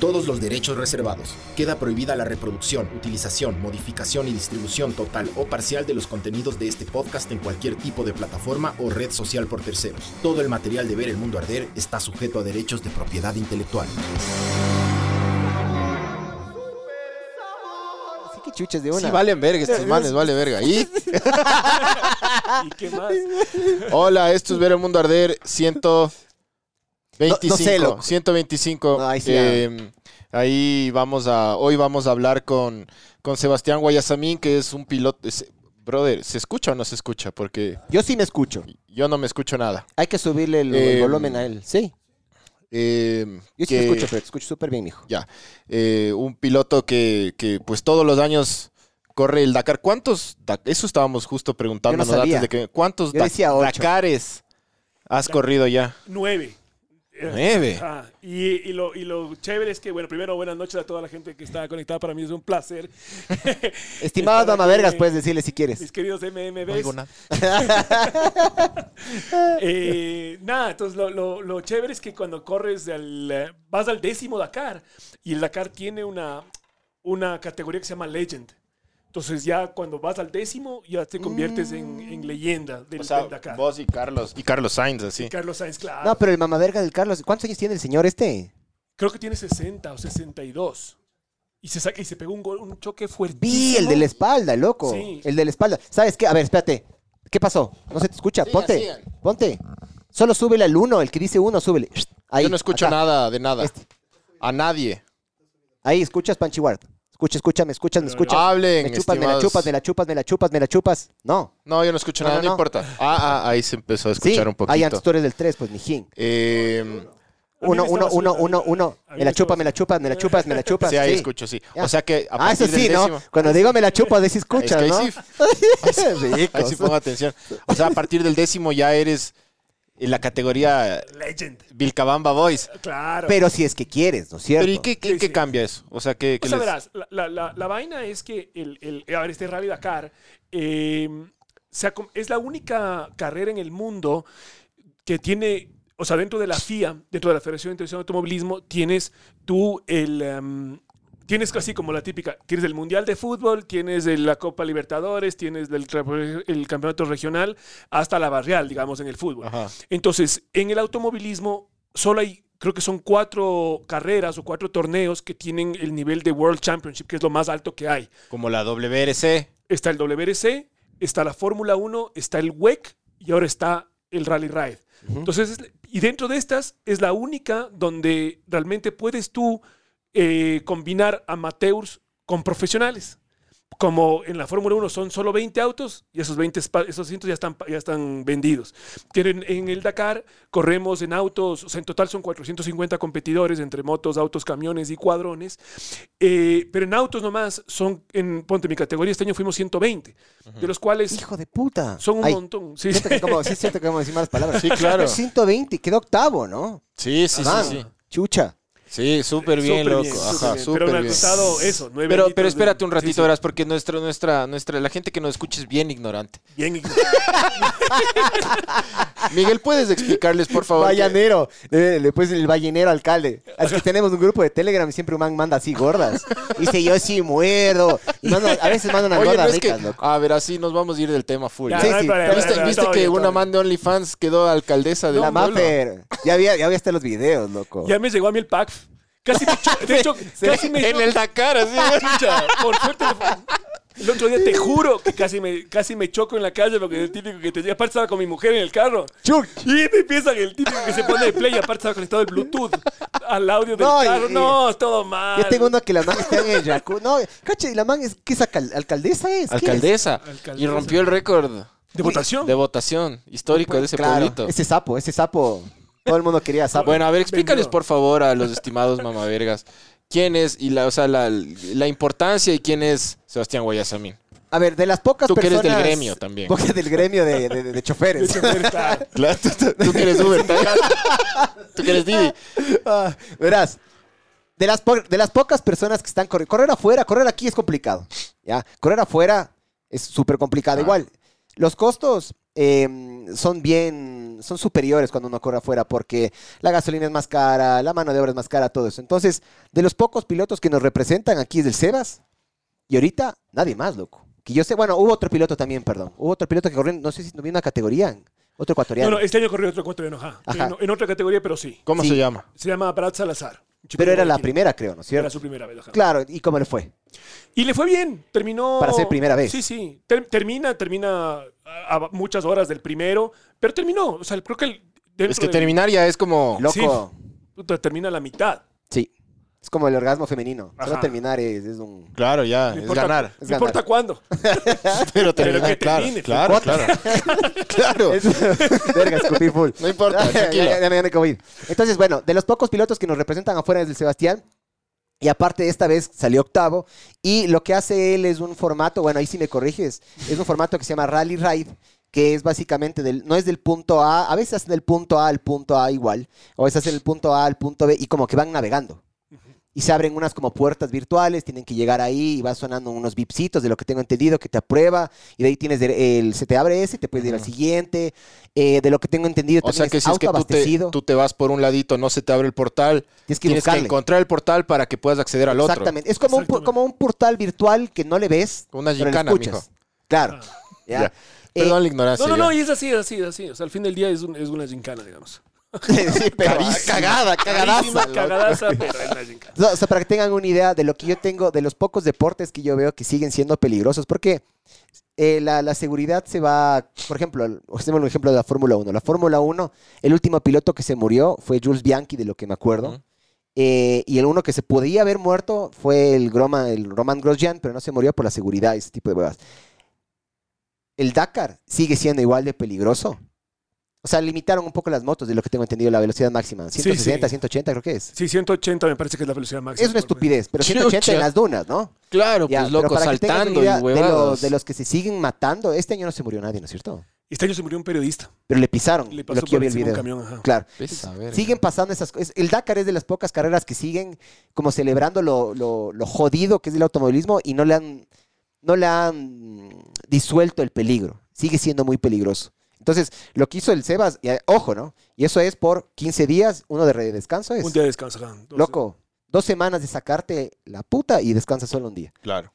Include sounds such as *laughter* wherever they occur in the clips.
Todos los derechos reservados. Queda prohibida la reproducción, utilización, modificación y distribución total o parcial de los contenidos de este podcast en cualquier tipo de plataforma o red social por terceros. Todo el material de Ver el Mundo Arder está sujeto a derechos de propiedad intelectual. Así que chuches de una. Sí, valen verga estos manes, vale verga. ¿Y? *laughs* ¿Y qué más? Hola, esto es Ver el Mundo Arder 125. No- no sé, loco. 125. No, ahí sí, Eh, ahí vamos a, hoy vamos a hablar con, con Sebastián Guayasamín, que es un piloto. es- brother, ¿se escucha o no se escucha? Porque Yo sí me escucho. yo no me escucho nada. Hay que subirle el, Eh, el volumen a él. Sí. Eh, Yo sí que- te escucho, pero te escucho súper bien, mijo. Ya. Eh, un piloto que, que, pues todos los años corre el Dakar. ¿Cuántos? Eso estábamos justo preguntándonos sabía. antes de que. ¿Cuántos Yo decía. Dakares has corrido ya? Nueve. Nueve. Ah, y, y lo, y lo chévere es que, bueno, primero buenas noches a toda la gente que está conectada. Para mí es un placer. *laughs* Estimadas Estar mamavergas, aquí, puedes decirle si quieres. Mis queridos MMBs. No. *laughs* Eh, nada, entonces lo, lo- lo chévere es que cuando corres, al, eh, vas al décimo Dakar y el Dakar tiene una, una categoría que se llama Legend. Entonces ya cuando vas al décimo ya te conviertes en, en leyenda del, O sea, del Dakar. vos y Carlos. Y Carlos Sainz, así. Carlos Sainz, claro. No, pero el mamaverga del Carlos. ¿Cuántos años tiene el señor este? Creo que tiene 60 o 62. Y se, saca, y se pegó un, gol- un choque Vi, fuertísimo. el de la espalda, loco. Sí. El de la espalda. ¿Sabes qué? A ver, espérate. ¿Qué pasó? No se te escucha. Sigan, ponte. sigan. Ponte. Solo súbele al uno. El que dice uno, súbele. Ahí. Yo no escucho acá. nada de nada. Este. A nadie. Ahí, escuchas, Panchi Ward. Escucha, escucha, me escuchas, me escuchas. Hablen, Me chupas, me la chupas, me la chupas, me la chupas, me la chupas. No. No, yo no escucho No, nada, no, no, no. importa. Ah, ah, ahí se empezó a escuchar sí. un poquito. Ahí antes tú eres del 3, pues, mijín. Eh, Uno, uno, uno, uno, uno. Me la chupas, me la chupas, me la chupas, me la chupas. *laughs* sí, ahí sí. escucho, sí. Ya. O sea que a Ah, eso sí, del ¿no? décimo- Cuando digo me la chupas, de si Es escuchas, que ahí ¿no? sí, *laughs* Ricos. ahí sí pongo atención. O sea, a partir del décimo ya eres en la categoría Legend. Vilcabamba Boys. Claro. Pero si es que quieres, ¿no es cierto? Pero ¿y qué, qué- Sí, qué sí. cambia eso? O sea, que, O sea, les- verás, la, la- la- la vaina es que el, el- a ver, este Rally Dakar eh, ha es la única carrera en el mundo que tiene, o sea, dentro de la FIA, dentro de la Federación Internacional de Automovilismo, tienes tú el... em, Tienes así como la típica, tienes el Mundial de Fútbol, tienes la Copa Libertadores, tienes el, Campeonato Regional, hasta la Barrial, digamos, en el fútbol. Ajá. Entonces, en el automovilismo solo hay, creo que son cuatro carreras o cuatro torneos que tienen el nivel de World Championship, que es lo más alto que hay. Como la WRC. Está el WRC, está la Fórmula 1, está el WEC y ahora está el Rally Ride. Entonces, es- y dentro de estas es la única donde realmente puedes tú eh, combinar amateurs con profesionales. Como en la Fórmula 1 son solo 20 autos y esos 20 espa- esos asientos ya están, ya están vendidos. Que en, en el Dakar corremos en autos, o sea, en total son 450 competidores entre motos, autos, camiones y cuadrones. Eh, pero en autos nomás son, en, ponte mi categoría, este año fuimos 120, de los cuales Hijo de puta. son un Ay, montón. Sí, siento que como, sí, es cierto que vamos a decir malas palabras. Sí, claro. 120, quedó octavo, ¿no? Sí, sí, sí, sí. Chucha. Sí, súper bien, loco. bien, Ajá, súper bien. Pero me ha costado eso, nueve Pero, pero de- espérate un ratito, sí, sí. verás, porque nuestra, nuestra, nuestra, la gente que nos escucha es bien ignorante. Bien, *laughs* Miguel, ¿puedes explicarles, por favor? Vallanero. Después el vallenero alcalde. Es que tenemos un grupo de Telegram y siempre un man manda así gordas. Dice, yo sí muerdo. Y a veces manda unas no gordas que, ricas, loco. a ver, así nos vamos a ir del tema full. Ya, Sí, no sí. problema, ¿Viste, no que todo una man de OnlyFans quedó alcaldesa de La? Maffer. Ya había, ya había hasta los videos, loco. Ya me llegó a mí el pack. Casi me cho- de hecho, casi me En el Dakar, así. Chucha, por suerte fue- El otro día te juro que casi me, casi me choco en la calle porque es el típico que te llega. Aparte estaba con mi mujer en el carro. Chuch. Y me empieza el típico que se pone de play. y Aparte estaba conectado el Bluetooth al audio del No, y- carro. y- no, es todo mal. Yo tengo uno que la man está en el jacuzzi. No, cacha, y la man es, ¿qué es alcal- alcaldesa? Es? ¿Qué es? Alcaldesa. Alcaldesa. Y rompió el récord ¿De votación? de votación histórico de ese Claro, pueblito. ese sapo, ese sapo. Todo el mundo quería sapo. Bueno, a ver, explícales por favor a los estimados mamavergas quién es y la, o sea, la, la importancia y quién es Sebastián Guayasamín. A ver, de las pocas Tú que eres personas... del gremio también. Porque del gremio de, de- de choferes. Claro. *laughs* Claro, tú, tú- tú que eres Uber, tú que eres Didi. *laughs* Ah, verás, de las, po- de las pocas personas que están corriendo, correr afuera, correr aquí es complicado. ¿ya? Correr afuera es súper complicado. Ah. Igual, los costos eh, son bien, son superiores cuando uno corre afuera porque la gasolina es más cara, la mano de obra es más cara, todo eso. Entonces, de los pocos pilotos que nos representan aquí es el Sebas y ahorita nadie más, loco. Que yo sé, bueno, hubo otro piloto también, perdón. Hubo otro piloto que corrió, no sé si no vi una categoría, otro No, ecuatoriano. no, este año corrió otro ecuatoriano, ajá. Ajá. En, en otra categoría, pero sí. ¿Cómo Sí. se llama? Se llama Brad Salazar. Pero era la primera, creo, ¿no es Era cierto? su primera vez, ajá. Claro, ¿y cómo le fue? Y le fue bien, terminó... Para ser primera vez. Sí, sí. Ter- termina, termina a, a muchas horas del primero, pero terminó. O sea, creo que... el- Es que terminar ya es como... Loco, termina a la mitad. sí. Es como el orgasmo femenino. Solo Ajá. terminar es, es un... Claro, ya, No es importa- ganar. Es No importa cuándo. *laughs* Pero terminar, que claro, termine, claro, claro. *laughs* claro. Es- *laughs* Verga, escupí full. No importa, Ya, tranquilo. ya, ya me gané COVID. Entonces, bueno, de los pocos pilotos que nos representan afuera es el Sebastián. Y aparte, esta vez salió octavo. Y lo que hace él es un formato, bueno, ahí sí me corriges, es un formato que se llama Rally Ride, que es básicamente del, no es del punto A, a veces hacen del punto A al punto A igual, o a veces hacen el punto A al punto B y como que van navegando. Y se abren unas como puertas virtuales, tienen que llegar ahí y va sonando unos bipsitos de lo que tengo entendido que te aprueba y de ahí tienes el, se te abre ese, te puedes ir al siguiente. Eh, de lo que tengo entendido O sea también que es si es que tú te, autoabastecido. tú te vas por un ladito, no se te abre el portal, tienes que tienes que encontrar el portal para que puedas acceder al otro. Exactamente. Es como Exactamente. como un portal virtual que no le ves, Una gincana, escuchas. mijo. Claro. Ah. Eh, Perdón la ignorancia. No, no, no, ya. y es así, es así, es así. O sea, al fin del día es, un- es una gincana, digamos. *laughs* sí, pero Carísima. cagada, cagadaza. Carísima, loco. cagadaza, *laughs* pero es una gincana. No, o sea, para que tengan una idea de lo que yo tengo, de los pocos deportes que yo veo que siguen siendo peligrosos, porque eh, la, la seguridad se va, por ejemplo, hacemos un ejemplo de la Fórmula 1. La Fórmula 1, el último piloto que se murió fue Jules Bianchi, de lo que me acuerdo. Eh, y el uno que se podía haber muerto fue el, Groma, el Roman Grosjean, pero no se murió por la seguridad y ese tipo de huevas. El Dakar sigue siendo igual de peligroso. O sea, limitaron un poco las motos, de lo que tengo entendido, la velocidad máxima. 160, sí. 180 creo que es. Sí, 180 me parece que es la velocidad máxima. Es una estupidez, pero 180 en las dunas, ¿no? Claro, Ya, pues pero loco, para que tengas una saltando y idea de, huevadas. los, de los que se siguen matando, este año no se murió nadie, ¿no es cierto? Este año se murió un periodista. Pero le pisaron, Le lo pasó que yo vi el un camión, ajá. Claro. Siguen pasando esas cosas. El Dakar es de las pocas carreras que siguen como celebrando lo, lo- lo jodido que es el automovilismo y no le han, no le han disuelto el peligro. Sigue siendo muy peligroso. Entonces, lo que hizo el Sebas, y, eh, ojo, ¿no? Y eso es por 15 días, uno de descanso es. Un día de descanso. Loco, dos semanas de sacarte la puta y descansas solo un día. Claro.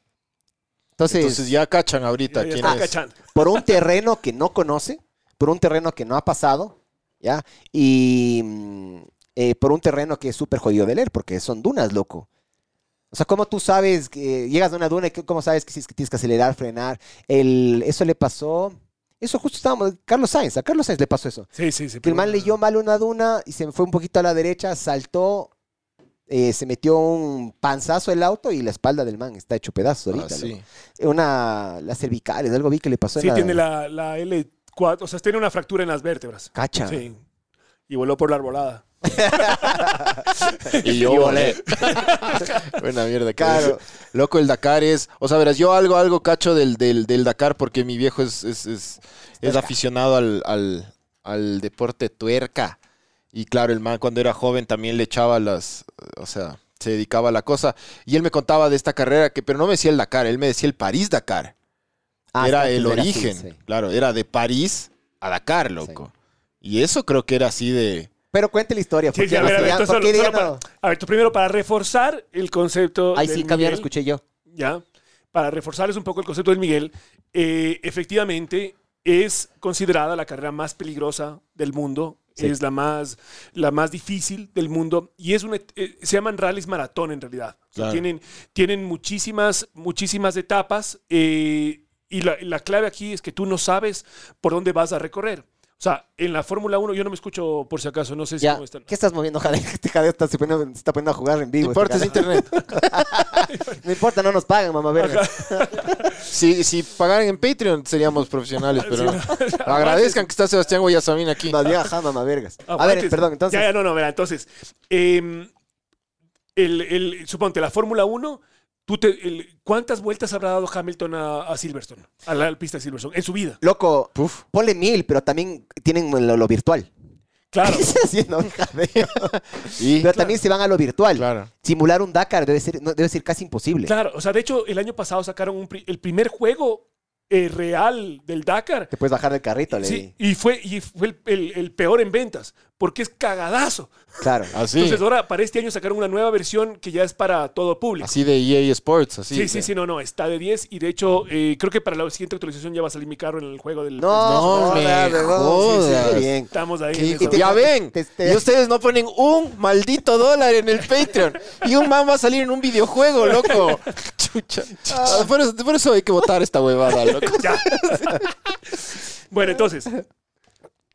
Entonces, Entonces ya cachan ahorita ya- ya quién está es. cachando. por un terreno que no conoce, por un terreno que no ha pasado, ¿ya? Y mm, eh, por un terreno que es súper jodido de leer, porque son dunas, loco. O sea, ¿cómo tú sabes que llegas a una duna y cómo sabes que, si es que tienes que acelerar, frenar? El, eso le pasó... Eso justo estábamos... Carlos Sainz, a Carlos Sainz le pasó eso. Sí, sí, sí. Que el man leyó mal una duna y se fue un poquito a la derecha, saltó, eh, se metió un panzazo el auto y la espalda del man está hecho pedazos Ah, ahorita. sí. Una, las cervicales, algo vi que le pasó en Sí, tiene la, la L4, o sea, tiene una fractura en las vértebras. Cacha. Sí. Y voló por la arbolada. *laughs* Y yo volé. *laughs* Buena mierda. que Claro. Loco, el Dakar es... O sea, verás, yo algo, algo cacho del, del, del Dakar porque mi viejo es, es, es, es aficionado al, al, al deporte tuerca. Y claro, el man cuando era joven también le echaba las... O sea, se dedicaba a la cosa. Y él me contaba de esta carrera, que pero no me decía el Dakar, él me decía el París-Dakar. Ah, era el era así, origen. sí. Claro, era de París a Dakar, loco. Y eso creo que era así de... Pero cuente la historia. Sí, Porque sí, a ver, a ver, ya- entonces, porque solo- ya solo no- A ver, tú primero para reforzar el concepto. Ahí sí, cambiar, Miguel, escuché yo. Ya. Para reforzarles un poco el concepto del Miguel, eh, efectivamente es considerada la carrera más peligrosa del mundo. Sí. Es la más, la más difícil del mundo. Y es una, eh, se llaman rallies maratón en realidad. Claro. tienen, tienen muchísimas, muchísimas etapas. eh, y la, la clave aquí es que tú no sabes por dónde vas a recorrer. O sea, en la Fórmula 1, yo no me escucho por si acaso, no sé si Ya. cómo están. ¿Qué estás moviendo, Jade? *laughs* Este Jade está, se, poniendo- se está poniendo a jugar en No vivo. importa, es este internet. *laughs* no importa, no nos pagan, mamá verga. *laughs* Si, si pagaran en Patreon seríamos profesionales, pero no. agradezcan que está Sebastián Guayasamín aquí. Más bien, ajá, mamá vergas. A ver, perdón, entonces. Ya, ya, no, no, verá, entonces. el, el- suponte, la Fórmula 1, tú te, el- ¿cuántas vueltas habrá dado Hamilton a, a Silverstone? A la pista de Silverstone, en su vida. Loco, Puf. ponle mil, pero también tienen lo, lo virtual. Claro. ¿Qué estás haciendo, hija de- Y, Pero también se van a lo virtual. claro. Simular un Dakar debe ser, no, debe ser casi imposible. Claro, o sea, de hecho, el año pasado sacaron un pri- el primer juego eh, real del Dakar. Te puedes bajar del carrito, le Sí, y fue, y fue el, el- el peor en ventas, porque es cagadazo. Claro. Así. Entonces ahora para este año sacaron una nueva versión que ya es para todo público. Así de EA Sports, así. Sí, sí, sí, no, no, está de 10 y de hecho eh, creo que para la siguiente actualización ya va a salir mi carro en el juego del... No, No me jodas. Sí, sí, bien. Estamos ahí. ¿Qué en ya ven, te- te- y ustedes no ponen un maldito dólar en el Patreon. Y un man va a salir en un videojuego, loco. *laughs* Chucha. Ah, Por eso, por eso hay que votar esta huevada, loco. Ya. *laughs* bueno, entonces,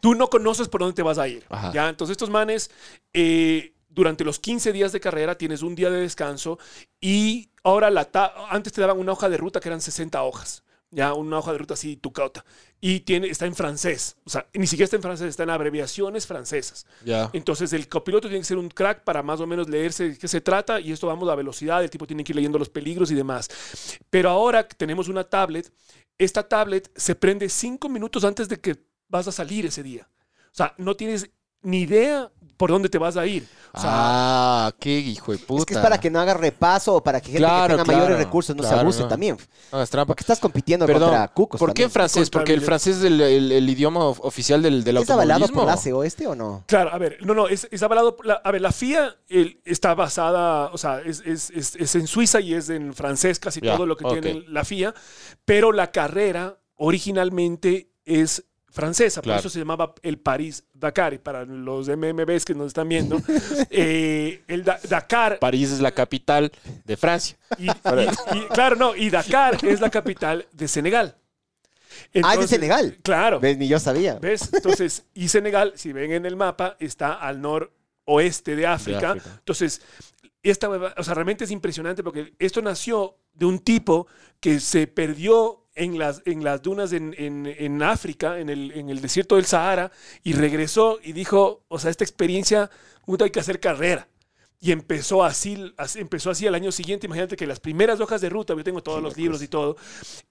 tú no conoces por dónde te vas a ir. Ajá. Ya, entonces estos manes, eh, durante los 15 días de carrera tienes un día de descanso y ahora la antes te daban una hoja de ruta que eran 60 hojas. Ya, una hoja de ruta así, tucauta. Y tiene, está en francés. O sea, ni siquiera está en francés, está en abreviaciones francesas. Entonces el copiloto tiene que ser un crack para más o menos leerse de qué se trata y esto vamos a velocidad, el tipo tiene que ir leyendo los peligros y demás. Pero ahora tenemos una tablet, esta tablet se prende cinco minutos antes de que vas a salir ese día. O sea, no tienes ni idea por dónde te vas a ir. O sea, ah, qué hijo de puta. Es que es para que no haga repaso o para que gente Claro, que tenga mayores recursos no se abuse no. también. No, es trampa. Porque estás compitiendo Perdón, contra cucos ¿por qué también. francés? Contra Porque el francés es el, el- el idioma of- oficial del, del ¿Es avalado automovilismo. por la ACO este o no? Claro, a ver, no, no, es, es avalado. por la- a ver, la FIA el- está basada, o sea, es, es- es- es en Suiza y es en francés casi todo lo que tiene la FIA, pero la carrera originalmente es francesa, Claro. por eso se llamaba el París Dakar. Y para los MMBs que nos están viendo, *laughs* eh, el Da- Dakar París es la capital de Francia. y, y- y- claro, no, y Dakar es la capital de Senegal. ah, es de Entonces, Senegal. Claro. ¿Ves? Ni yo sabía. ¿Ves? Entonces, y Senegal, si ven en el mapa, está al noroeste de África. África. Entonces, esta, o sea, realmente es impresionante porque esto nació de un tipo que se perdió en las, en las dunas en, en- en África, en el, en el desierto del Sahara, y regresó y dijo, o sea, esta experiencia, puta, hay que hacer carrera. Y empezó así, empezó así al año siguiente. Imagínate que las primeras hojas de ruta, yo tengo todos los libros y todo,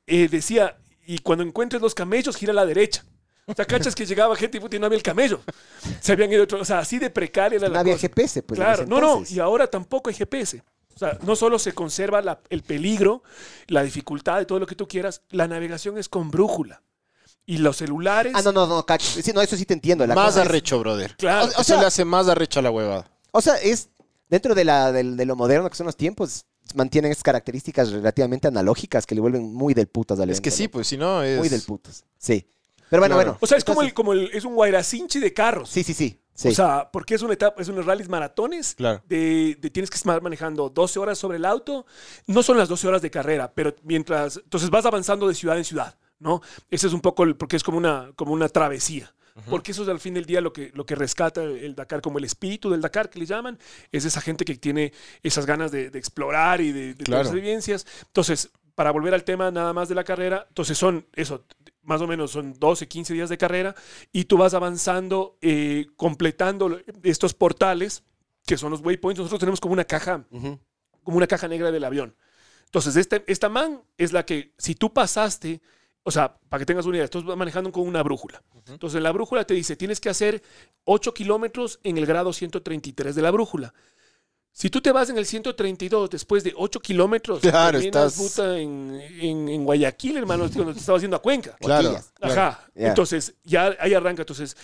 eh, decía, y cuando encuentres los camellos, gira a la derecha. O sea, cachas que llegaba gente y no había el camello. Se habían ido otro, o sea, así de precaria la había cosa. GPS, pues. claro, no, no, y ahora tampoco hay GPS. O sea, no solo se conserva la- el peligro, la dificultad de todo lo que tú quieras, la navegación es con brújula. Y los celulares. Ah, no, no, no, cacho. Sí, no, eso sí te entiendo. La más cosa es- arrecho, brother. Claro. o Eso sea- le hace más arrecho a la huevada. O sea, es dentro de, la, del- de lo moderno que son los tiempos, mantienen estas características relativamente analógicas que le vuelven muy del putas al Es que sí, pues si no es... Muy del putas. Sí. Pero bueno, Claro. bueno. o sea, es como, el, como el, es un guairacinchi de carros. Sí, sí, sí. Sí. O sea, porque es una etapa, es unos rallies maratones. Claro. De, de tienes que estar manejando 12 horas sobre el auto. No son las 12 horas de carrera, pero mientras. Entonces vas avanzando de ciudad en ciudad, ¿no? Ese es un poco el. Porque es como una, como una travesía. Porque eso es al fin del día lo que, lo que rescata el, Dakar, como el espíritu del Dakar que le llaman, es esa gente que tiene esas ganas de, de explorar y de, de Claro. vivencias. Entonces, para volver al tema nada más de la carrera, entonces son eso, más o menos son 12, 15 días de carrera y tú vas avanzando, eh, completando estos portales que son los waypoints. Nosotros tenemos como una caja, como una caja negra del avión. Entonces, este, esta man es la que, si tú pasaste, o sea, para que tengas una idea, estás manejando con una brújula. Entonces, la brújula te dice, tienes que hacer 8 kilómetros en el grado 133 de la brújula. Si tú te vas en el 132 después de 8 kilómetros, Claro, estás- puta, en, en- en Guayaquil, hermano, cuando te estaba haciendo a Cuenca. Claro. Ajá. Entonces, ya ahí arranca. Entonces,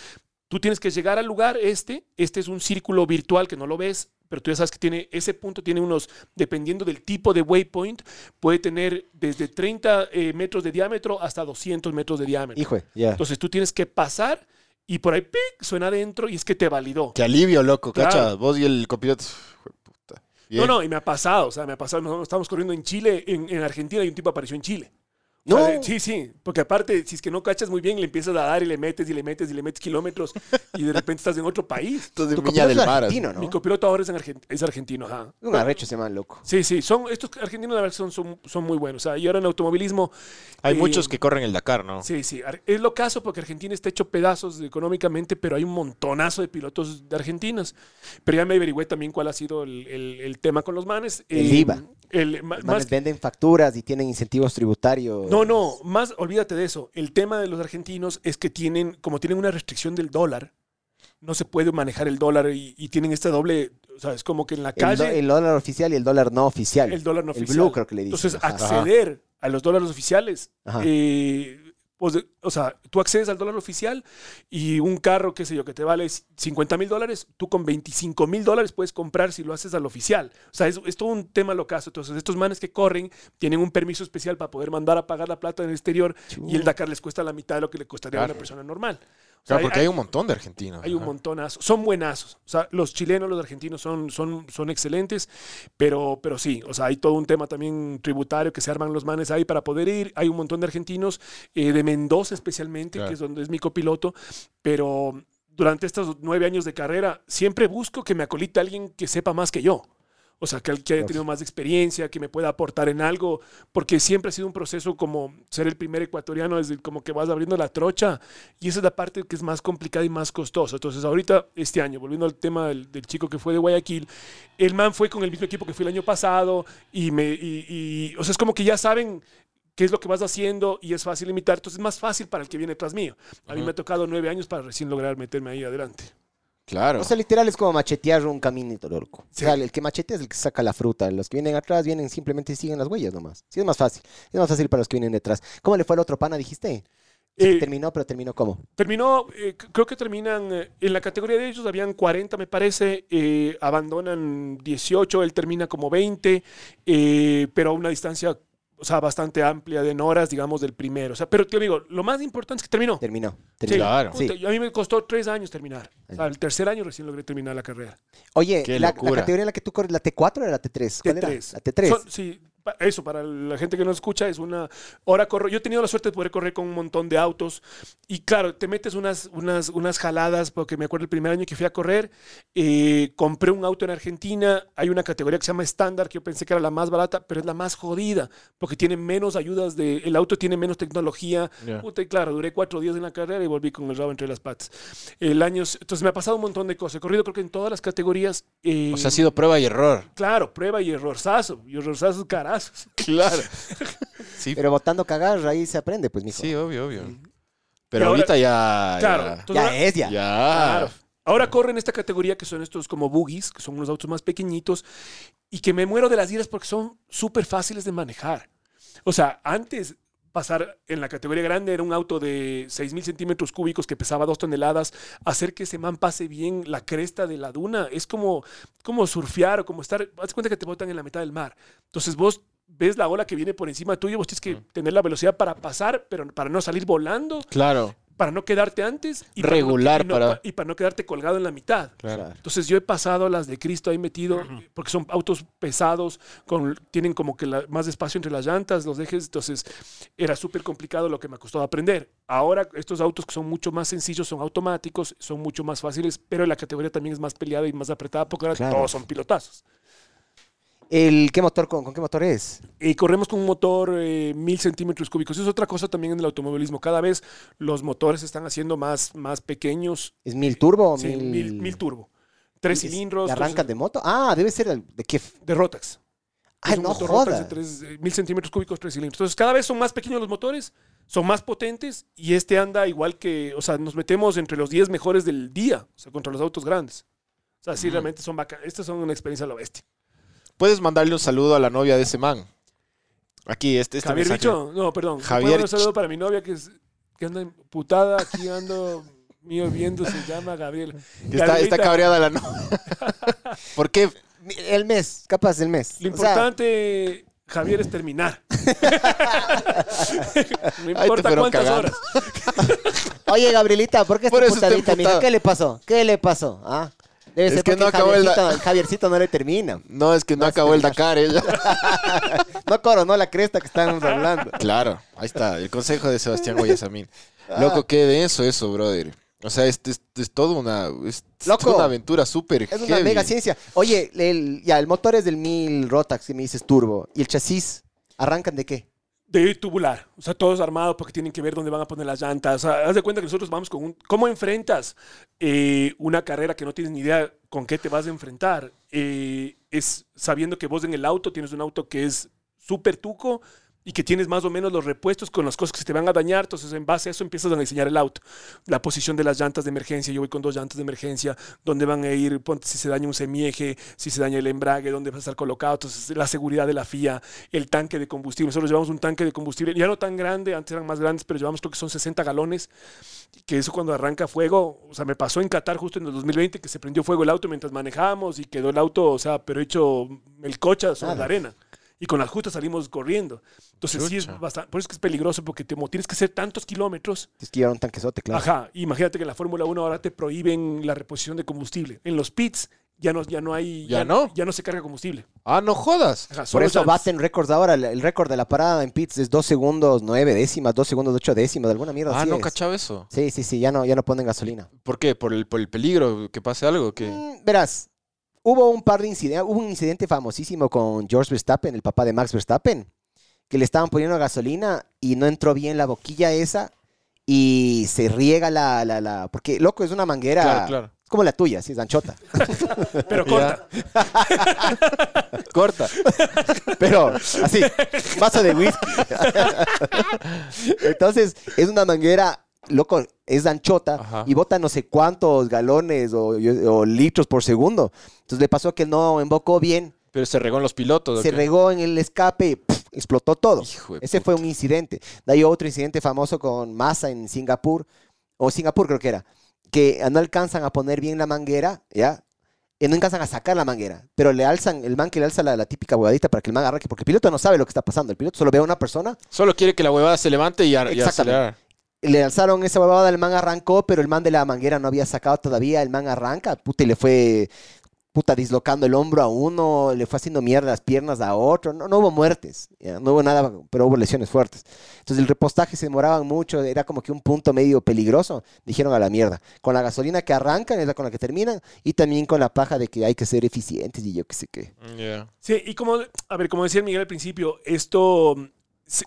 tú tienes que llegar al lugar este. Este es un círculo virtual que no lo ves, pero tú ya sabes que tiene ese punto, tiene unos, dependiendo del tipo de waypoint, puede tener desde 30 eh, metros de diámetro hasta 200 metros de diámetro. Hijo, ya. Entonces, tú tienes que pasar y por ahí ¡pic! suena adentro y es que te validó. Qué alivio, loco, Claro. cacha. Vos y el copiloto. No, no, y me ha pasado, o sea, me ha pasado, nosotros estamos corriendo en Chile, en, en Argentina y un tipo apareció en Chile. O sea, No. sí, sí, porque aparte, si es que no cachas muy bien, le empiezas a dar y le metes y le metes y le metes kilómetros y de repente estás en otro país. *laughs* Tu Viña del es Mar. argentino, ¿no? Mi copiloto ahora es, en Argen- es argentino, ajá. Un arrecho ese man, loco. Sí, sí, son, estos argentinos la verdad son, son, son muy buenos. O sea, y ahora en automovilismo... Hay eh, muchos que corren el Dakar, ¿no? Sí, sí. Es lo caso porque Argentina está hecho pedazos económicamente, pero hay un montonazo de pilotos de argentinos. Pero ya me averigüé también cuál ha sido el, el- el tema con los manes. El Eh, IVA. el- Los más manes venden facturas y tienen incentivos tributarios. No, no, más olvídate de eso. El tema de los argentinos es que tienen, como tienen una restricción del dólar, no se puede manejar el dólar y, y tienen este doble, o sea, es como que en la El, do- calle el dólar oficial y el dólar no oficial. el dólar no el oficial. blue creo que le dicen. Entonces, Ajá. acceder a los dólares oficiales, Ajá. eh, pues, de- o sea, tú accedes al dólar oficial y un carro, qué sé yo, que te vale 50 mil dólares, tú con 25 mil dólares puedes comprar si lo haces al oficial. O sea, es, es todo un tema locazo. Entonces, estos manes que corren tienen un permiso especial para poder mandar a pagar la plata en el exterior y el Dakar les cuesta la mitad de lo que le costaría a una persona normal. O sea, Claro, porque hay, un montón de argentinos. hay un ajá. montonazo. Son buenazos. O sea, los chilenos, los argentinos son, son, son excelentes, pero, pero sí, o sea, hay todo un tema también tributario que se arman los manes ahí para poder ir. Hay un montón de argentinos, eh, de Mendoza especialmente, Claro. que es donde es mi copiloto, pero durante estos nueve años de carrera siempre busco que me acolite alguien que sepa más que yo. O sea, que, al- que haya tenido más experiencia, que me pueda aportar en algo, porque siempre ha sido un proceso como ser el primer ecuatoriano, desde como que vas abriendo la trocha, y esa es la parte que es más complicada y más costosa. Entonces, ahorita, este año, volviendo al tema del, del chico que fue de Guayaquil, el man fue con el mismo equipo que fue el año pasado, y, me, y, y, o sea, es como que ya saben qué es lo que vas haciendo y es fácil imitar, entonces es más fácil para el que viene tras mío. A mí me ha tocado nueve años para recién lograr meterme ahí adelante. Claro. O sea, literal es como machetear un caminito, loco. Sí. O sea, el que machetea es el que saca la fruta. Los que vienen atrás vienen simplemente y siguen las huellas nomás. Sí, es más fácil. Es más fácil para los que vienen detrás. ¿Cómo le fue al otro pana, dijiste? Sí, Eh, terminó, pero terminó cómo? Terminó, eh, creo que terminan, eh, en la categoría de ellos habían 40 me parece, eh, abandonan 18, él termina como 20, eh, pero a una distancia, o sea, bastante amplia de en horas, digamos, del primero. O sea, pero te digo, lo más importante es que terminó. Terminó. Sí, terminó. Claro. Puta, A mí me costó tres años terminar. O sea, el tercer año recién logré terminar la carrera. Oye, la, categoría en la que tú corres, ¿la T4 o la T3? ¿Cuál era? T3. La T3. Son- sí, eso, para la gente que no escucha, es una. Ahora corro. Yo he tenido la suerte de poder correr con un montón de autos. Y claro, te metes unas, unas, unas jaladas, porque me acuerdo el primer año que fui a correr, eh, compré un auto en Argentina. Hay una categoría que se llama estándar, que yo pensé que era la más barata, pero es la más jodida, porque tiene menos ayudas de. El auto tiene menos tecnología. Ya. Puta, y claro, duré cuatro días en la carrera y volví con el rabo entre las patas. El año, entonces me ha pasado un montón de cosas. He corrido creo que en todas las categorías. eh, O sea, ha sido prueba y error. Claro, prueba y errorzazo. Y errorzazos *laughs* Claro. *laughs* Sí, Pero botando cagar, ahí se aprende, pues, mijo. sí, obvio, obvio. Pero ahora- ahorita ya. Claro. ya- entonces ya ahora- es, ya. Ya. claro. Ahora corren esta categoría que son estos como buggies, que son unos autos más pequeñitos, y que me muero de las iras porque son súper fáciles de manejar. O sea, antes pasar en la categoría grande era un auto de 6.000 centímetros cúbicos que pesaba dos toneladas. Hacer que ese man pase bien la cresta de la duna es como, como surfear o como estar. Haz cuenta que te botan en la mitad del mar. Entonces vos ves la ola que viene por encima tuyo, vos tienes que tener la velocidad para pasar, pero para no salir volando, Claro. Para no quedarte antes y Regular para no, y no- para- y para no quedarte colgado en la mitad. Claro. Entonces yo he pasado las de Cristo ahí metido, porque son autos pesados, con, tienen como que la- más espacio entre las llantas, los ejes, entonces era súper complicado lo que me costó aprender. Ahora estos autos que son mucho más sencillos, son automáticos, son mucho más fáciles, pero la categoría también es más peleada y más apretada porque ahora Claro. todos son pilotazos. ¿El, qué motor, con, con qué motor es? Y corremos con un motor eh, mil centímetros cúbicos. Es otra cosa también en el automovilismo. Cada vez los motores se están haciendo más, más pequeños. ¿Es mil turbo o Sí, mil... mil, mil turbo. Tres ¿Y cilindros. ¿Y arrancan de moto? Ah, debe ser el, de qué... de Rotax. Un no motor Rotax jodas. de tres, eh, mil centímetros cúbicos, tres cilindros. Entonces, cada vez son más pequeños los motores, son más potentes y este anda igual que, o sea, nos metemos entre los 10 mejores del día, o sea, contra los autos grandes. O sea, sí, realmente son bacanas. Estas son una experiencia a lo bestia. Puedes mandarle un saludo a la novia de ese man. Aquí, este, este Javier mensaje. Bicho, no, perdón. Javier. Un saludo para mi novia que, es, que anda emputada, aquí ando mío viendo, se llama Gabriel. Está, cabreada la novia. *laughs* ¿Por qué? El mes, capaz del mes. Lo O sea, importante, Javier, es terminar. *laughs* no importa fueron cuántas cagando. horas. *laughs* Oye, Gabrielita, ¿por qué Por está está putadita? Mira. ¿qué le pasó? ¿Qué le pasó? Ah, debe Es ser que no acabó el Javiercito, da- el Javiercito no le termina. No, es que no acabó el Dakar ella. *laughs* No coronó la cresta que estábamos hablando. Claro, ahí está, el consejo de Sebastián Guayasamín. Ah. Loco, qué denso eso, brother. O sea, es, es, es todo una, es Loco. una aventura súper Es una mega ciencia. Oye, el, ya, el motor es del 1000 Rotax, que me dices turbo. ¿Y el chasis arrancan de qué? De tubular. O sea, todos armados porque tienen que ver dónde van a poner las llantas. O sea, haz de cuenta que nosotros vamos con un... ¿Cómo enfrentas eh, una carrera que no tienes ni idea con qué te vas a enfrentar? Eh, es sabiendo que vos en el auto tienes un auto que es súper tuco, y que tienes más o menos los repuestos con las cosas que se te van a dañar, entonces en base a eso empiezas a diseñar el auto. La posición de las llantas de emergencia, yo voy con dos llantas de emergencia, dónde van a ir, ponte si se daña un semieje, si se daña el embrague, dónde va a estar colocado, entonces la seguridad de la FIA, el tanque de combustible. Nosotros llevamos un tanque de combustible, ya no tan grande, antes eran más grandes, pero llevamos creo que son 60 galones, que eso cuando arranca fuego, o sea, me pasó en Qatar justo en el 2020 que se prendió fuego el auto mientras manejábamos y quedó el auto, o sea, pero hecho el coche sobre Nada. la arena. Y con las justas salimos corriendo. Entonces sí es bastante, por eso es que es peligroso porque te, mo- tienes que hacer tantos kilómetros. Tienes que llevar un tanquezote, claro. Ajá, imagínate que en la Fórmula 1 ahora te prohíben la reposición de combustible. En los pits ya no, ya no hay... ¿Ya no? Ya no se carga combustible. Ah, no jodas. Ajá, Por eso baten récords ahora. El el récord de la parada en pits es 2 segundos 9 décimas, 2 segundos 8 décimas, alguna mierda Ah, así no es. cachaba eso. Sí, sí, sí, ya no, ya no ponen gasolina. ¿Por qué? ¿Por el, por el peligro? ¿Que pase algo? que Mm, verás, hubo un par de incidentes, hubo un incidente famosísimo con George Verstappen, el papá de Max Verstappen, que le estaban poniendo gasolina y no entró bien la boquilla esa y se riega la, la, la, porque loco es una manguera, Claro, claro. es como la tuya, sí, es anchota, *laughs* Pero corta. *laughs* Corta. pero así, vaso de whisky. *laughs* Entonces, es una manguera, loco, es anchota Ajá. y bota no sé cuántos galones o, o litros por segundo. Entonces le pasó que no embocó bien Pero se regó en los pilotos. ¿o se regó en el escape y explotó todo. Ese fue un incidente. De ahí otro incidente famoso con Massa en Singapur, o Singapur creo que era, que no alcanzan a poner bien la manguera, ¿ya? Y no alcanzan a sacar la manguera, pero le alzan, el man que le alza la, la típica huevadita para que el man arranque, porque el piloto no sabe lo que está pasando, el piloto solo ve a una persona, Solo quiere que la huevada se levante y, ar- y acelerar. Le alzaron esa huevada, el man arrancó, pero el man de la manguera no había sacado todavía, el man arranca, puta, y le fue, puta, dislocando el hombro a uno, le fue haciendo mierda las piernas a otro, no, no hubo muertes, ya, no hubo nada, pero hubo lesiones fuertes. Entonces el repostaje se demoraban mucho, era como que un punto medio peligroso, dijeron a la mierda. Con la gasolina que arrancan es la con la que terminan, y también con la paja de que hay que ser eficientes y yo qué sé qué. Yeah. Sí, y como, a ver, como decía Miguel al principio, esto,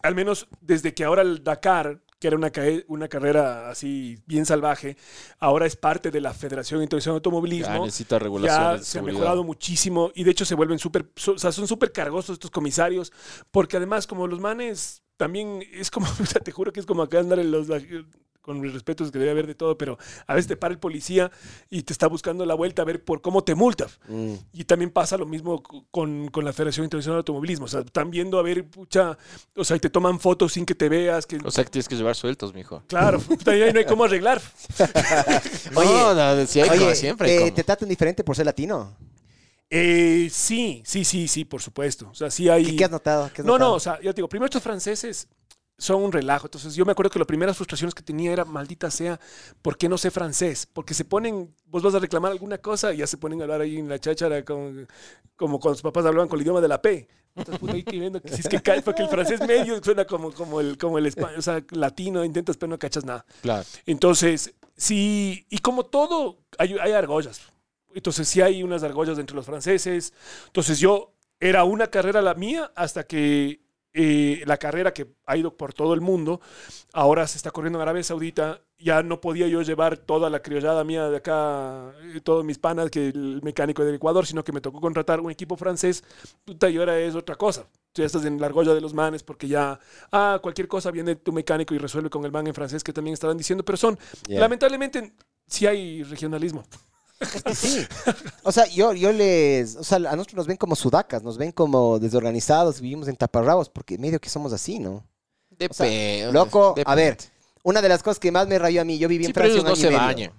al menos desde que ahora el Dakar, que era una, una carrera así bien salvaje, ahora es parte de la Federación Internacional de Ya Automovilismo. necesita regulación. Ya de se ha mejorado muchísimo y de hecho se vuelven súper, o sea, son súper cargosos estos comisarios, porque además como los manes también es como, *laughs* o sea, te juro que es como acá andar en los, con mis respetos que debe haber de todo, pero a veces te para el policía y te está buscando la vuelta a ver por cómo te multa. Mm. Y también pasa lo mismo con, con la Federación Internacional de Automovilismo. O sea, están viendo a ver, pucha, o sea, y te toman fotos sin que te veas. Que, O sea que tienes que llevar sueltos, mijo. claro, *laughs* ahí no hay cómo arreglar. Oye, no, no, sí hay Oye, como siempre. hay ¿te, tratan diferente por ser latino? Eh, sí, sí, sí, sí, por supuesto. O sea, sí hay... ¿Qué, qué has notado? ¿Qué has No, no, o sea, ya te digo, primero estos franceses son un relajo. Entonces yo me acuerdo que las primeras frustraciones que tenía era, maldita sea, ¿por qué no sé francés? Porque se ponen, vos vas a reclamar alguna cosa y ya se ponen a hablar ahí en la cháchara como, como cuando sus papás hablaban con el idioma de la P. Entonces, puta, ahí que viendo que si es que cae, porque el francés medio suena como, como el, como el español, o sea, latino, intentas, pero no cachas nada. Claro. Entonces, sí, y como todo, hay, hay argollas. Entonces, sí hay unas argollas entre los franceses. Entonces, yo era una carrera la mía hasta que eh, la carrera que ha ido por todo el mundo, ahora se está corriendo en Arabia Saudita. Ya no podía yo llevar toda la criollada mía de acá, eh, todos mis panas, que el mecánico del Ecuador, sino que me tocó contratar un equipo francés. Puta, y ahora es otra cosa. Tú ya estás en la argolla de los manes porque ya, ah, cualquier cosa viene tu mecánico y resuelve con el man en francés que también estaban diciendo, pero son, Yeah. lamentablemente, sí hay regionalismo. Sí. O sea, yo, yo les. O sea, a nosotros nos ven como sudacas, nos ven como desorganizados, vivimos en taparrabos, porque medio que somos así, ¿no? Depende. loco, a ver, Una de las cosas que más me rayó a mí, yo viví Sí, en pero Francia ellos un no se bañan.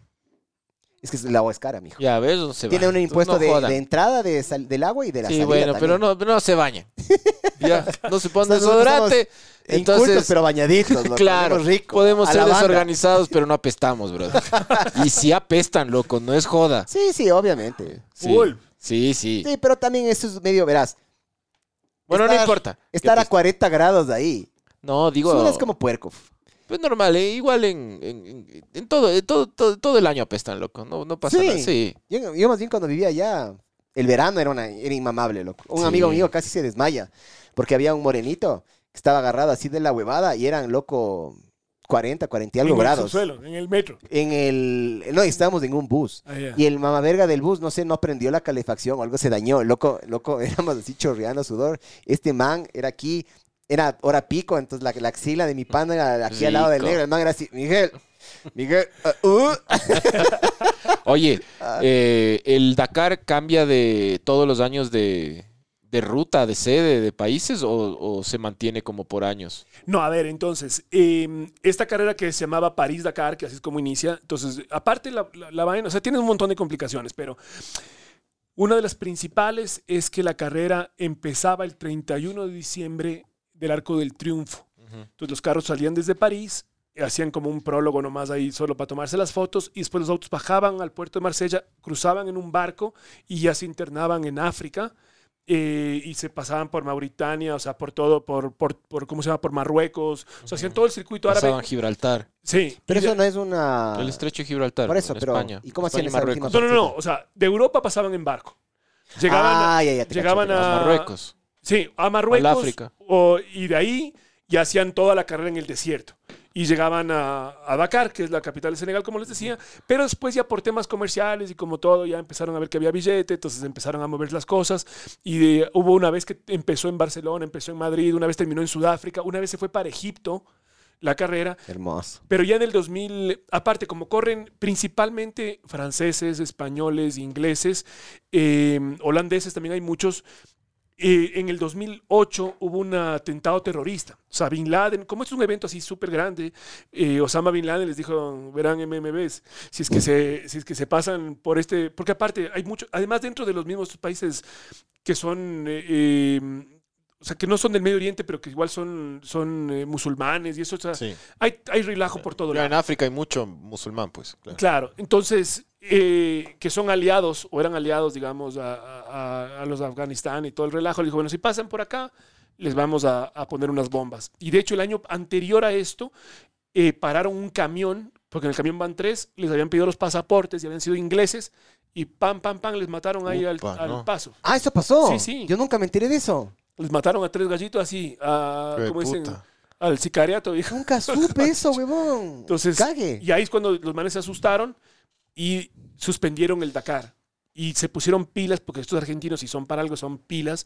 Es que el agua es cara, mijo. Ya ves, no se Tiene un impuesto no de, entrada de sal- del agua y de la Sí, salida bueno, también. pero no, no se bañan. *laughs* Ya, no se ponen O sea, nosotros desodorante. Incultos, Entonces, pero bañaditos. loco, *laughs* claro, rico. podemos ser desorganizados, pero no apestamos, bro. *laughs* y si apestan, loco, no es joda. Sí, sí, obviamente. Sí, Full. sí, sí. Sí, pero también eso es medio, verás, Bueno, no importa. estar a 40 grados de ahí. No, digo, Sudas como puerco. Pues normal, eh, igual en, en, en- en todo, en todo, todo, todo el año apestan, loco. No, no pasa Sí. nada. Sí. Yo, yo más bien cuando vivía allá, el verano era, una, era inmamable, loco. Un Sí. amigo mío casi se desmaya porque había un morenito que estaba agarrado así de la huevada y eran, loco, 40, 40 y algo en el grados. subsuelo, en el metro. En el... No, estábamos en un bus. Ah. Y el mamaverga del bus, no sé, no prendió la calefacción o algo se dañó. Loco, loco, *laughs* éramos así chorreando sudor. Este man era aquí era hora pico, entonces la, la axila de mi pana era aquí al lado del Rico. negro. El man era así, Miguel, Miguel, uh, uh". *laughs* Oye, eh, ¿el Dakar cambia de todos los años de, de ruta, de sede, de países o, o se mantiene como por años? No, a ver, entonces, eh, esta carrera que se llamaba París-Dakar, que así es como inicia, entonces, aparte la, la, la vaina, o sea, tiene un montón de complicaciones, pero una de las principales es que la carrera empezaba el 31 de diciembre del Arco del Triunfo. Entonces los carros salían desde París, hacían como un prólogo nomás ahí solo para tomarse las fotos y después los autos bajaban al puerto de Marsella, cruzaban en un barco y ya se internaban en África eh, y se pasaban por Mauritania, o sea, por todo, por, por, por ¿cómo se llama? Por Marruecos, o sea, hacían todo el circuito Pasaban árabe. Gibraltar, Sí. Pero eso no es una... el estrecho de Gibraltar. Por eso, en pero... España. ¿Y cómo hacían esa Marruecos. No, no, no, o sea, de Europa pasaban en barco. Llegaban, a- Ah, ya, ya, llegaban cacho. a Marruecos. Sí, a Marruecos. África. o- y de ahí ya hacían toda la carrera en el desierto. Y llegaban a, a Dakar, que es la capital de Senegal, como les decía. Pero después ya por temas comerciales y como todo, ya empezaron a ver que había billete, entonces empezaron a mover las cosas. Y de- hubo una vez que empezó en Barcelona, empezó en Madrid, una vez terminó en Sudáfrica, una vez se fue para Egipto la carrera. Hermoso. Pero ya en el 2000, aparte, como corren principalmente franceses, españoles, ingleses, eh, holandeses también hay muchos. Eh, en el 2008 hubo un atentado terrorista. O sea, Bin Laden, como es un evento así súper grande, eh, Osama Bin Laden les dijo, verán MMBs, si es, que se, si es que se pasan por este, porque aparte hay mucho, además dentro de los mismos países que son eh, eh, o sea, que no son del Medio Oriente, pero que igual son, son eh, musulmanes y eso, o sea, Sí. hay, hay relajo por todo Ya en lado. África hay mucho musulmán, pues. claro. Claro, entonces, eh, que son aliados, o eran aliados, digamos, a, a- a los de Afganistán y todo el relajo, le dijo, bueno, si pasan por acá, les vamos a, a poner unas bombas. Y de hecho, el año anterior a esto, eh, pararon un camión, porque en el camión van tres, les habían pedido los pasaportes y habían sido ingleses, y pam, pam, pam, les mataron ahí al, Upa, al no. paso. Ah, ¿eso pasó? Sí, sí. Yo nunca me enteré de eso. Les mataron a tres gallitos así, a, ¿cómo dicen? Al sicariato, viejo. Nunca supe *laughs* eso, huevón. Entonces, Cague. y ahí es cuando los manes se asustaron y suspendieron el Dakar. Y se pusieron pilas, porque estos argentinos, si son para algo, son pilas.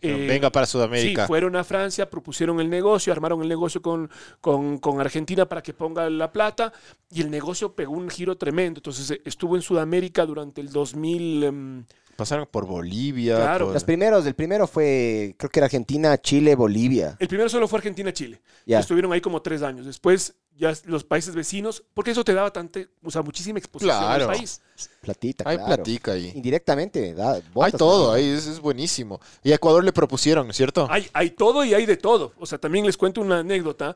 Eh, Venga para Sí, Sudamérica. fueron a Francia, propusieron el negocio, armaron el negocio con, con, con Argentina para que ponga la plata y el negocio pegó un giro tremendo. Entonces eh, estuvo en Sudamérica durante el 2000. em, Pasaron por Bolivia. Claro. por- Los primeros, el primero fue, creo que era Argentina, Chile, Bolivia. el primero solo fue Argentina-Chile. Ya. Estuvieron ahí como tres años. Después ya los países vecinos, porque eso te daba tanta, o sea, muchísima exposición Claro. al país. Platita, Hay claro. platica ahí. Indirectamente, da, Hay todo, ahí es, es buenísimo. Y a Ecuador le propusieron, ¿cierto? Hay, hay todo y hay de todo. O sea, también les cuento una anécdota.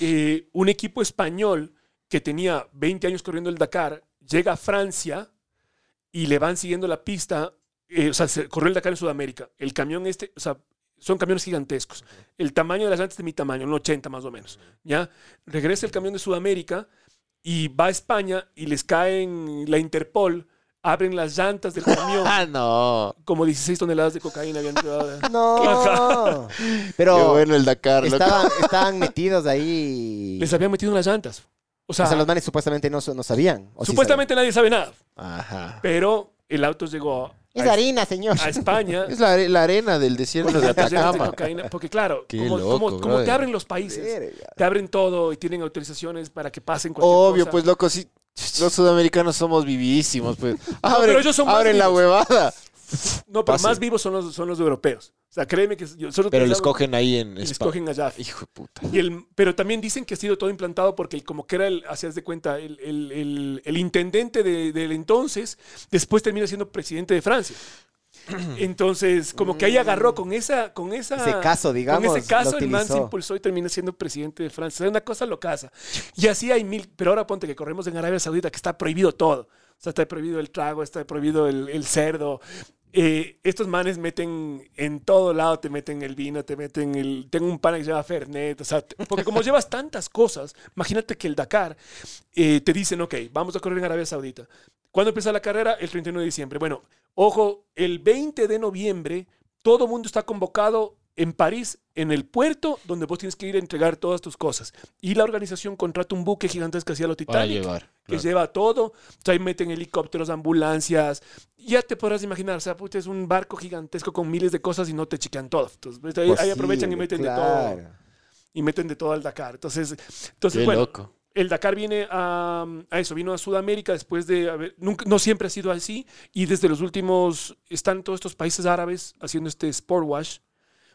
Eh, un equipo español que tenía 20 años corriendo el Dakar llega a Francia y le van siguiendo la pista. eh, o sea, se corrió el Dakar en Sudamérica. El camión este, o sea, son camiones gigantescos. El tamaño de las llantas de mi tamaño, un 80 más o menos. ¿ya? Regresa el camión de Sudamérica y va a España y les caen la Interpol, abren las llantas del camión. *laughs* Ah, no. Como 16 toneladas de cocaína habían llevado. *laughs* No. Qué *laughs* Pero bueno el Dakar, estaban, estaban metidos ahí. Les habían metido en las llantas. O sea, o sea, los manes supuestamente no, no sabían. ¿o sí supuestamente nadie sabe nada. Ajá. Pero el auto llegó? Es a, harina, señor. a España. *laughs* Es la, la arena del desierto de Atacama. cocaína, porque claro, Qué como, loco, como- como brother. te abren los países, Verga. te abren todo y tienen autorizaciones para que pasen cualquier Obvio, cosa. pues loco, sí. Los sudamericanos somos vivísimos, pues. Abren, pero ellos son abren la huevada. No, pero más vivos son los, son los europeos. O sea, créeme que yo- nosotros Pero les cogen ahí en España. cogen allá. Hijo de puta. Y el, pero también dicen que ha sido todo implantado porque el- como que era el, hacías de cuenta, el, el- el- el intendente de- del entonces, después termina siendo presidente de Francia. *clears throat* Entonces, como que ahí agarró con esa, con esa, Ese caso, digamos, con ese caso lo el man se utilizó. impulsó y termina siendo presidente de Francia. Es una cosa locaza. Y así hay mil, pero ahora ponte que corremos en Arabia Saudita que está prohibido todo. O sea, está prohibido el trago, está prohibido el, el cerdo. Eh, estos manes meten en todo lado, te meten el vino, te meten el... Tengo un pana que se llama Fernet, o sea, porque como *laughs* llevas tantas cosas, imagínate que el Dakar eh, te dicen, ok, vamos a correr en Arabia Saudita. ¿Cuándo empieza la carrera? El 31 de diciembre. Bueno, ojo, el 20 de noviembre todo el mundo está convocado en París, en el puerto, donde vos tienes que ir a entregar todas tus cosas. Y la organización contrata un buque gigantesco hacia lo Para Titanic llevar. que lleva todo. O sea, ahí meten helicópteros, ambulancias. Ya te podrás imaginar, o sea, puta, es un barco gigantesco con miles de cosas y no te chequean todo. Entonces, ahí, ahí aprovechan y meten de todo. claro. Y meten de todo al Dakar. Entonces, entonces Qué bueno, loco. el Dakar viene a, a eso, vino a Sudamérica después de haber, nunca, no siempre ha sido así, y desde los últimos, están todos estos países árabes haciendo este sport wash,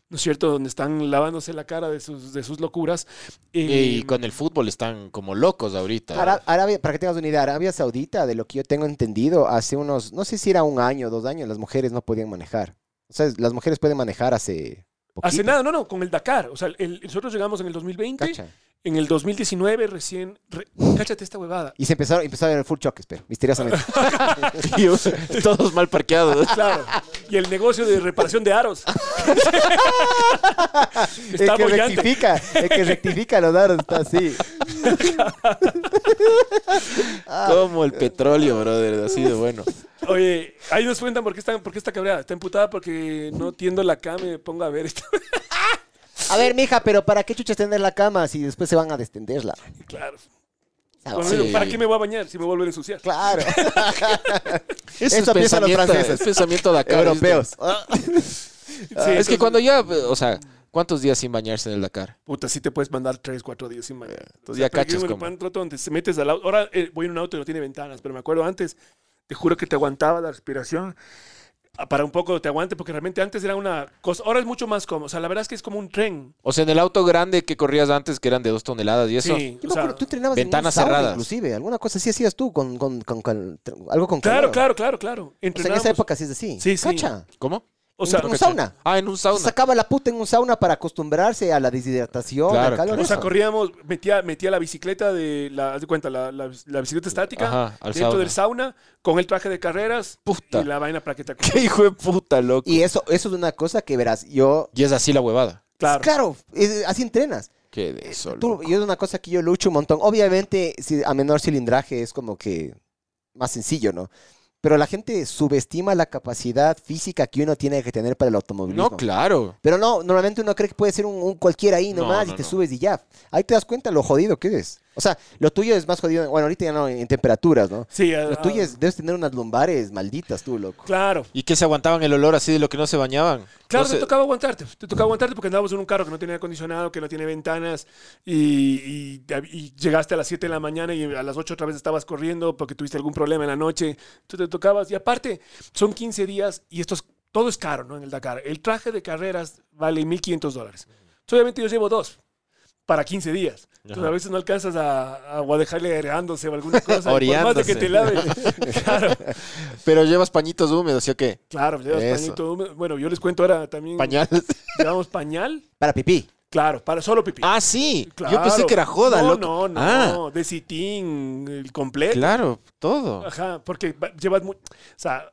¿no es cierto? Donde están lavándose la cara de sus, de sus locuras. Eh, Y con el fútbol están como locos ahorita. Ara- Arabia, para que tengas una idea, Arabia Saudita, de lo que yo tengo entendido, hace unos, no sé si era un año, dos años, las mujeres no podían manejar. O sea, las mujeres pueden manejar hace poquito. hace nada, no, no, con el Dakar. O sea, el- nosotros llegamos en el 2020, Cacha. En el 2019 recién, re- cáchate esta huevada. Y se empezaron, empezaron a ver full choques, pero misteriosamente. *laughs* Todos mal parqueados. Claro. Y el negocio de reparación de aros. *laughs* el Está que bollante. rectifica, el que rectifica los datos está así. *laughs* Como el petróleo, brother. Así de bueno. Oye, ahí nos cuentan por qué está, por qué está cabreada. Está emputada porque no tiendo la cama y me pongo a ver esto. A ver, mija, pero ¿para qué chuchas tener la cama si después se van a destenderla? Claro. Ah, Bueno, Sí. ¿Para qué me voy a bañar si me vuelvo a ensuciar? Claro. *laughs* *laughs* Eso Eso piensan los franceses. Es pensamiento de acá. Europeos. *laughs* Sí, es que cuando ya, o sea, ¿cuántos días sin bañarse en el Dakar? Puta, sí te puedes mandar 3, 4 días sin bañar. Entonces ya pero cachas como. donde se metes al auto. Ahora eh, voy en un auto y no tiene ventanas, pero me acuerdo antes, te juro que te aguantaba la respiración. Para un poco te aguante, porque realmente antes era una cosa. Ahora es mucho más cómodo. O sea, la verdad es que es como un tren. O sea, en el auto grande que corrías antes, que eran de dos toneladas y eso. Sí, Yo o me sea, acuerdo, tú entrenabas ventanas en un sauna, cerradas. inclusive. Alguna cosa así hacías tú con, con, con- con- algo con claro, calor. claro, claro, claro. O sea, en Entrenábamos- esa época sí es así. Sí, sí. Cacha. ¿Cómo? O sea, en un sauna. Ah, en un sauna. Sacaba la puta en un sauna para acostumbrarse a la deshidratación, Claro, al calor. claro. O sea, corríamos, metía, metía la bicicleta de la, haz de cuenta, la, la- la bicicleta estática Ajá, dentro sauna. del sauna con el traje de carreras Puta. y la vaina para que te *laughs* Qué hijo de puta, loco. Y eso, eso es una cosa que verás. Yo. Y es así la huevada. Claro. Claro, es- así entrenas. Qué de eso, Tú- loco. y es una cosa que yo lucho un montón. Obviamente, si a menor cilindraje es como que más sencillo, ¿no? Pero la gente subestima la capacidad física que uno tiene que tener para el automovilismo. No, claro. Pero no, normalmente uno cree que puede ser un, un cualquiera ahí No, nomás no, y te no. subes y ya. Ahí te das cuenta lo jodido que eres. O sea, lo tuyo es más jodido. Bueno, ahorita ya no en temperaturas, ¿no? Sí, Lo ah, tuyo es, debes tener unas lumbares malditas tú, loco. Claro. ¿Y que se aguantaban el olor así de lo que no se bañaban? Claro, No te tocaba aguantarte. Te tocaba aguantarte porque andábamos en un carro que no tenía acondicionado, que no tiene ventanas y, y- y llegaste a las 7 de la mañana y a las 8 otra vez estabas corriendo porque tuviste algún problema en la noche. Tú te tocabas. Y aparte, son 15 días y esto es- todo es caro, ¿no? En el Dakar. El traje de carreras vale 1.500 dólares. Obviamente yo llevo dos para 15 días. Entonces, Ajá. a veces no alcanzas a, a, dejarle agregándose o alguna cosa. *laughs* por más de que te lave. *laughs* claro. Pero llevas pañitos húmedos, ¿sí o qué? Claro, llevas Eso. pañito húmedo. Bueno, yo les cuento ahora también. Pañales. *laughs* Llevamos pañal. Para pipí. Claro, para solo pipí. Ah, sí. Claro. Yo pensé que era joda, no, loco. No, no, Ah, De citín, el completo. claro, todo. Ajá, porque va- llevas muy. O sea,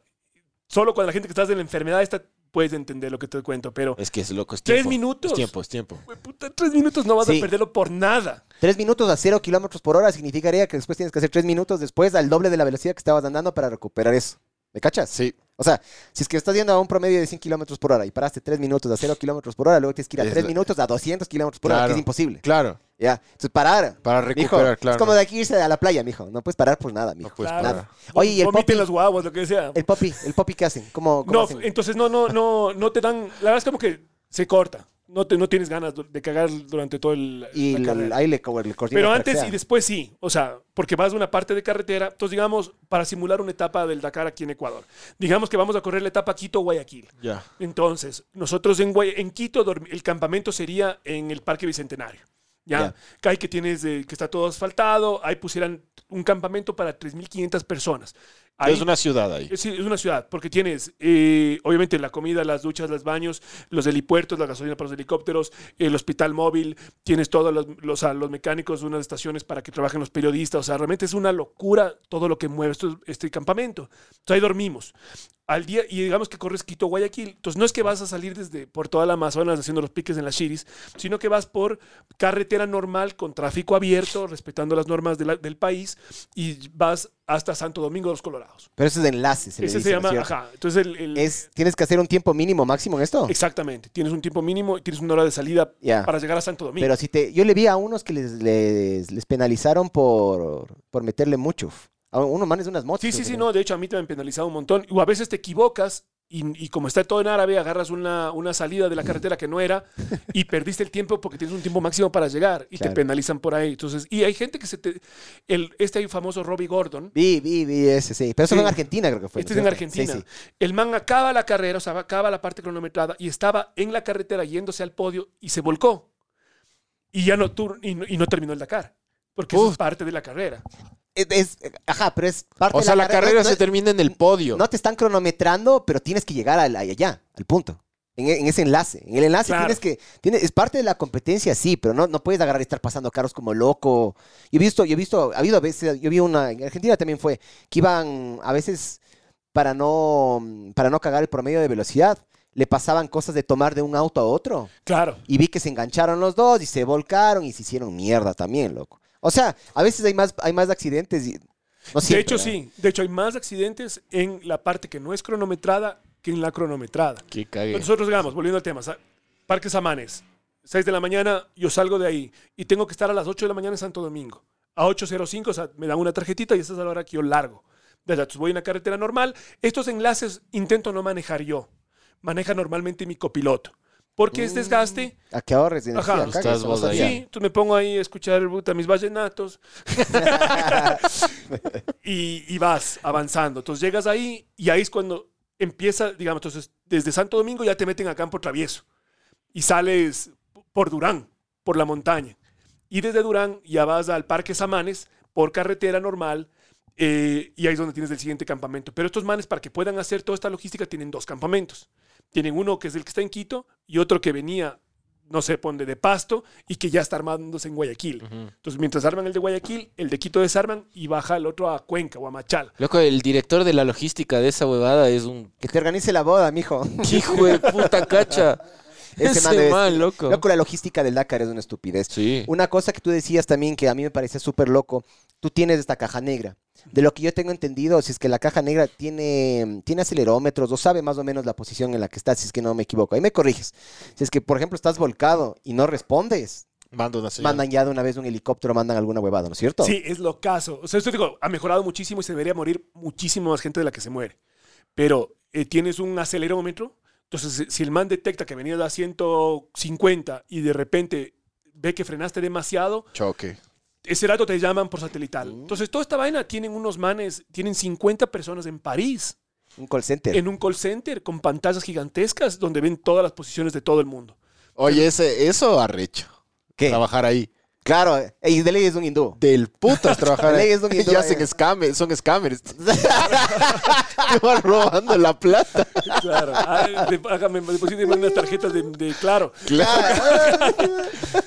solo cuando la gente que estás de la enfermedad esta puedes entender lo que te cuento, pero. Es que es loco, es Tres tiempo. minutos. Es tiempo, es tiempo. güey, puta, tres minutos no vas Sí. a perderlo por nada. Tres minutos a cero kilómetros por hora significaría que después tienes que hacer tres minutos después al doble de la velocidad que estabas andando para recuperar eso. ¿Me cachas? Sí. O sea, si es que estás yendo a un promedio de 100 kilómetros por hora y paraste tres minutos a cero kilómetros por hora, luego tienes que ir a Es tres la- minutos a 200 kilómetros por hora, que es imposible. Claro, Ya. Entonces, parar. para Mijo, recuperar, claro. Es como de aquí irse a la playa, mijo. No puedes parar por nada, mijo. No puedes Claro. parar. Oye, ¿y el Vomiten popi? los guaguas, lo que sea. El popi, el popi, ¿qué hacen? ¿Cómo, cómo No, hacen? entonces no, no, no, no te dan. La verdad es como que se corta. No, te, no tienes ganas de cagar durante todo el. Y la el, carrera. ahí le, le Pero antes sea. y después sí, o sea, porque vas de una parte de carretera, entonces digamos, para simular una etapa del Dakar aquí en Ecuador, digamos que vamos a correr la etapa Quito-Guayaquil. Ya. Entonces, nosotros en, Guay- en Quito, el campamento sería en el Parque Bicentenario. Ya, Ya. que hay que tienes, eh, que está todo asfaltado, ahí pusieran un campamento para 3.500 personas. Ahí, Es una ciudad ahí. Sí, es una ciudad, porque tienes, eh, obviamente, la comida, las duchas, los baños, los helipuertos, la gasolina para los helicópteros, el hospital móvil, tienes todos los, los, mecánicos, unas estaciones para que trabajen los periodistas. O sea, realmente es una locura todo lo que mueve esto- este campamento. Entonces ahí dormimos. Al día, y digamos que corres Quito, Guayaquil. Entonces no es que vas a salir desde por toda la Amazonas haciendo los piques en las chiris, sino que vas por carretera normal con tráfico abierto, respetando las normas de la- del país, y vas hasta Santo Domingo de los Colorados. Pero ese es de enlace, se le Ese dice, se ¿no es llama, ajá. Entonces, el, el- Es, ¿Tienes que hacer un tiempo mínimo máximo en esto? exactamente. Tienes un tiempo mínimo y tienes una hora de salida para llegar a Santo Domingo. Pero si te, yo le vi a unos que les, les, les penalizaron por, por meterle mucho. A unos manes unas motos. Sí, sí, sí, no, de hecho a mí te han penalizado un montón. O a veces te equivocas y, y como está todo en árabe, agarras una, una salida de la carretera que no era y *laughs* perdiste el tiempo porque tienes un tiempo máximo para llegar y Claro. te penalizan por ahí. Entonces, y hay gente que se te... El, este famoso Robbie Gordon, Vi, vi, vi ese, sí. Pero eso Sí. fue en Argentina, creo que fue. este ¿no es en? Argentina. Sí, sí. El man acaba la carrera, o sea, acaba la parte cronometrada y estaba en la carretera yéndose al podio y se volcó. Y ya no, y no, y no terminó el Dakar. Porque eso es parte de la carrera. Es, ajá, pero es parte O de sea, la carrera no- se termina en el podio. No te están cronometrando, pero tienes que llegar al- allá, al punto. En, en ese enlace. En el enlace Claro. tienes que. Tienes, es parte de la competencia, sí, pero no, no puedes agarrar y estar pasando carros como loco. Yo he visto, yo he visto, ha habido a veces, yo vi una, en Argentina también fue, que iban a veces para no, para no cagar el promedio de velocidad, le pasaban cosas de tomar de un auto a otro. Claro. Y vi que se engancharon los dos y se volcaron y se hicieron mierda también, loco. O sea, a veces hay más, hay más accidentes y. No de hecho, ¿verdad? sí. De hecho, hay más accidentes en la parte que no es cronometrada que en la cronometrada. Qué cague. Nosotros, digamos, volviendo al tema, sa- Parques Amanes, 6 de la mañana, yo salgo de ahí y tengo que estar a las 8 de la mañana en Santo Domingo. A 8.05, o sea, me dan una tarjetita y esa es la hora que yo largo. Entonces voy en la carretera normal. Estos enlaces intento no manejar yo. Maneja normalmente mi copiloto. Porque es desgaste. A que ahorres energía. Ajá. Estás vos sabía. Sí, entonces me pongo ahí a escuchar puta, mis vallenatos. *laughs* y, y vas avanzando. Entonces llegas ahí y ahí es cuando empieza, digamos, entonces desde Santo Domingo ya te meten a Campo Travieso y sales por Durán, por la montaña. Y desde Durán ya vas al Parque Samanes por carretera normal eh, y ahí es donde tienes el siguiente campamento. Pero estos manes, para que puedan hacer toda esta logística, tienen dos campamentos. Tienen uno que es el que está en Quito y otro que venía, no sé, ponde de Pasto y que ya está armándose en Guayaquil. Entonces, mientras arman el de Guayaquil, el de Quito desarman y baja el otro a Cuenca o a Machala. Loco, el director de la logística de esa huevada es un Que te organice la boda, mijo. *laughs* hijo de puta cacha. *laughs* Ese Ese man debe- man, loco. Loco, la logística del Dakar es una estupidez. Sí. Una cosa que tú decías también que a mí me parecía súper loco, tú tienes esta caja negra. De lo que yo tengo entendido, si es que la caja negra tiene, tiene acelerómetros o sabe más o menos la posición en la que estás, si es que no me equivoco. Ahí me corriges. Si es que, por ejemplo, estás volcado y no respondes, Mando una señal. mandan ya de una vez un helicóptero, mandan alguna huevada, ¿no es cierto? Sí, es lo caso. O sea, esto digo, ha mejorado muchísimo y se debería morir muchísimo más gente de la que se muere. Pero eh, tienes un acelerómetro, entonces si- si el man detecta que venías a 150 y de repente ve que frenaste demasiado, Choque. Ese rato te llaman por satelital. Mm. Entonces toda esta vaina tienen unos manes, tienen 50 personas en París, Un call center. en un call center con pantallas gigantescas donde ven todas las posiciones de todo el mundo. Oye, ese, eso arrecho. ¿Qué? Trabajar ahí. Claro, y de ley es un hindú. Del putas trabajar *laughs* Ley ahí. es un hindú, *laughs* Ya eh. hacen scammers, son scammers. *laughs* Te van robando la plata. Claro. Ah, de- hágame, deposíteme unas tarjetas de, de claro. Claro.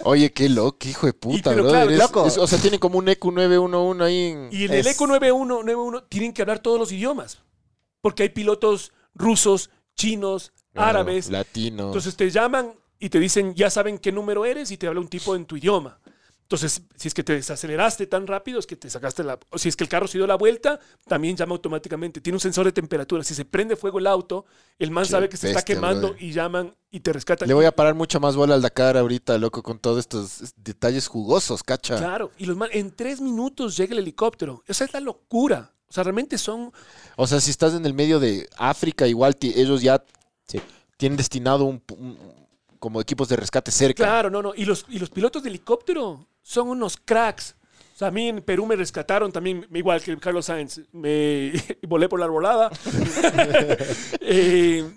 Oye, qué loco, hijo de puta, pero brother. claro, Es- loco. es- o sea, tienen como un E EQ 911 ahí en... Y en el Es- ECO 9191 tienen que hablar todos los idiomas. Porque hay pilotos rusos, chinos, Claro, árabes. Latinos. Entonces te llaman y te dicen, ya saben qué número eres y te habla un tipo en tu idioma. Entonces, si es que te desaceleraste tan rápido, es que te sacaste la... O si es que el carro se dio la vuelta, también llama automáticamente. Tiene un sensor de temperatura. Si se prende fuego el auto, el man Qué sabe que se está quemando brother. y llaman y te rescatan. Le voy a parar mucho más bola al Dakar ahorita, loco, con todos estos detalles jugosos, cacha. Claro. Y los man, en tres minutos llega el helicóptero. Esa es la locura. O sea, realmente son... O sea, si estás en el medio de África, igual ellos ya Sí. tienen destinado un, un- como equipos de rescate cerca. Claro, no, no. Y los, y los pilotos de helicóptero son unos cracks. O sea, a mí en Perú me rescataron también, igual que Carlos Sainz. Me *laughs* volé por la arbolada. *laughs* Eh,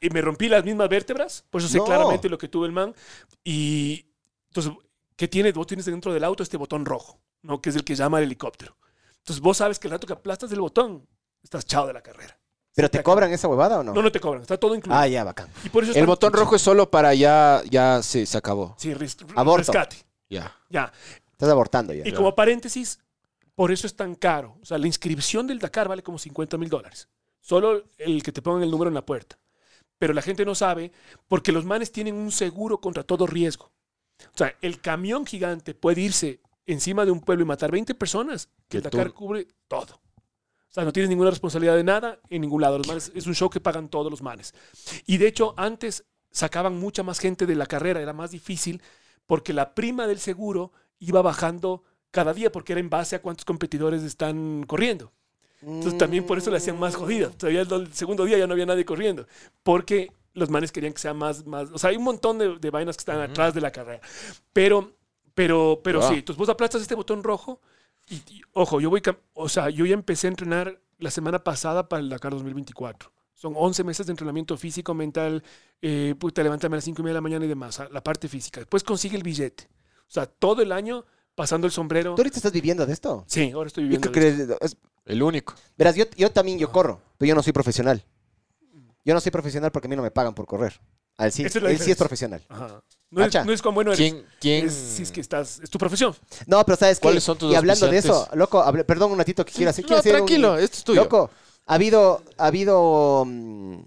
y me rompí las mismas vértebras. Por eso sé No. claramente lo que tuvo el man. Y entonces, ¿qué tienes? Vos tienes dentro del auto este botón rojo, ¿no? Que es el que llama al helicóptero. Entonces, vos sabes que el rato que aplastas el botón, estás chao de la carrera. ¿Pero te cobran esa huevada o no? No, no te cobran. Está todo incluido. Ah, ya, bacán. Y por eso El botón rojo es solo para ya, ya se, se acabó. Sí, res- Aborto. rescate. Ya. Ya. Estás abortando ya. Y como paréntesis, por eso es tan caro. O sea, la inscripción del Dakar vale como 50 mil dólares. Solo el que te pongan el número en la puerta. Pero la gente no sabe porque los manes tienen un seguro contra todo riesgo. O sea, el camión gigante puede irse encima de un pueblo y matar 20 personas, que el Dakar tú- cubre todo. sea, no tienes ninguna responsabilidad de nada en ningún lado. Los manes, es un show que pagan todos los manes. Y de hecho, antes sacaban mucha más gente de la carrera, era más difícil porque la prima del seguro iba bajando cada día porque era en base a cuántos competidores están corriendo. Entonces también por eso le hacían más jodida. Todavía el, segundo día ya no había nadie corriendo. Porque los manes querían que sea más, más. O sea, hay un montón de, de vainas que están atrás de la carrera. Pero, pero, pero Wow. sí. Entonces vos aplastas este botón rojo y, y, ojo, yo voy. O sea, yo ya empecé a entrenar la semana pasada para el Dakar 2024. Son 11 meses de entrenamiento físico, mental, eh, puta, levántame a las 5 y media de la mañana y demás, a- la parte física. Después consigue el billete. O sea, todo el año pasando el sombrero. ¿Tú ahorita estás viviendo de esto? Sí, ahora estoy Yo viviendo. creo de que es- El único. verás, yo, yo también yo corro, pero yo no soy profesional. Yo no soy profesional porque a mí no me pagan por correr. Sí, él Esa es la sí es profesional. Ajá. No, es, no es como bueno eres. ¿Quién? quién? Es, si es que estás. Es tu profesión. No, pero sabes qué? ¿Cuáles son tus y hablando de eso, loco, hable- perdón un ratito que quiero hacer. quiero No, hacer un- tranquilo, esto es tuyo. Loco, ha habido, ha habido. mm,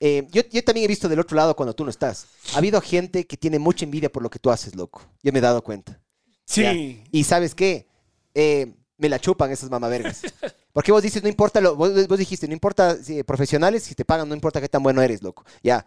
eh, yo, yo también he visto del otro lado cuando tú no estás. Ha habido gente que tiene mucha envidia por lo que tú haces, loco. Yo me he dado cuenta. Sí. Ya. Y sabes qué? Eh, me la chupan esas mamavergas. Porque vos dices, no importa, lo, vos, vos dijiste, no importa si profesionales, si te pagan, no importa qué tan bueno eres, loco. Ya.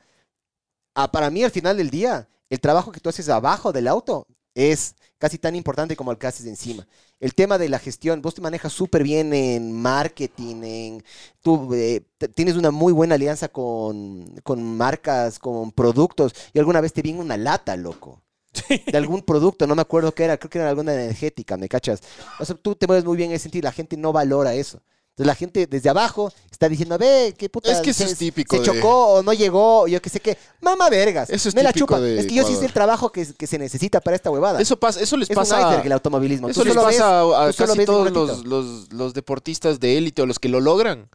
Ah, para mí, al final del día, el trabajo que tú haces abajo del auto es casi tan importante como el que haces encima. El tema de la gestión, vos te manejas súper bien en marketing, en, tú eh, tienes una muy buena alianza con, con marcas, con productos, y alguna vez te vi en una lata, loco de algún producto, no me acuerdo qué era, creo que era alguna energética, ¿me cachas? O sea, tú te mueves muy bien en ese sentido, la gente no valora eso. Entonces la gente desde abajo está diciendo, ve, qué puta. Es que eso se, es típico Se de- chocó o no llegó, o yo qué sé qué. Mamá vergas. Eso es me la chupa. de Es que yo sí sé Ecuador. el trabajo que, que se necesita para esta huevada. Eso pasa, eso les es pasa. un iceberg el automovilismo. Eso les ves- pasa a, a casi todos los, los, los deportistas de élite o los que lo logran.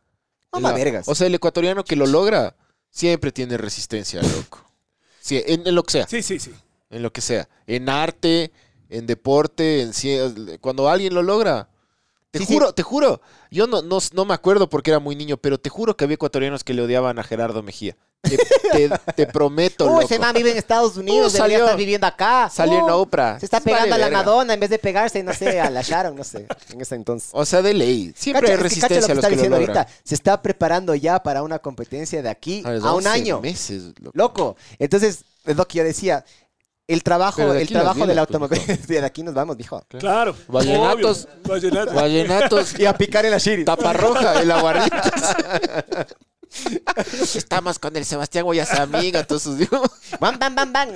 Mamá La- vergas. O sea, el ecuatoriano que lo logra siempre tiene resistencia, loco. Sí, en, en lo que sea, Sí, sí, sí. en lo que sea. En arte, en deporte, en cien- cuando alguien lo logra. Te Sí, sí. juro, te juro. Yo no, no, no me acuerdo porque era muy niño, pero te juro que había ecuatorianos que le odiaban a Gerardo Mejía. Te, te- *laughs* te prometo, Uy, loco. ese man vive en Estados Unidos, Uh, debería salió- estar viviendo acá. Salió en Uh, Oprah. Se está pegando a la verga. Madonna en vez de pegarse, no sé, a la Sharon, no sé, en ese entonces. O sea, de ley. Siempre Cacha, hay es que cacha resistencia a los está que lo diciendo ahorita. Se está preparando ya para una competencia de aquí A, a un 11 año. meses, loco. Loco. Entonces, es lo que yo decía. El trabajo, el trabajo del vienes, pues, *laughs* de aquí nos vamos, dijo. Claro. Vallenatos. Obvio. Vallenatos. Vallenatos. *laughs* Y a picar en la shiri. Tapa roja, el aguarditas. *laughs* Estamos con el Sebastián amiga, entonces digo. ¡Bam, bam, bam, bam!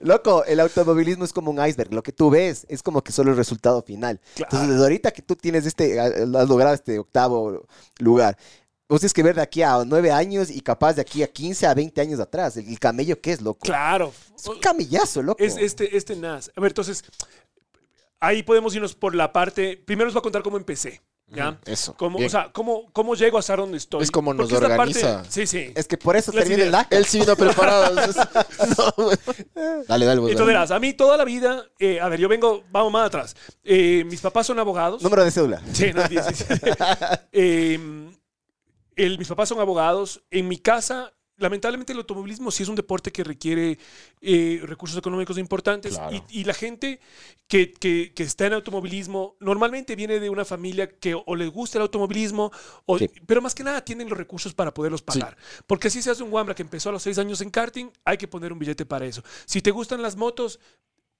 Loco, el automovilismo es como un iceberg. Lo que tú ves es como que solo el resultado final. Claro. Entonces, desde ahorita que tú tienes este, has logrado este octavo lugar, vos tienes que ver de aquí a nueve años y capaz de aquí a 15 a 20 años atrás. El, el camello, ¿qué es, loco? Claro. Es un camillazo, loco. Es este, este NAS. A ver, entonces, ahí podemos irnos por la parte. Primero os voy a contar cómo empecé. ¿Ya? Eso, Cómo, bien. o sea, cómo, cómo llego a estar donde estoy. Es como nos Porque es la organiza. sí, sí. Es que por eso Las termina el. Dakar. Él sí vino preparado. entonces- *laughs* no, dale, dale, vos, Entonces, dale. verás, a mí toda la vida, eh, a ver, yo vengo, vamos más atrás. Eh, mis papás son abogados. Número de cédula. Sí, no, sí, sí, sí. *laughs* Eh, el- mis papás son abogados. En mi casa, lamentablemente, el automovilismo sí es un deporte que requiere eh, recursos económicos importantes. Claro. Y, y la gente que, que- que está en automovilismo normalmente viene de una familia que o les gusta el automovilismo, o, Sí. pero más que nada tienen los recursos para poderlos pagar. Porque si se hace un Wambra que empezó a los seis años en karting, hay que poner un billete para eso. Si te gustan las motos,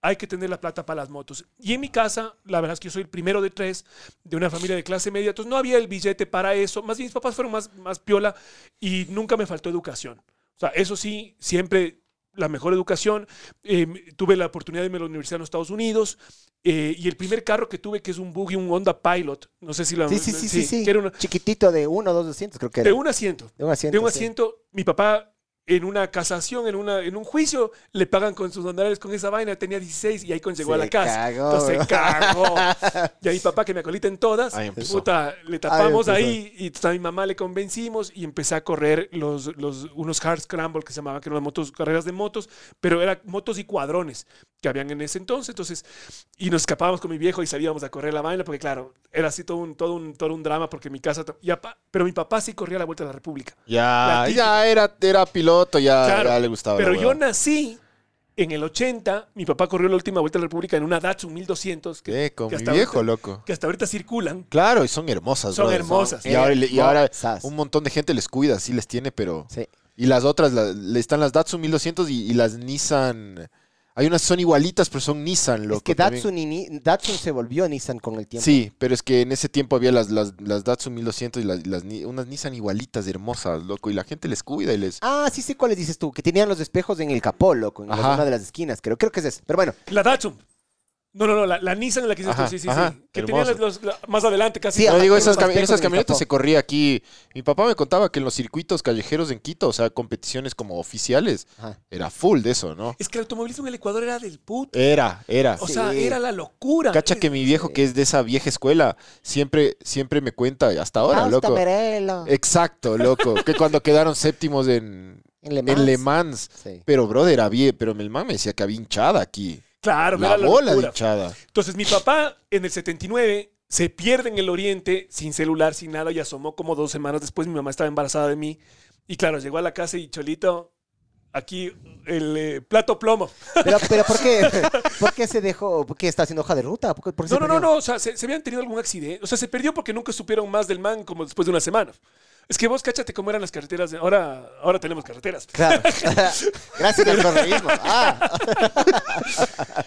hay que tener la plata para las motos. Y en mi casa, la verdad es que yo soy el primero de tres de una familia de clase media, entonces no había el billete para eso. Más bien mis papás fueron más, más piola y nunca me faltó educación. O sea, eso sí, siempre la mejor educación. Eh, tuve la oportunidad de irme a la universidad en los Estados Unidos eh, y el primer carro que tuve, que es un buggy, un Honda Pilot, no sé si lo Sí, sí, sí, sí. sí. que era una- Chiquitito de uno o dos asientos, creo que era. de un asiento. De un asiento. De un sí. asiento, mi papá en una casación, en, una, en un juicio, le pagan con sus honorarios con esa vaina. Tenía 16 y ahí con llegó a Se la casa. cagó, Entonces bro. se cagó. *laughs* Y ahí papá que me acolita en todas. Ahí empezó. Puta, le tapamos Ahí ahí, y entonces a mi mamá le convencimos y empecé a correr los, los, unos hard scramble que se llamaban, que eran motos, carreras de motos, pero eran motos y cuadrones que habían en ese entonces. Entonces, y nos escapábamos con mi viejo y salíamos a correr la vaina, porque claro, era así todo un, todo un, todo un drama, porque mi casa, y apa- pero mi papá sí corría la vuelta a la República. Ya, La ya era, era piloto, ya, Claro, ya le gustaba. Pero yo nací En el 80, mi papá corrió la última vuelta a la República en una Datsun 1200 que, Eh, con que mi hasta viejo, ahorita- loco. que hasta ahorita circulan. Claro, y son hermosas, Son brother. hermosas. Y ahora, y ahora Hermosas. un montón de gente les cuida, sí les tiene, pero... Sí. Y las otras, la- le están las Datsun 1200 y, y las Nissan... Hay unas que son igualitas, pero son Nissan, loco. es que. Datsun, y Datsun se volvió Nissan con el tiempo. Sí, pero es que en ese tiempo había las, las, las Datsun 1200 y las, las unas Nissan igualitas, hermosas, loco. Y la gente les cuida y les... Ah, sí sé cuáles dices tú, que tenían los espejos en el capó, loco, en Ajá. una de las esquinas, creo, creo que es eso. Pero bueno, La Datsun. No, no, no, la, la Nissan en la que tú, sí, sí, ajá, sí. Que hermoso. tenían los- más adelante casi. Sí, No digo, esas, cami- esas camionetas se corría aquí. Mi papá me contaba que en los circuitos callejeros en Quito, o sea, competiciones como oficiales, ajá. era full de eso, ¿no? Es que el automovilismo en el Ecuador era del puto. Era, era. O sea, Sí. era la locura. Cacha que mi viejo, que es de esa vieja escuela, siempre, siempre me cuenta, hasta ahora, Fausto loco. Merelo, Exacto, loco. que cuando quedaron séptimos en, *laughs* en Le Mans. en Le Mans. Sí. Pero, brother, había, pero el man me decía que había hinchada aquí. Claro, La bola locura. Entonces, mi papá en el 79 se pierde en el oriente, sin celular, sin nada, y asomó como dos semanas después. Mi mamá estaba embarazada de mí. Y claro, llegó a la casa y Cholito, aquí el eh, plato plomo. Pero, pero ¿por qué? *laughs* ¿Por qué se dejó? ¿Por qué está haciendo hoja de ruta? ¿Por qué, por qué No, no, no, no. O sea, se, se habían tenido algún accidente. O sea, se perdió porque nunca supieron más del man como después de una semana. Es que vos cáchate cómo eran las carreteras. de- Ahora, ahora tenemos carreteras. Claro. *laughs* Gracias al correísmo. Ah,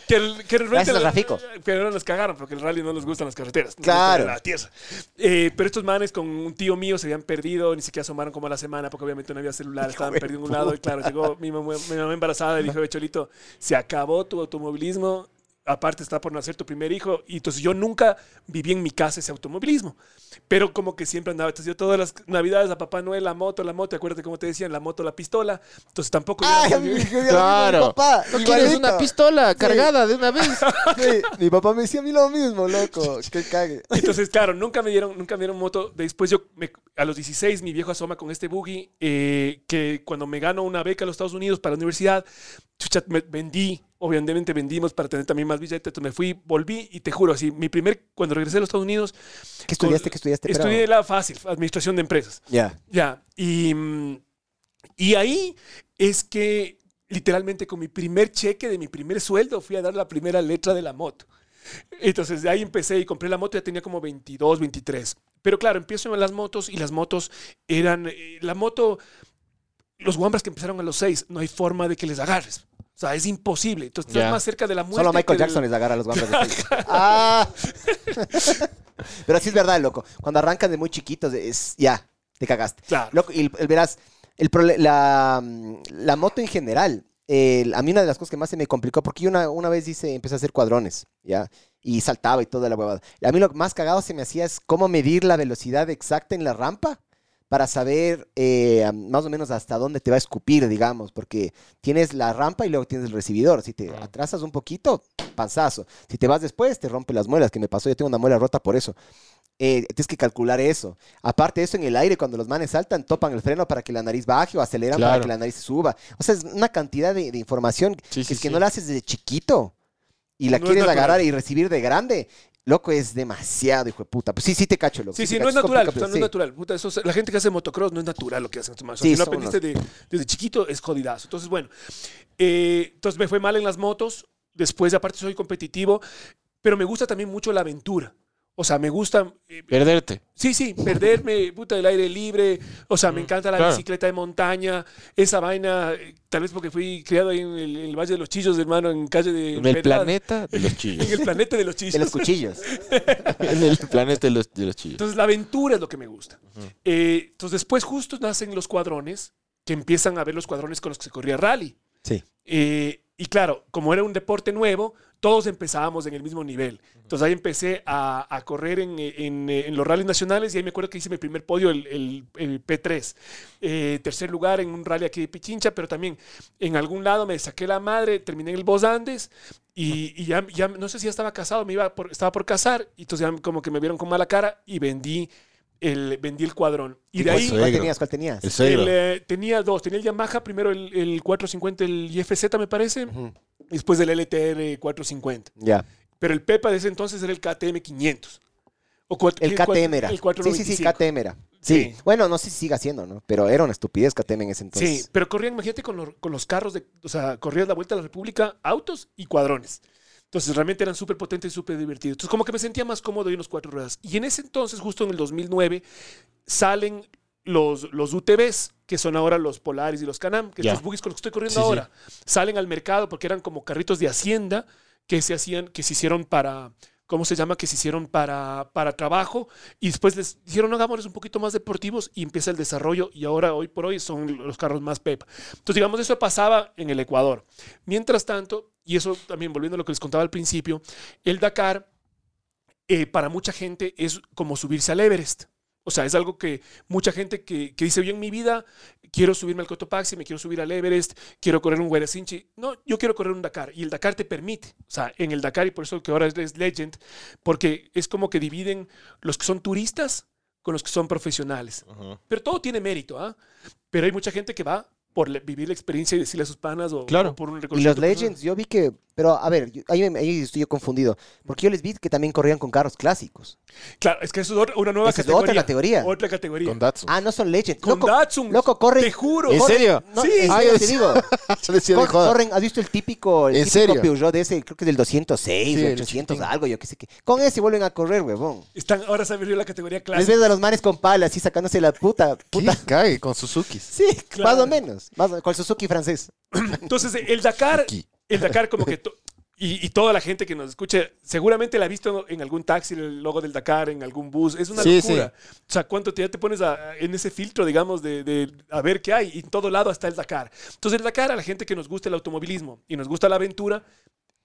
Que, el, que el Gracias al Rafico. Pero no nos cagaron porque el rally no nos gustan las carreteras. nos Claro. La tierra. Eh, pero estos manes con un tío mío se habían perdido, ni siquiera asomaron como a la semana porque obviamente no había celular, estaban perdidos en un lado. Y claro, llegó mi mamá, mi mamá embarazada y dijo, "Ve, Cholito, se acabó tu automovilismo. Aparte está por nacer tu primer hijo. Y entonces yo nunca viví en mi casa ese automovilismo. Pero como que siempre andaba. Entonces yo todas las navidades a Papá Noel, la moto, la moto. Acuérdate cómo te decían, la moto, la pistola. Entonces tampoco... yo Ay, era mi, muy- mi Claro. papá, ¿No quieres una pistola cargada de una vez? *laughs* Sí, mi papá me decía a mí lo mismo, loco. Que cague. Entonces, claro, nunca me dieron, nunca me dieron moto. Después yo, me- a los 16, mi viejo asoma con este buggy, eh, que cuando me gano una beca a los Estados Unidos para la universidad, chucha, me vendí, obviamente vendimos para tener también más billetes, entonces me fui, volví y te juro, así, mi primer, cuando regresé a los Estados Unidos, ¿Qué estudiaste? ¿Qué estudiaste? Pero- estudié la fácil, administración de empresas. Ya. Ya, y, mm, y ahí es que literalmente con mi primer cheque de mi primer sueldo fui a dar la primera letra de la moto. Entonces de ahí empecé y compré la moto, ya tenía como 22, 23. Pero claro, empiezo en las motos y las motos eran, eh, la moto, los guambras que empezaron a los 6, no hay forma de que les agarres. O sea, es imposible. Entonces estás Ya. más cerca de la muerte. Solo Michael del- Jackson les agarra los guantes de. *laughs* Ah. *laughs* Pero sí es verdad, loco. Cuando arrancan de muy chiquitos, es ya, te cagaste. Claro. Loco, y el, el- verás, el prole- la, la moto en general, el- a mí una de las cosas que más se me complicó, porque yo una, una vez hice, empecé a hacer cuadrones, ¿ya? Y saltaba y toda la huevada. A mí lo más cagado se me hacía es cómo medir la velocidad exacta en la rampa para saber eh, más o menos hasta dónde te va a escupir, digamos, porque tienes la rampa y luego tienes el recibidor. Si te atrasas un poquito, panzazo. Si te vas después, te rompe las muelas, que me pasó, yo tengo una muela rota por eso. Eh, tienes que calcular eso. Aparte de eso, en el aire, cuando los manes saltan, topan el freno para que la nariz baje o aceleran para que la nariz suba. O sea, es una cantidad de, de información Sí, que sí, es que sí. no la haces desde chiquito y la No quieres agarrar y recibir de grande. Loco, es demasiado, hijo de puta. Pues sí, sí te cacho, loco. Sí, sí, no es natural, complicado, o sea, no sí. es natural. Puta, eso es- la gente que hace motocross no es natural lo que hacen estos si no aprendiste de- desde chiquito, es jodidazo. Entonces, bueno, eh, entonces me fue mal en las motos. Después, aparte, soy competitivo, pero me gusta también mucho la aventura. O sea, me gusta, eh, Perderte. sí, sí, perderme, puta, del aire libre. O sea, me encanta la claro. bicicleta de montaña, esa vaina, eh, tal vez porque fui criado ahí en el, en el Valle de los Chillos, hermano, en calle de... En el planeta de los *laughs* En chillos. el planeta de los Chillos. De los cuchillos. *laughs* en el planeta de los, de los chillos. Entonces la aventura es lo que me gusta. Eh, entonces después justo nacen los cuadrones, que empiezan a ver los cuadrones con los que se corría rally. Sí. Eh, y claro, como era un deporte nuevo, todos empezábamos en el mismo nivel. Entonces ahí empecé a, a correr en, en, en los rallies nacionales y ahí me acuerdo que hice mi primer podio, el, el- el P3. Eh, tercer lugar en un rally aquí de Pichincha, pero también en algún lado me saqué la madre, terminé en el Bos Andes y, y ya, ya no sé si ya estaba casado, me iba por- estaba por casar y entonces ya como que me vieron con mala cara y vendí el, vendí el cuadrón. Y de ¿Cuál ahí... ¿Cuál tenías? ¿Cuál tenías? El suegro. El, eh, tenía dos. Tenía el Yamaha, primero el, el 450, el IFZ me parece, después el LTR 450. Ya. Pero el Pepa de ese entonces era el KTM 500. O El KTM era. El Sí, sí, sí, 495. KTM era. Sí. Sí. Bueno, no sé si sigue haciendo, ¿no? Pero era una estupidez KTM en ese entonces. Sí, pero corrían, imagínate, con, los- con los carros, de, o sea, corrías la vuelta a la República, autos y cuadrones. Entonces, realmente eran súper potentes y súper divertidos. Entonces, como que me sentía más cómodo en los cuatro ruedas. Y en ese entonces, justo en el 2009, salen los, los UTVs, que son ahora los Polaris y los Canam, que Ya. estos buggies con los que estoy corriendo Sí, sí. ahora. Salen al mercado porque eran como carritos de hacienda que se hacían, que se hicieron para... ¿Cómo se llama? Que se hicieron para, para trabajo y después les dijeron, hagámosles un poquito más deportivos y empieza el desarrollo y ahora, hoy por hoy, son los carros más PEP. Entonces, digamos, eso pasaba en el Ecuador. Mientras tanto, y eso también volviendo a lo que les contaba al principio, el Dakar eh, para mucha gente es como subirse al Everest. O sea, es algo que mucha gente que, que dice, yo en mi vida quiero subirme al Cotopaxi, me quiero subir al Everest, quiero correr un Guaracinchi. No, yo quiero correr un Dakar. Y el Dakar te permite. O sea, en el Dakar, y por eso que ahora es, Legend, porque es como que dividen los que son turistas con los que son profesionales. Pero todo tiene mérito, ¿ah? Pero hay mucha gente que va por vivir la experiencia y decirle a sus panas o, Claro. o por un Y los. Legends, yo vi que. Pero a ver, yo- ahí, estoy yo confundido. Porque yo les vi que también corrían con carros clásicos. Claro, es que eso es otra- una nueva Esa es categoría. otra categoría. Otra categoría. Con Datsun. Ah, no son Legends. Con loco, Datsun. loco, corren. Te juro. ¿En corren- serio? No, Sí. en serio *laughs* yo te decía- digo. Se decía de Cor- joda. corren, ¿has visto el típico, el ¿En típico serio? Peugeot de ese? Creo que es del 206 Sí, o el 800 chiquitín. algo, yo qué sé qué. Con ese vuelven a correr, huevón. Están, ahora se abrió la categoría Les clásica. ves a los manes con palas así sacándose la puta. puta. ¿Qué? Cague con Suzuki. Sí, Claro. más o menos. Más con Suzuki francés. *clears throat* Entonces, el Dakar, Suzuki. El Dakar como que... to- y, y toda la gente que nos escuche, seguramente la ha visto en algún taxi, el logo del Dakar, en algún bus. Es una Sí, locura. O sea, ¿cuánto te, ya te pones a- en ese filtro, digamos, de, de a ver qué hay? Y en todo lado está el Dakar. Entonces, el Dakar, a la gente que nos gusta el automovilismo y nos gusta la aventura,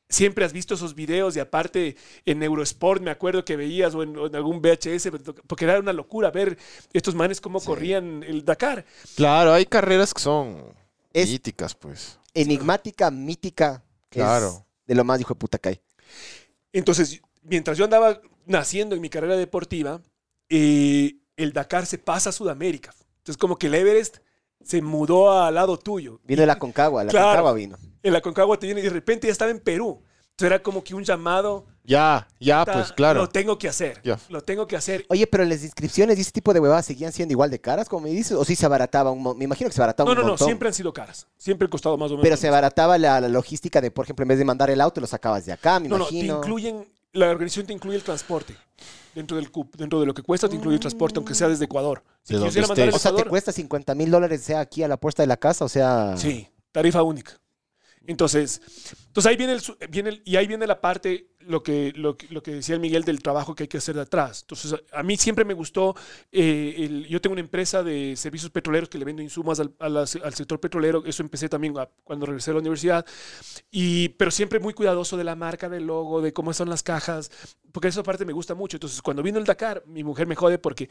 siempre has visto esos videos y aparte en Eurosport me acuerdo que veías o en, o en algún VHS, porque era una locura ver estos manes cómo corrían el Dakar. Claro, hay carreras que son míticas, pues. Enigmática, mítica. es Claro. de lo más hijo de puta que hay. Entonces, mientras yo andaba naciendo en mi carrera deportiva, eh, el Dakar se pasa a Sudamérica. Entonces, como que el Everest se mudó al lado tuyo. Vino de la Concagua, la Claro. Concagua vino. En la Concagua te viene y de repente ya estaba en Perú. Entonces era como que un llamado. Ya, ya, "Ta- pues claro. Lo tengo que hacer. Ya. Lo tengo que hacer. Oye, pero las inscripciones y ese tipo de huevadas seguían siendo igual de caras, como me dices, o sí se abarataba un mo- Me imagino que se abarataba No, un no, no, montón. siempre han sido caras. Siempre han costado más o menos. Pero se abarataba la, la logística de, por ejemplo, en vez de mandar el auto, lo sacabas de acá, me No, no, te imagino. incluyen, la organización te incluye el transporte. Dentro del CUP, dentro de lo que cuesta, te incluye el transporte, aunque sea desde Ecuador. Si De quisiera mandar o sea, te Ecuador, cuesta 50 mil dólares, sea aquí a la puerta de la casa, o sea... Sí, tarifa única. Entonces, entonces ahí viene y ahí viene la parte, lo que, lo, que- decía el Miguel del trabajo que hay que hacer de atrás. Entonces, a, mí siempre me gustó, eh, yo tengo una empresa de servicios petroleros que le vendo insumos al, al sector petrolero, eso empecé también cuando regresé a la universidad, y, pero siempre muy cuidadoso de la marca, del logo, de cómo son las cajas, porque esa parte me gusta mucho. Entonces, cuando vino el Dakar, mi mujer me jode porque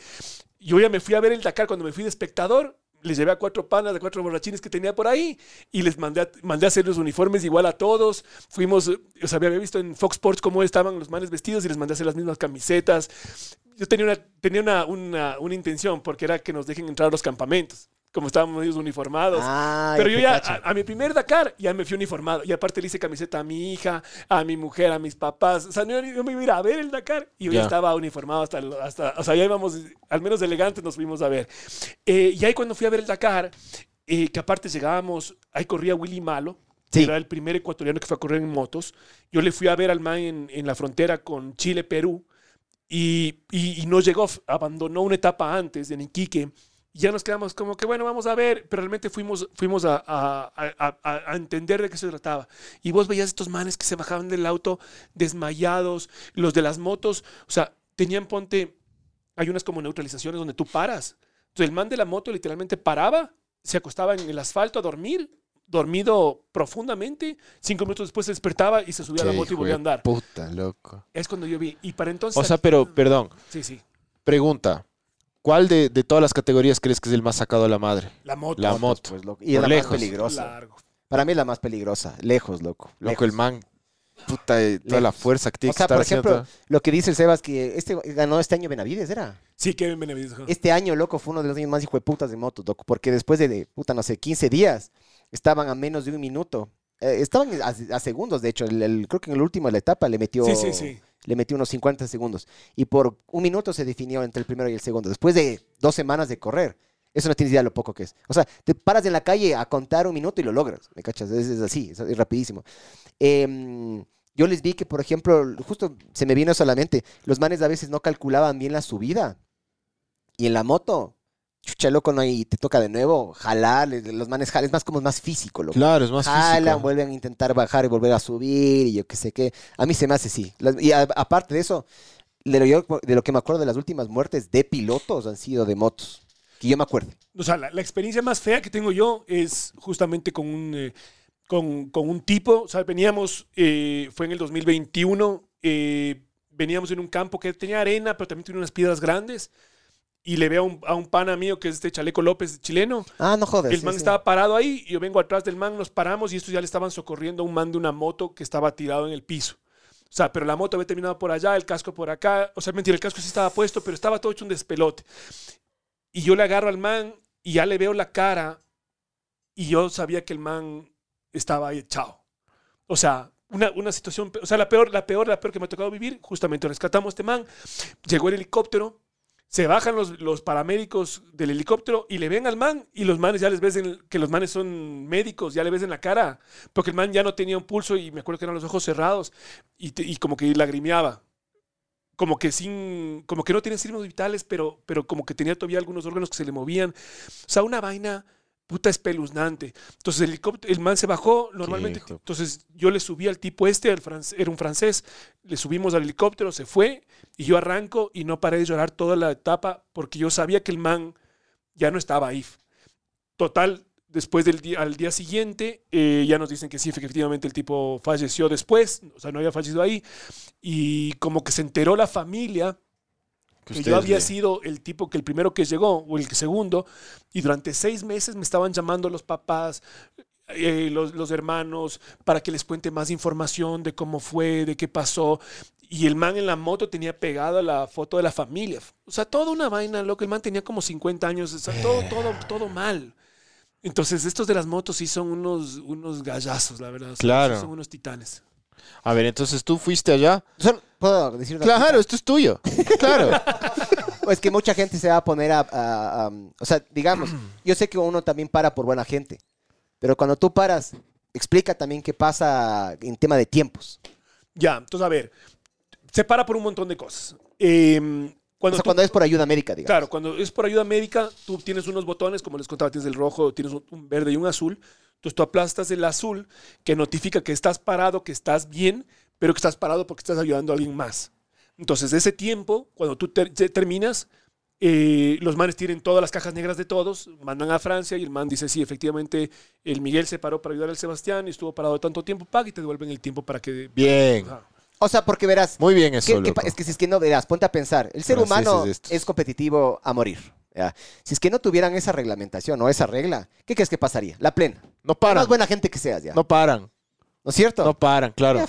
yo ya me fui a ver el Dakar cuando me fui de espectador. Les llevé a cuatro panas, de cuatro borrachines que tenía por ahí y les mandé a, mandé a hacer los uniformes igual a todos. Fuimos, o sea, había visto en Fox Sports cómo estaban los manes vestidos y les mandé a hacer las mismas camisetas. Yo tenía una, tenía una, una, una intención porque era que nos dejen entrar a los campamentos, como estábamos ellos uniformados. Ah, Pero yo ya, a, mi primer Dakar, ya me fui uniformado. Y aparte le hice camiseta a mi hija, a mi mujer, a mis papás. O sea, yo, yo me iba a ir a ver el Dakar y yo ya Ya. estaba uniformado hasta, hasta... O sea, ya íbamos, al menos elegantes nos fuimos a ver. Eh, y ahí cuando fui a ver el Dakar, eh, que aparte llegábamos, ahí corría Willy Malo. que Sí. Era el primer ecuatoriano que fue a correr en motos. Yo le fui a ver al man en, en la frontera con Chile, Perú. Y, y- y no llegó, abandonó una etapa antes en Iquique. Ya nos quedamos como que, bueno, vamos a ver, pero realmente fuimos, fuimos a, a- a- a- entender de qué se trataba. Y vos veías estos manes que se bajaban del auto desmayados, los de las motos, o sea, tenían, ponte, hay unas como neutralizaciones donde tú paras. Entonces el man de la moto literalmente paraba, se acostaba en el asfalto a dormir, dormido profundamente, cinco minutos después se despertaba y se subía a la moto y volvía a andar. Puta, loco. Es cuando yo vi. Y para entonces... O sea, pero, perdón, Sí, sí, pregunta. ¿Cuál de, de todas las categorías crees que es el más sacado a la madre? la moto. La Motos, moto. pues, loco. Y es la lejos. más peligrosa. Largo. Para mí es la más peligrosa. Lejos, loco. Loco, el man, puta, eh, toda la fuerza que tiene O sea, que estar por haciendo. ejemplo, lo que dice el Sebas, que este ganó este año Benavides, ¿era? Sí, Kevin Benavides. Este año, loco, fue uno de los años más hijo de putas de motos, loco, porque después de, de, puta, no sé, 15 días, estaban a menos de un minuto. Eh, estaban a, a segundos, de hecho. El, el- creo que en el último de la etapa le metió Sí, sí, sí. Le metí unos 50 segundos. Y por un minuto se definió entre el primero y el segundo. Después de dos semanas de correr. Eso no tienes idea de lo poco que es. O sea, te paras en la calle a contar un minuto y lo logras. ¿Me cachas? Es, es así, es, es rapidísimo. Em, yo les vi que, por ejemplo, justo se me vino eso. Los manes a veces no calculaban bien la subida. Y en la moto, chucha, loco, no, y te toca de nuevo jalar. Los manes jalan, es más como más físico, loco. Claro, es más Jalan, físico. vuelven a intentar bajar y volver a subir y yo qué sé qué. A mí se me hace así. Las- y a- aparte de eso, de lo, yo- de lo que me acuerdo de las últimas muertes de pilotos han sido de motos. Que yo me acuerdo. O sea, la, la experiencia más fea que tengo yo es justamente con un, eh, con, con un tipo. O sea, veníamos, eh, fue en el 2021, eh, veníamos en un campo que tenía arena, pero también tenía unas piedras grandes. Y le veo a un, a un pana mío que es este Chaleco López, chileno. Ah, no jodas. El sí, man sí. estaba parado ahí, yo vengo atrás del man, nos paramos y estos ya le estaban socorriendo a un man de una moto que estaba tirado en el piso. O sea, pero la moto había terminado por allá, el casco por acá. O sea, mentira, el casco sí estaba puesto, pero estaba todo hecho un despelote. Y yo le agarro al man y ya le veo la cara y yo sabía que el man estaba ahí echado. O sea, una, una situación, o sea, la peor, la peor, la peor que me ha tocado vivir, justamente rescatamos a este man, llegó el helicóptero, se bajan los, los paramédicos del helicóptero y le ven al man y los manes ya les ves en- que los manes son médicos, ya le ves en la cara, porque el man ya no tenía un pulso y me acuerdo que eran los ojos cerrados y, y como que lagrimeaba. Como que sin, como que no tenía signos vitales, pero, pero como que tenía todavía algunos órganos que se le movían. O sea, una vaina puta espeluznante. Entonces el helicóptero, el man se bajó normalmente. Entonces yo le subí al tipo este, al era un francés, le subimos al helicóptero, se fue y yo arranco y no paré de llorar toda la etapa porque yo sabía que el man ya no estaba ahí. Total, después del día, al día siguiente, eh, ya nos dicen que sí, efectivamente el tipo falleció después, o sea, no había fallecido ahí, y como que se enteró la familia que, yo había sido el tipo que el primero que llegó, o el segundo, y durante seis meses me estaban llamando los papás, eh, los, los hermanos, para que les cuente más información de cómo fue, de qué pasó. Y el man en la moto tenía pegada la foto de la familia. O sea, toda una vaina, loco. El man tenía como 50 años. O sea, todo, todo, todo mal. Entonces, estos de las motos sí son unos, unos gallazos, la verdad. O sea, Son unos titanes. A ver, entonces tú fuiste allá. Solo puedo decir una Claro, esto es tuyo. Claro. *laughs* Es que mucha gente se va a poner a, a- a- O sea, digamos, *clears throat* yo sé que uno también para por buena gente, pero cuando tú paras, explica también qué pasa en tema de tiempos. Ya, entonces, a ver. Se para por un montón de cosas. Eh, O cuando sea, tú- cuando es por ayuda médica, digamos. Claro, cuando es por ayuda médica, tú tienes unos botones, como les contaba, tienes el rojo, tienes un, un verde y un azul. Entonces tú aplastas el azul que notifica que estás parado, que estás bien, pero que estás parado porque estás ayudando a alguien más. Entonces, de ese tiempo, cuando tú ter- te- terminas, eh, los manes tienen todas las cajas negras de todos, mandan a Francia y el man dice, sí, efectivamente, el Miguel se paró para ayudar al Sebastián y estuvo parado tanto tiempo, paga y te devuelven el tiempo para que... Bien. O sea, porque verás, Muy bien eso, ¿qué- qué loco. pa- es que si es que no verás, ponte a pensar, el ser humano es competitivo a morir. ¿ya? Si es que no tuvieran esa reglamentación o esa regla, ¿qué crees que pasaría? La plena. No Por paran. más buena gente que seas, ¿ya? No paran. ¿No es cierto? No paran, claro. Ya.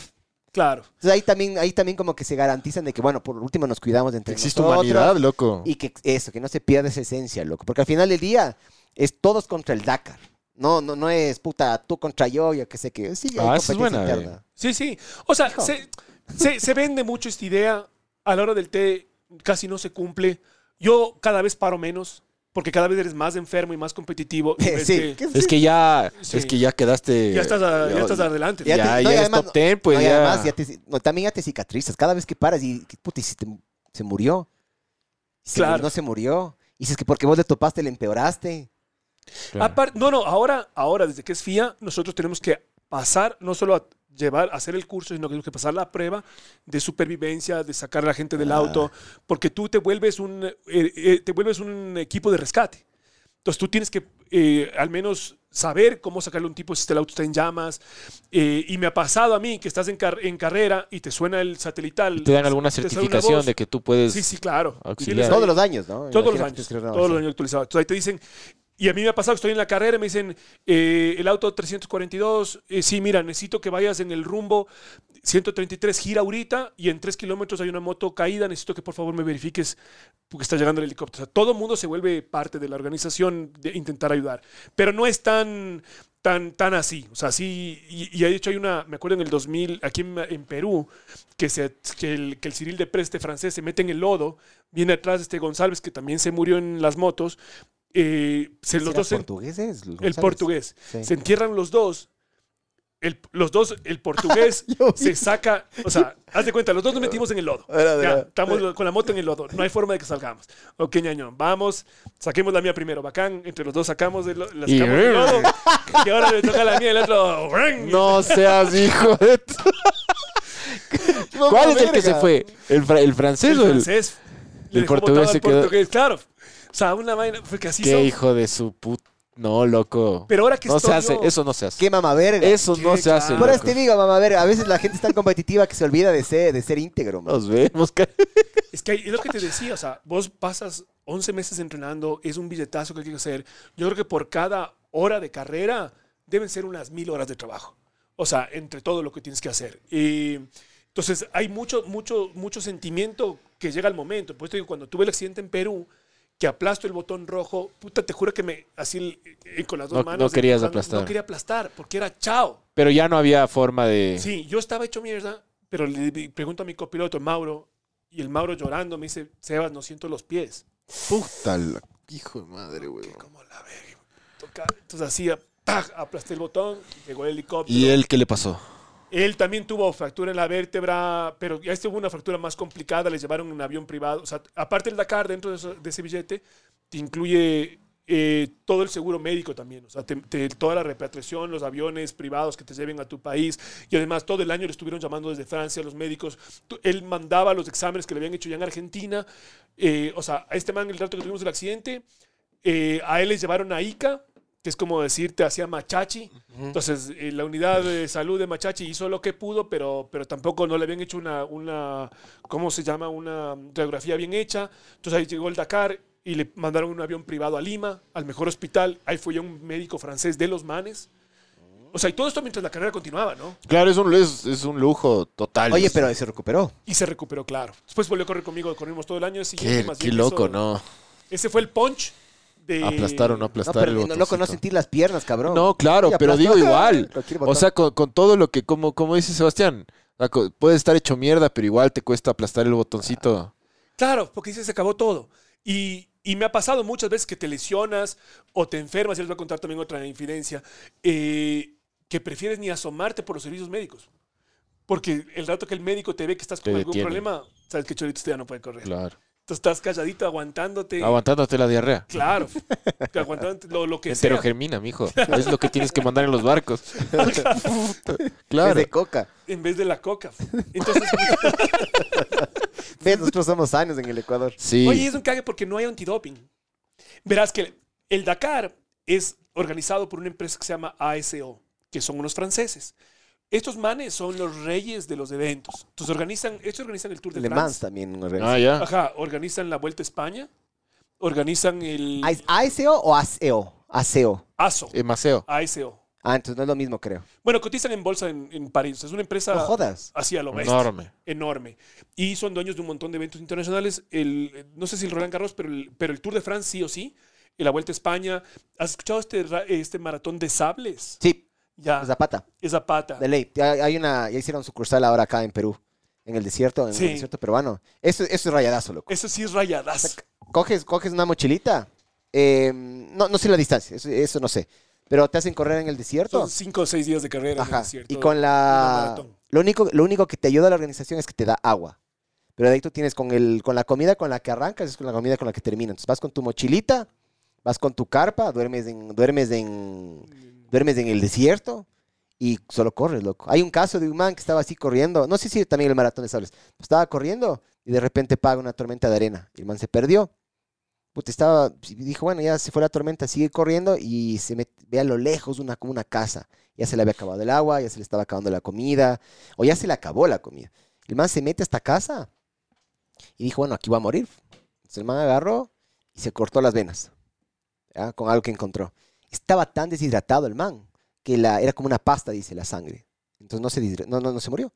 Claro. Entonces ahí también, ahí también como que se garantizan de que, bueno, por último nos cuidamos de entre Existe nosotros. humanidad, loco. Y que eso, que no se pierda esa esencia, loco. Porque al final del día es todos contra el Dakar. No, no, no es puta tú contra yo, yo que sé que. Sí, hay Ah, esa es buena, interna. Sí, sí. O sea, se- se vende mucho esta idea. A la hora del té casi no se cumple. Yo cada vez paro menos porque cada vez eres más enfermo y más competitivo. y ves *laughs* Sí, que Es que ya, Sí. es que ya quedaste. ya, estás a- ya estás adelante. Ya Ya, te- ya, no, y eres además- top 10, pues no, y ya. además ya te- no, también ya te cicatrizas. Cada vez que paras y, puta, y si te- se murió. Se Claro. murió, no se murió. Y si es que porque vos le topaste, le empeoraste. Claro. Apar- no, no, ahora, ahora, desde que es FIA, nosotros tenemos que pasar, no solo a llevar, a hacer el curso, sino que tenemos que pasar la prueba de supervivencia, de sacar a la gente del Ah. auto, porque tú te vuelves un, eh, eh, te vuelves un equipo de rescate. Entonces tú tienes que eh, al menos saber cómo sacarle un tipo si el auto está en llamas. eh, y me ha pasado a mí que estás en, car- en carrera y te suena el satelital. ¿Y te dan alguna te certificación de que tú puedes. Sí, sí, claro. auxiliar. Tienes Todos los años, ¿no? todos los Imagino que años. tienes que renovar, Todos los sí. años actualizados. Entonces ahí te dicen, y a mí me ha pasado que estoy en la carrera y me dicen, eh, el auto 342, eh, sí, mira, necesito que vayas en el rumbo 133, gira ahorita y en 3 kilómetros hay una moto caída, necesito que por favor me verifiques porque está llegando el helicóptero. O sea, todo el mundo se vuelve parte de la organización de intentar ayudar. Pero no es tan, tan, tan así. O sea, sí. Y, y de hecho hay una, me acuerdo en el 2000, aquí en, en Perú, que, se, que, el, que el Cyril de Preste francés se mete en el lodo, viene atrás este González, que también se murió en las motos. Eh, se, los ¿Será dos se- portugueses? el González? portugués. Sí. Se entierran los dos. El, los dos, el portugués *laughs* se saca, o sea, haz de cuenta, los dos nos metimos en el lodo. Verá, Ya, verá. estamos con la moto en el lodo, no hay forma de que salgamos. Ok, ñaño, vamos, saquemos la mía primero, bacán, entre los dos sacamos lo- la Y- sacamos del lodo, *laughs* y ahora le toca la mía, el otro, No seas hijo de... *laughs* ¿Cuál es el que se fue? ¿El, fra- el francés el o el...? francés. el portugués se quedó- portugués, claro. O sea, una vaina, fue que así Qué son. hijo de su put... No, loco. Pero ahora que no se hace, yo- eso no se hace. Qué mamá verga. Eso no Qué se hace. Por loco. eso te digo, mamá verga. A veces la gente es tan competitiva que se olvida de ser, de ser íntegro. man. Nos vemos. ca- Es que es lo que te decía, o sea, vos pasas 11 meses entrenando, es un billetazo que hay que hacer. Yo creo que por cada hora de carrera deben ser unas mil horas de trabajo. O sea, entre todo lo que tienes que hacer. Y entonces hay mucho, mucho, mucho sentimiento que llega al momento. Por eso te digo, cuando tuve el accidente en Perú, que aplasto el botón rojo, puta, te juro que me, así el- eh, con las dos No- manos. no querías empujando, aplastar. No quería aplastar, porque era chao. Pero ya no había forma de... Sí, yo estaba hecho mierda, pero le pregunto a mi copiloto, Mauro, y el Mauro llorando me dice, Sebas, no siento los pies. Puta, la- hijo de madre, güey. Como la verga. Entonces así, ¡tac! aplasté el botón, llegó el helicóptero. ¿Y él qué le pasó? Él también tuvo fractura en la vértebra, pero ya este una fractura más complicada, le llevaron en un avión privado. O sea, aparte del Dakar, dentro de, ese billete, te incluye eh, todo el seguro médico también. O sea, toda la repatriación, los aviones privados que te lleven a tu país. Y además, todo el año le estuvieron llamando desde Francia los médicos. Él mandaba los exámenes que le habían hecho ya en Argentina. Eh, o sea, a este man, el rato que tuvimos el accidente, eh, a él le llevaron a Ica, que es como decirte, hacía machachi. Entonces, eh, la unidad de salud de Machachi hizo lo que pudo, pero, pero tampoco no le habían hecho una, una, ¿cómo se llama? Una radiografía bien hecha. Entonces ahí llegó el Dakar y le mandaron un avión privado a Lima, al mejor hospital. Ahí fue ya un médico francés de los manes. O sea, y todo esto mientras la carrera continuaba, ¿no? Claro, es un, es, es un lujo total. Oye, pero se recuperó. Y se recuperó, claro. Después volvió a correr conmigo, corrimos todo el año. Qué, qué loco, eso- ¿no? Ese fue el punch de... Aplastar o no No, aplastar pero el no, loco, no sentir las piernas, cabrón. No, claro, pero digo igual. O sea, con, con todo lo que, como, como dice Sebastián, puede estar hecho mierda, pero igual te cuesta aplastar el botoncito. Claro, porque dice se acabó todo. Y, y me ha pasado muchas veces que te lesionas o te enfermas, y les voy a contar también otra infidencia, eh, que prefieres ni asomarte por los servicios médicos. Porque el rato que el médico te ve que estás con Te algún detiene. problema, sabes que Chorito ya no puede correr. Claro. Tú estás calladito, aguantándote. Aguantándote la diarrea. Claro, aguantándote lo, lo que sea. Enterogermina, mijo. Es lo que tienes que mandar en los barcos. *laughs* Es claro. de coca. En vez de la coca. Entonces, Ve, nosotros somos años en el Ecuador. Sí. Oye, es un cague porque no hay antidoping. Verás que el Dakar es organizado por una empresa que se llama ASO, que son unos franceses. Estos manes son los reyes de los eventos. Entonces organizan, estos organizan el Tour de Le Mans France. también. Ah, ya. Ajá, organizan la Vuelta a España. Organizan el ¿Es ASEO o ASEO? ASEO. ASO. Eh, Maceo. ASO. Ah, entonces no es lo mismo, creo. Bueno, cotizan en bolsa en, en París. Es una empresa No jodas. así a lo bestia. Enorme. enorme. Y son dueños de un montón de eventos internacionales. El, no sé si el Roland Garros, pero el, pero el Tour de France sí o sí. Y la Vuelta a España. ¿Has escuchado este, este maratón de sables? Sí, Ya, Zapata. esa pata. De ley. Hay una, ya hicieron sucursal ahora acá en Perú. En el desierto, en Sí. el desierto peruano. Eso, eso es rayadazo, loco. Eso sí es rayadazo. Coges, coges una mochilita. eh, no, no sé la distancia, eso, eso no sé. Pero te hacen correr en el desierto. Son cinco o seis días de carrera. en el Ajá. desierto, Y con la. Lo único, lo único que te ayuda a la organización es que te da agua. Pero de ahí tú tienes con, el, con la comida con la que arrancas, es con la comida con la que terminas. Entonces vas con tu mochilita, vas con tu carpa, duermes en, duermes en, duermes en el desierto y solo corres, loco. Hay un caso de un man que estaba así corriendo, no sé si también el maratón de sables, estaba corriendo y de repente paga una tormenta de arena. El man se perdió. Puta, estaba, dijo, bueno, ya se fue la tormenta, sigue corriendo y se met- ve a lo lejos una, como una casa. Ya se le había acabado el agua, ya se le estaba acabando la comida, o ya se le acabó la comida. El man se mete a esta casa y dijo, bueno, aquí va a morir. Entonces el man agarró y se cortó las venas, ¿ya? con algo que encontró. Estaba tan deshidratado el man que la, era como una pasta, dice, la sangre. Entonces no se, no, no, no se murió.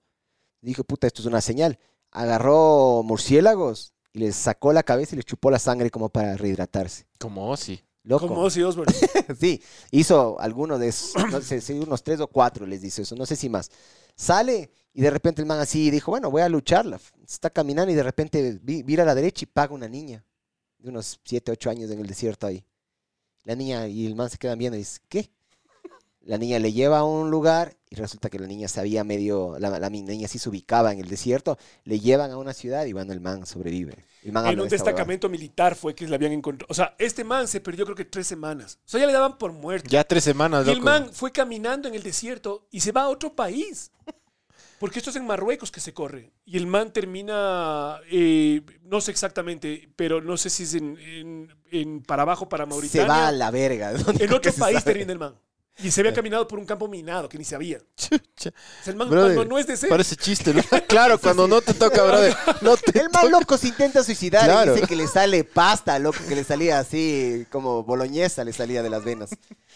Dijo, puta, esto es una señal. Agarró murciélagos y les sacó la cabeza y les chupó la sangre como para rehidratarse. Como Ozzy. Loco. Como Ozzy Osbourne. *laughs* Sí, hizo alguno de esos, no sé, unos tres o cuatro les dice eso, no sé si más. Sale y de repente el man así dijo, bueno, voy a lucharla. Está caminando y de repente vi- vira a la derecha y paga una niña de unos siete, ocho años en el desierto ahí. La niña y el man se quedan viendo y dice, ¿qué? La niña le lleva a un lugar y resulta que la niña sabía medio, la, la niña sí se ubicaba en el desierto, le llevan a una ciudad y bueno, el man sobrevive. El man En un huevada. destacamento militar fue que le habían encontrado. O sea, este man se perdió creo que tres semanas. O sea, ya le daban por muerto. Ya tres semanas, y el man fue caminando en el desierto y se va a otro país. Porque esto es en Marruecos que se corre. Y el man termina, eh, no sé exactamente, pero no sé si es en, en- en para abajo, para Se Mauritania. va a la verga. *laughs* ¿dónde En otro se país termina el man. Y se había caminado por un campo minado que ni sabía. Chucha. O sea, el man Brother, cuando no es de ser. Parece chiste, ¿no? *laughs* Claro, cuando no te toca, brother. No te El man loco se intenta suicidar Claro. y dice que le sale pasta, loco, que le salía así como boloñesa le salía de las venas.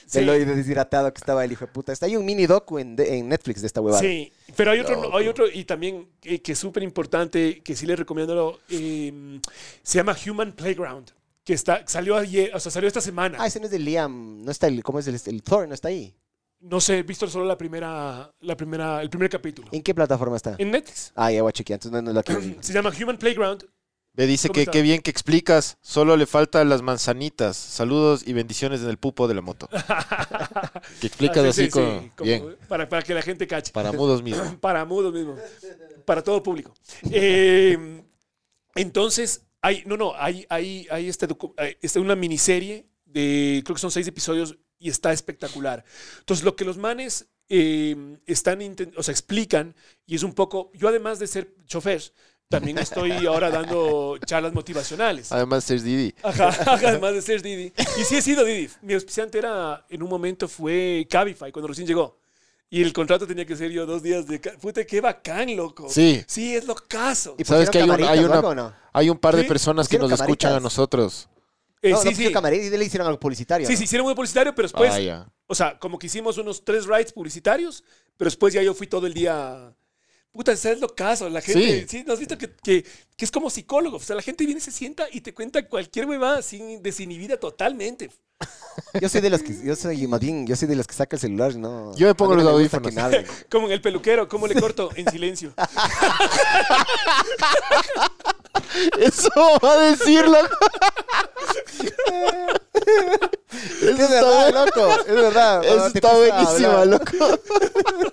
Sí. El oído deshidratado que estaba el hijo de puta. Está ahí un mini docu en, de- en Netflix de esta huevada. Sí, pero hay otro, hay otro y también eh, que es súper importante, que sí les recomiendo, eh, se llama Human Playground, que está, salió ayer, o sea, salió esta semana. Ah, ese no es de Liam, no está el, ¿cómo es el, el Thor? No está ahí. No sé, he visto solo la primera, la primera, el primer capítulo. ¿En qué plataforma está? En Netflix. Ah, ya voy a chequear, entonces no, no la quiero *clears throat* ver. Se llama Human Playground. Me dice ¿Cómo que está? qué bien que explicas. Solo le faltan las manzanitas. Saludos y bendiciones en el pupo de la moto. *laughs* Que explicas Ah, sí, así sí, como, sí, como- bien. Para, para que la gente cache. Para mudos mismo. *clears throat* Para mudo mismo. Para todo público. Eh, entonces, hay, no, no, hay, hay, hay este hay- este, una miniserie de, creo que son seis episodios y está espectacular. Entonces, lo que los manes eh, están, o sea, explican, y es un poco, yo además de ser chofer, también estoy ahora dando charlas motivacionales. Además, ser Didi. Ajá, ajá, *laughs* además de ser Didi. Y sí he sido Didi. Mi auspiciante era, en un momento fue Cabify, cuando recién llegó. Y el contrato tenía que ser yo dos días de... Puta, qué bacán, loco. Sí. Sí, es lo caso. ¿Y ¿Sabes que hay un- camaritas hay una- no? Hay un par de Sí, personas que nos escuchan a camaritas. nosotros. Eh, no, sí, no sí. y le hicieron algo publicitario. Sí, ¿no? sí, hicieron muy publicitario, pero después... ah. O sea, como que hicimos unos tres rides publicitarios, pero después ya yo fui todo el día... Puta, ¿sabes lo caso? La gente... Sí. Sí, ¿no has visto que, que, que es como psicólogo? O sea, la gente viene, se sienta y te cuenta cualquier huevada sin desinhibida totalmente. Yo soy de los que, yo soy más bien, yo soy de los que saca el celular, no. Yo me pongo los audífonos. *laughs* Como en el peluquero, ¿cómo le corto? En silencio. *laughs* Eso va a decirlo. Es verdad, loco, es verdad. Eso está hablar. loco. *laughs*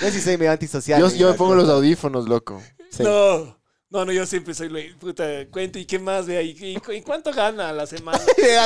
Yo sí soy medio antisocial. Yo, eh, yo me loco. pongo los audífonos, loco. Sí. No, no, no, yo siempre soy, lo- puta, cuento, ¿y qué más ve ahí? ¿Y, cu- y cuánto gana la semana? *laughs*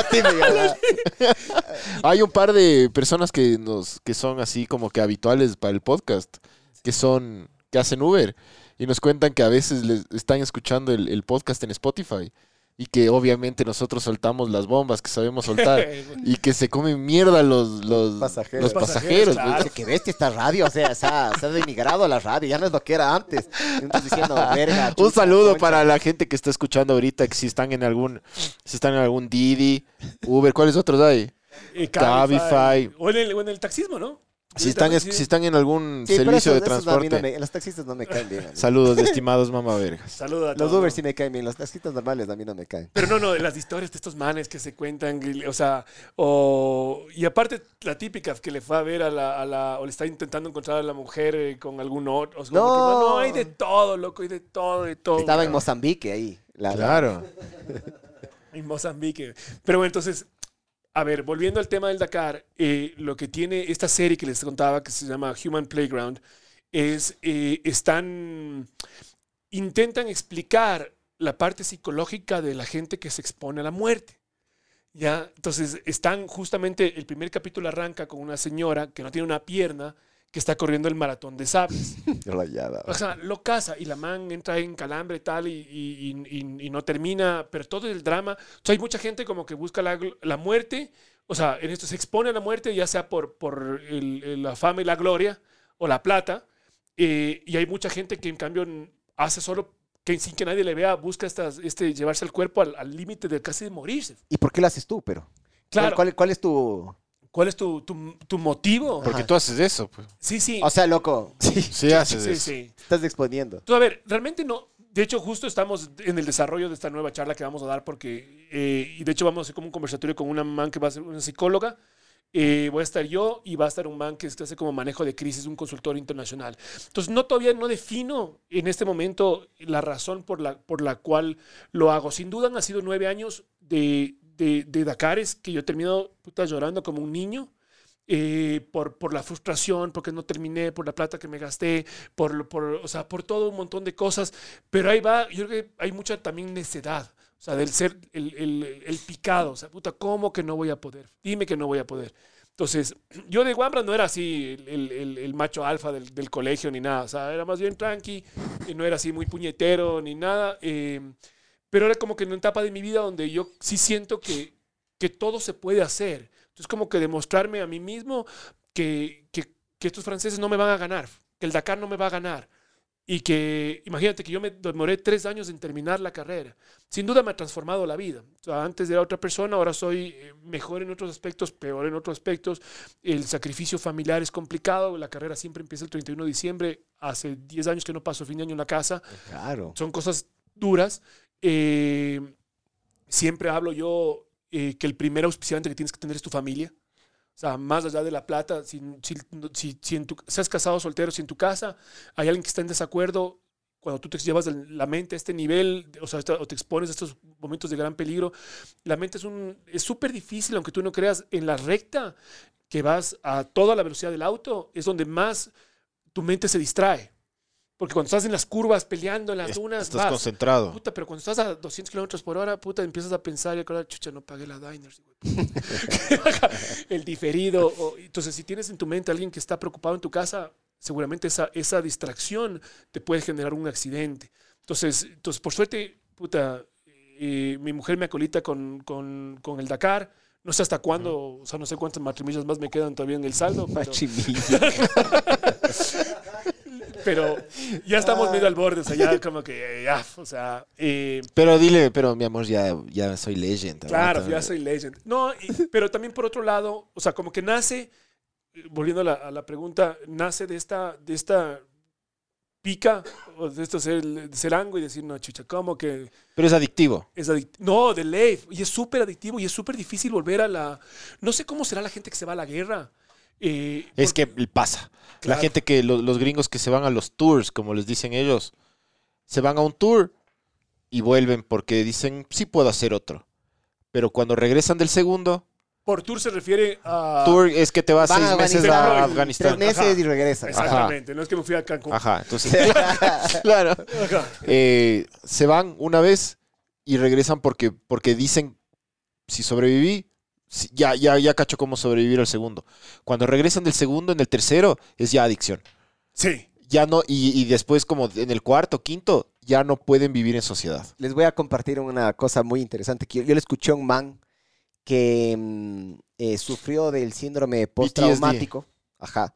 Hay un par de personas que nos que son así como que habituales para el podcast, que son que hacen Uber y nos cuentan que a veces les están escuchando el podcast en Spotify y que obviamente nosotros soltamos las bombas que sabemos soltar *laughs* y que se comen mierda los los Pasajeros. los pasajeros. pasajeros, claro. Que bestia esta radio, o sea, se ha, se ha denigrado la radio, ya no es lo que era antes. Y entonces diciendo, *laughs* verga. Un saludo concha. para la gente que está escuchando ahorita, que si están en algún, si están en algún Didi, Uber, ¿cuáles otros hay? Eh, Cabify. O en, el, o en el taxismo, ¿no? Si están, es- si están en algún Sí, servicio de esos no, no transporte. me- los taxistas no me caen bien. Saludos, *laughs* estimados mamavergas. Saluda a Los Uber sí me caen bien, los taxistas normales a mí no me caen. Pero no, no, las historias de estos manes que se cuentan, o sea, o, y aparte la típica que le fue a ver a la, a la o le está intentando encontrar a la mujer eh, con algún otro. o sea, como No. que, no, hay de todo, loco, hay de todo, de todo. Estaba en. Mozambique ahí. la- la- Claro. *laughs* En Mozambique. Pero bueno, entonces, a ver, volviendo al tema del Dakar, eh, lo que tiene esta serie que les contaba, que se llama Human Playground, es, eh, están, intentan explicar la parte psicológica de la gente que se expone a la muerte. ¿Ya? Entonces, están justamente, el primer capítulo arranca con una señora que no tiene una pierna, que está corriendo el maratón de sables. *laughs* Rayada. O sea, lo casa y la man entra en calambre y tal y, y- y- no termina, pero todo el drama. O sea, hay mucha gente como que busca la, la muerte, o sea, en esto se expone a la muerte, ya sea por, por el- la fama y la gloria o la plata, eh, y hay mucha gente que en cambio hace solo que sin que nadie le vea, busca estas, este, llevarse el cuerpo al al límite de casi de morirse. ¿Y por qué lo haces tú, pero? Claro, ¿Cuál, cuál es tu...? ¿Cuál es tu, tu- tu motivo? Porque Ajá. tú haces eso, pues. Sí, sí. O sea, loco, sí, Sí haces sí, eso. sí. estás exponiendo. Tú, a ver, realmente no, de hecho, justo estamos en el desarrollo de esta nueva charla que vamos a dar porque, eh, y de hecho vamos a hacer como un conversatorio con una man que va a ser una psicóloga. Eh, voy a estar yo y va a estar un man que hace como manejo de crisis, un consultor internacional. Entonces, no todavía no defino en este momento la razón por la, por la cual lo hago. Sin duda han sido nueve años de, de, de Dakares que yo he terminado puta, llorando como un niño eh, por, por la frustración, porque no terminé, por la plata que me gasté, por, por, o sea, por todo un montón de cosas. Pero ahí va, yo creo que hay mucha también necedad, o sea, del ser el, el, picado, o sea, puta, ¿cómo que no voy a poder? Dime que no voy a poder. Entonces, *clears throat* yo de Wambra no era así el, el, el macho alfa del, del, colegio ni nada, o sea, era más bien tranqui, y no era así muy puñetero ni nada, eh, pero era como que en una etapa de mi vida donde yo sí siento que, que todo se puede hacer es como que demostrarme a mí mismo que, que, que, estos franceses no me van a ganar, que el Dakar no me va a ganar. Y que, imagínate que yo me demoré tres años en terminar la carrera. Sin duda me ha transformado la vida. O sea, antes era otra persona, ahora soy eh, mejor en otros aspectos, peor en otros aspectos. El sacrificio familiar es complicado. La carrera siempre empieza el 31 de diciembre. Hace 10 años que no paso fin de año en la casa. Claro. Son cosas duras. Eh, siempre hablo yo eh, que el primer auspiciante que tienes que tener es tu familia. O sea, más allá de la plata, si, si, si, si en tu, seas casado soltero, si en tu casa hay alguien que está en desacuerdo, cuando tú te llevas la mente a este nivel, o sea, o te expones a estos momentos de gran peligro, la mente es un es súper difícil, aunque tú no creas, en la recta que vas a toda la velocidad del auto, es donde más tu mente se distrae. Porque cuando estás en las curvas peleando en las dunas, estás vas, concentrado. Puta, pero cuando estás a 200 kilómetros por hora, puta, empiezas a pensar y acordar, chucha, no pagué la diners. *laughs* el diferido. O, entonces, si tienes en tu mente a alguien que está preocupado en tu casa, seguramente esa, esa distracción te puede generar un accidente. Entonces, entonces por suerte, puta, eh, mi mujer me acolita con, con, con el Dakar. No sé hasta cuándo, o sea, no sé cuántas matrimillas más me quedan todavía en el saldo. *laughs* Pero... *laughs* pero ya estamos medio al borde, o sea, ya como que ya, o sea. Eh, pero dile, pero mi amor, ya, ya soy legend. Claro, ya soy legend. No, y, pero también por otro lado, o sea, como que nace, volviendo a la, a la pregunta, nace de esta, de esta pica, o de esto ser, de ser ango y decir, no, chucha, ¿cómo que...? Pero es adictivo. Es no, de ley, y es súper adictivo y es súper difícil volver a la... No sé cómo será la gente que se va a la guerra. Eh, es porque, que pasa. Claro. La gente que, lo, los gringos que se van a los tours, como les dicen ellos, se van a un tour y vuelven porque dicen, sí puedo hacer otro. Pero cuando regresan del segundo... Por tour se refiere a... Tour es que te vas seis meses a Afganistán. Tres meses Ajá. y regresas. Exactamente, Ajá. no es que me fui a Cancún. Ajá, entonces... *laughs* *laughs* claro. Eh, se van una vez y regresan porque, porque dicen, si sobreviví, ya, ya, ya cacho cómo sobrevivir al segundo. Cuando regresan del segundo, en el tercero, es ya adicción. Sí. Ya no, y, y, después como en el cuarto, quinto, ya no pueden vivir en sociedad. Les voy a compartir una cosa muy interesante. Que yo, yo le escuché a un man que mm, eh, sufrió del síndrome postraumático. Ajá.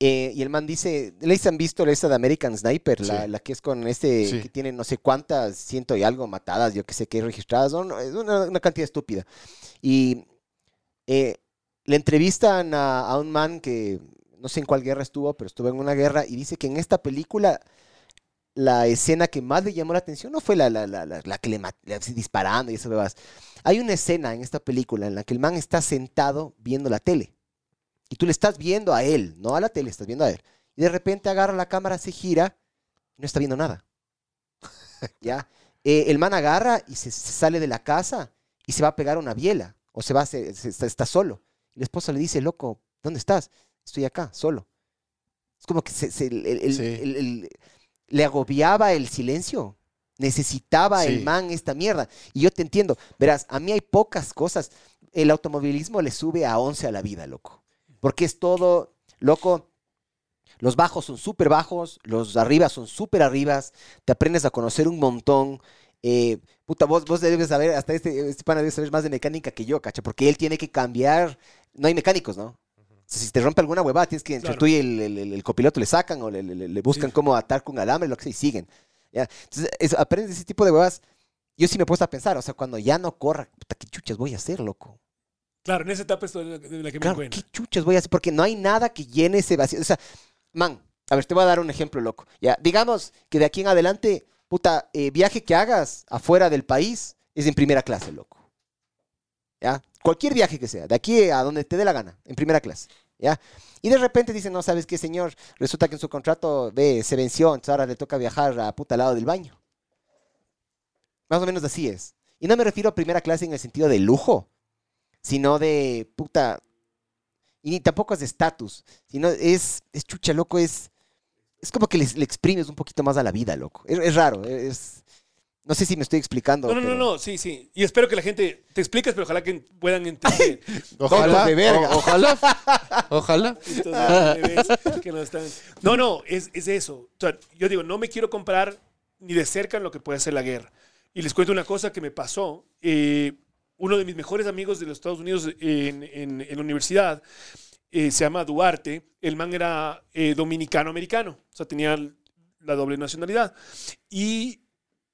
Eh, y el man dice, ¿les han visto esta de American Sniper? La, sí. la que es con este, sí. que tiene no sé cuántas, ciento y algo matadas, yo que sé qué registradas, no, es una, una cantidad estúpida. Y eh, le entrevistan a, un man que no sé en cuál guerra estuvo, pero estuvo en una guerra y dice que en esta película la escena que más le llamó la atención no fue la, la, la, la que le, le disparando y eso bebas. Hay una escena en esta película en la que el man está sentado viendo la tele y tú le estás viendo a él, no a la tele, estás viendo a él. Y de repente agarra la cámara, se gira y no está viendo nada. *laughs* ¿Ya? Eh, el man agarra y se, se sale de la casa y se va a pegar una biela o se va, se, se, está, está, solo. Y la esposa le dice, loco, ¿dónde estás? Estoy acá, solo. Es como que se, el, el, sí. el, le agobiaba el silencio. Necesitaba sí. el man esta mierda. Y yo te entiendo. Verás, a mí hay pocas cosas. El automovilismo le sube a 11 a la vida, loco. Porque es todo, loco. Los bajos son súper bajos, los arriba son súper arribas. Te aprendes a conocer un montón. Eh, puta, vos, vos debes saber, hasta este, este pana debe saber más de mecánica que yo, cacha, porque él tiene que cambiar. No hay mecánicos, ¿no? Si te rompe alguna huevada, tienes que entre claro. tú y el, el, copiloto le sacan o le, le, le buscan sí. cómo atar con alambre, lo que sea, y siguen. ¿ya? Entonces, es, aprendes ese tipo de huevas. Yo sí me he puesto a pensar, o sea, cuando ya no corra, puta, ¿qué chuchas voy a hacer, loco? Claro, en esa etapa es la que claro, me encuentro. ¿Qué chuchas voy a hacer? Porque no hay nada que llene ese vacío. O sea, man, a ver, te voy a dar un ejemplo, loco. Ya, digamos que de aquí en adelante puta, eh, viaje que hagas afuera del país es en primera clase, loco. ¿Ya? Cualquier viaje que sea, de aquí a donde te dé la gana, en primera clase. ¿Ya? Y de repente dicen, no, ¿sabes qué, señor? Resulta que en su contrato ve, se venció, entonces ahora le toca viajar a puta lado del baño. Más o menos así es. Y no me refiero a primera clase en el sentido de lujo, sino de puta. Y ni tampoco es de estatus, sino es, es chucha, loco, es. Es como que le, le exprimes un poquito más a la vida, loco. Es, es raro, es. No sé si me estoy explicando. No, no, no, pero- no, sí, sí. Y espero que la gente te expliques, pero ojalá que puedan entender. *laughs* Ojalá, de verga. o- ojalá, *laughs* ojalá. Que no están- No, no, es, es eso. O sea, yo digo, no me quiero comparar ni de cerca en lo que puede ser la guerra. Y les cuento una cosa que me pasó. Eh, uno de mis mejores amigos de los Estados Unidos en, en- en la universidad eh, se llama Duarte. El man era eh, dominicano-americano. O sea, tenía la doble nacionalidad. Y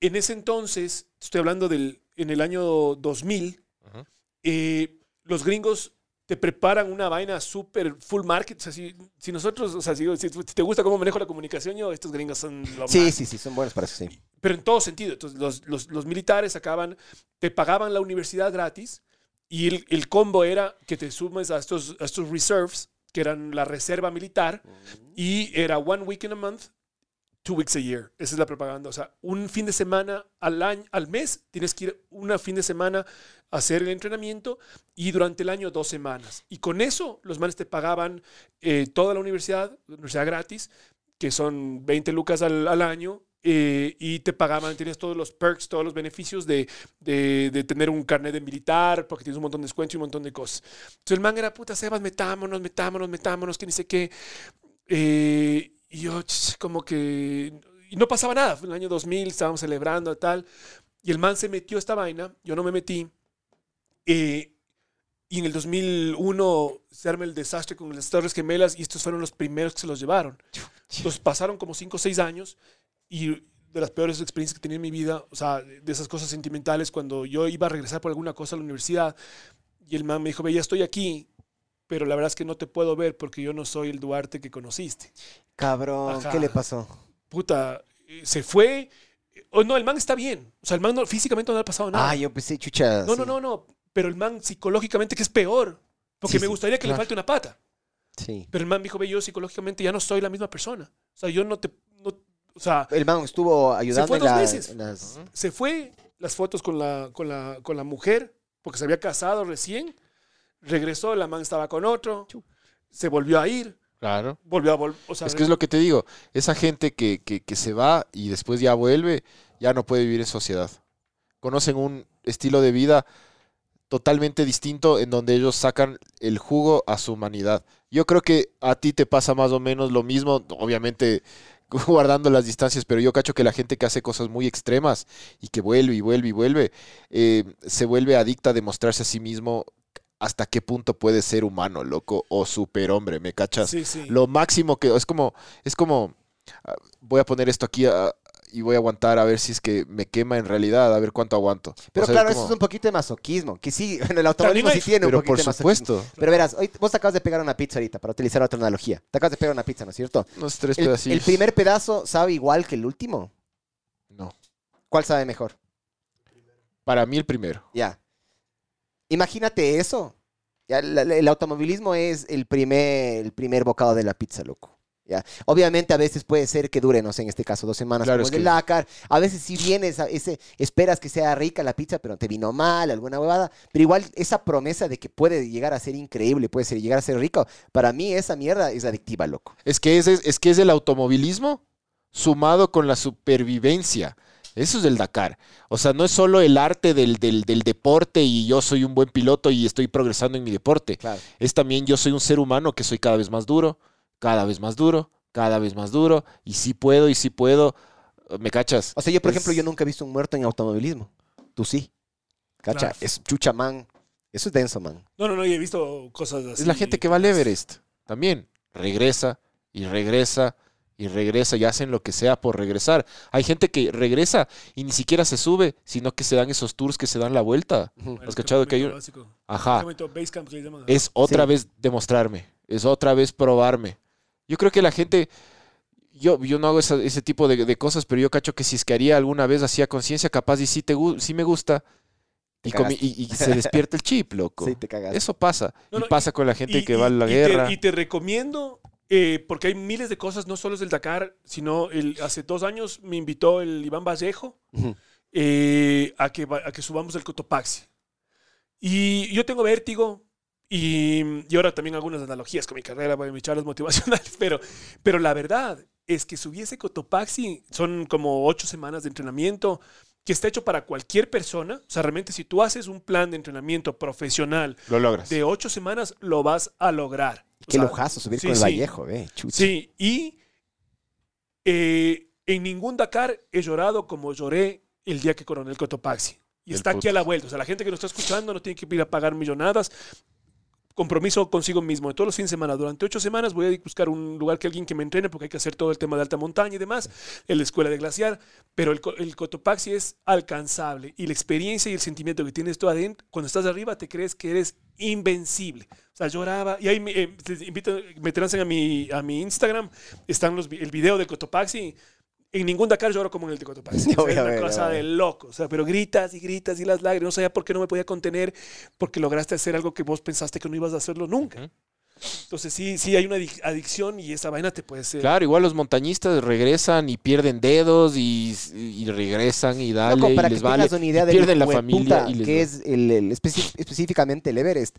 en ese entonces, estoy hablando del, en el año 2000, Ajá. eh, los gringos te preparan una vaina súper full market. O sea, si, si nosotros, o sea, si, si te gusta cómo manejo la comunicación, yo, estos gringos son lo Sí, más. sí, sí, son buenos para eso, sí. Pero en todo sentido. Entonces, los, los- los militares sacaban, te pagaban la universidad gratis y el, el combo era que te sumes a estos, a estos reserves, que eran la reserva militar, y era one week in a month, two weeks a year. Esa es la propaganda. O sea, un fin de semana al año, al mes, tienes que ir un fin de semana a hacer el entrenamiento y durante el año dos semanas. Y con eso los manes te pagaban eh, toda la universidad, la universidad gratis, que son 20 lucas al, al año. Eh, y te pagaban, tienes todos los perks, todos los beneficios de, de, de tener un carnet de militar, porque tienes un montón de descuentos y un montón de cosas. Entonces el man era, puta, Sebas, metámonos, metámonos, metámonos, que ni sé qué. Eh, y yo, como que. Y no pasaba nada. Fue en el año 2000, estábamos celebrando tal. Y el man se metió a esta vaina. Yo no me metí. Eh, y en el 2001 se arma el desastre con las Torres Gemelas. Y estos fueron los primeros que se los llevaron. Entonces pasaron como 5 o 6 años. Y de las peores experiencias que tenía en mi vida, o sea, de esas cosas sentimentales, cuando yo iba a regresar por alguna cosa a la universidad. Y el man me dijo, ve, ya estoy aquí. Pero la verdad es que no te puedo ver porque yo no soy el Duarte que conociste Cabrón, Ajá. ¿qué le pasó? puta, eh, se fue. eh, O no, el man está bien. O sea, el man no- físicamente no le ha pasado nada. Ah, yo pensé, chucha. no, sí. no, no, no. Pero el man psicológicamente, que es peor. Porque Sí, me sí, gustaría que le falte una pata. Sí. Pero el man dijo, ve, yo psicológicamente ya no soy la misma persona. O sea, yo no te. O sea, El man estuvo ayudando fue en, dos la- veces. en las... se fue las fotos con la, con la, con la mujer, porque se había casado recién. Regresó, la man estaba con otro. Se volvió a ir. Claro. Volvió a volver. O sea, Es que es lo que te digo, esa gente que, que, que se va y después ya vuelve, ya no puede vivir en sociedad. Conocen un estilo de vida totalmente distinto en donde ellos sacan el jugo a su humanidad. Yo creo que a ti te pasa más o menos lo mismo, obviamente *laughs* guardando las distancias, pero yo cacho que la gente que hace cosas muy extremas y que vuelve y vuelve y vuelve, eh, se vuelve adicta a demostrarse a sí mismo hasta qué punto puede ser humano, loco, o superhombre, ¿me cachas? Sí, sí. lo máximo que es como es como ah, voy a poner esto aquí ah, y voy a aguantar a ver si es que me quema en realidad a ver cuánto aguanto Pero O sea, claro, como- eso es un poquito de masoquismo. Que sí, *laughs* en el automovilismo sí tiene un pero poquito por de masoquismo. supuesto Pero verás, hoy vos te acabas de pegar una pizza ahorita, para utilizar otra analogía. Te acabas de pegar una pizza, ¿no es cierto? unos tres El, pedacillos el primer pedazo sabe igual que el último. no ¿Cuál sabe mejor? para mí el primero Ya. Imagínate eso. Ya, la- la- el automovilismo es el primer, el primer bocado de la pizza, loco. Ya. Obviamente a veces puede ser que dure, no sé, en este caso dos semanas Claro, como es el que-. A veces si vienes, a ese, esperas que sea rica la pizza, pero te vino mal, alguna huevada. Pero igual esa promesa de que puede llegar a ser increíble, puede ser, llegar a ser rico, para mí esa mierda es adictiva, loco. es que es, es que es el automovilismo sumado con la supervivencia eso es el Dakar. O sea, no es solo el arte del, del, del deporte y yo soy un buen piloto y estoy progresando en mi deporte. Claro. es también yo soy un ser humano que soy cada vez más duro, cada vez más duro, cada vez más duro, y sí puedo, y sí puedo. ¿Me cachas? O sea, yo, por Es- ejemplo, yo nunca he visto un muerto en automovilismo. Tú sí. ¿Cacha? Claro. Es chucha, man. Eso es denso, man. No, no, no, y he visto cosas así. Es la gente que va al Everest. También regresa y regresa y regresa y hacen lo que sea por regresar. Hay gente que regresa y ni siquiera se sube, sino que se dan esos tours que se dan la vuelta. Bueno, ¿Has cachado que hay un-. Ajá. Es otra Sí. vez demostrarme, es otra vez probarme. Yo creo que la gente, yo, yo no hago esa- ese tipo de, de cosas, pero yo cacho que si es que haría alguna vez hacía conciencia, capaz y sí, te, sí me gusta. Y, comi- cagaste. y- y se despierta el chip, loco. *laughs* Sí, te cagas. Eso pasa. No, y pasa con la gente Y- que va a la y te- guerra. y te recomiendo, eh, porque hay miles de cosas, no solo es el Dakar, sino el, hace dos años me invitó el Iván Vallejo eh, a, que, a que subamos el Cotopaxi. Y yo tengo vértigo y, y ahora también algunas analogías con mi carrera, mis charlas motivacionales, *laughs* pero, pero la verdad es que subí ese Cotopaxi, son como ocho semanas de entrenamiento que está hecho para cualquier persona. O sea, realmente si tú haces un plan de entrenamiento profesional Lo logras. de ocho semanas, lo vas a lograr. Qué sea, lujazo subir sí, con el sí. Vallejo, eh. Chucha. Sí, y eh, en ningún Dakar he llorado como lloré el día que coroné el Cotopaxi. Y está aquí a la vuelta. O sea, la gente que nos está escuchando no tiene que ir a pagar millonadas. Compromiso consigo mismo. De todos los fines de semana, durante ocho semanas voy a buscar un lugar que alguien que me entrene porque hay que hacer todo el tema de alta montaña y demás, en la escuela de glaciar. Pero el, co- el Cotopaxi es alcanzable y la experiencia y el sentimiento que tienes tú adentro, cuando estás arriba te crees que eres invencible. O sea, lloraba. Y ahí me, eh, invito, me a mi, a mi Instagram, están los, el video de Cotopaxi. En ningún Dakar lloro como en el de Cotopaxi. *laughs* Yo O sea, voy es a una cosa de loco. O sea, pero gritas y gritas y las lágrimas. No sabía por qué no me podía contener, porque lograste hacer algo que vos pensaste que no ibas a hacerlo nunca. Entonces sí, sí hay una adic- adicción y esa vaina te puede ser... Claro, igual los montañistas regresan y pierden dedos y, y regresan y dale Loco, para y que les vale. una idea y de pierden la familia y les que va- es el, específicamente el Everest.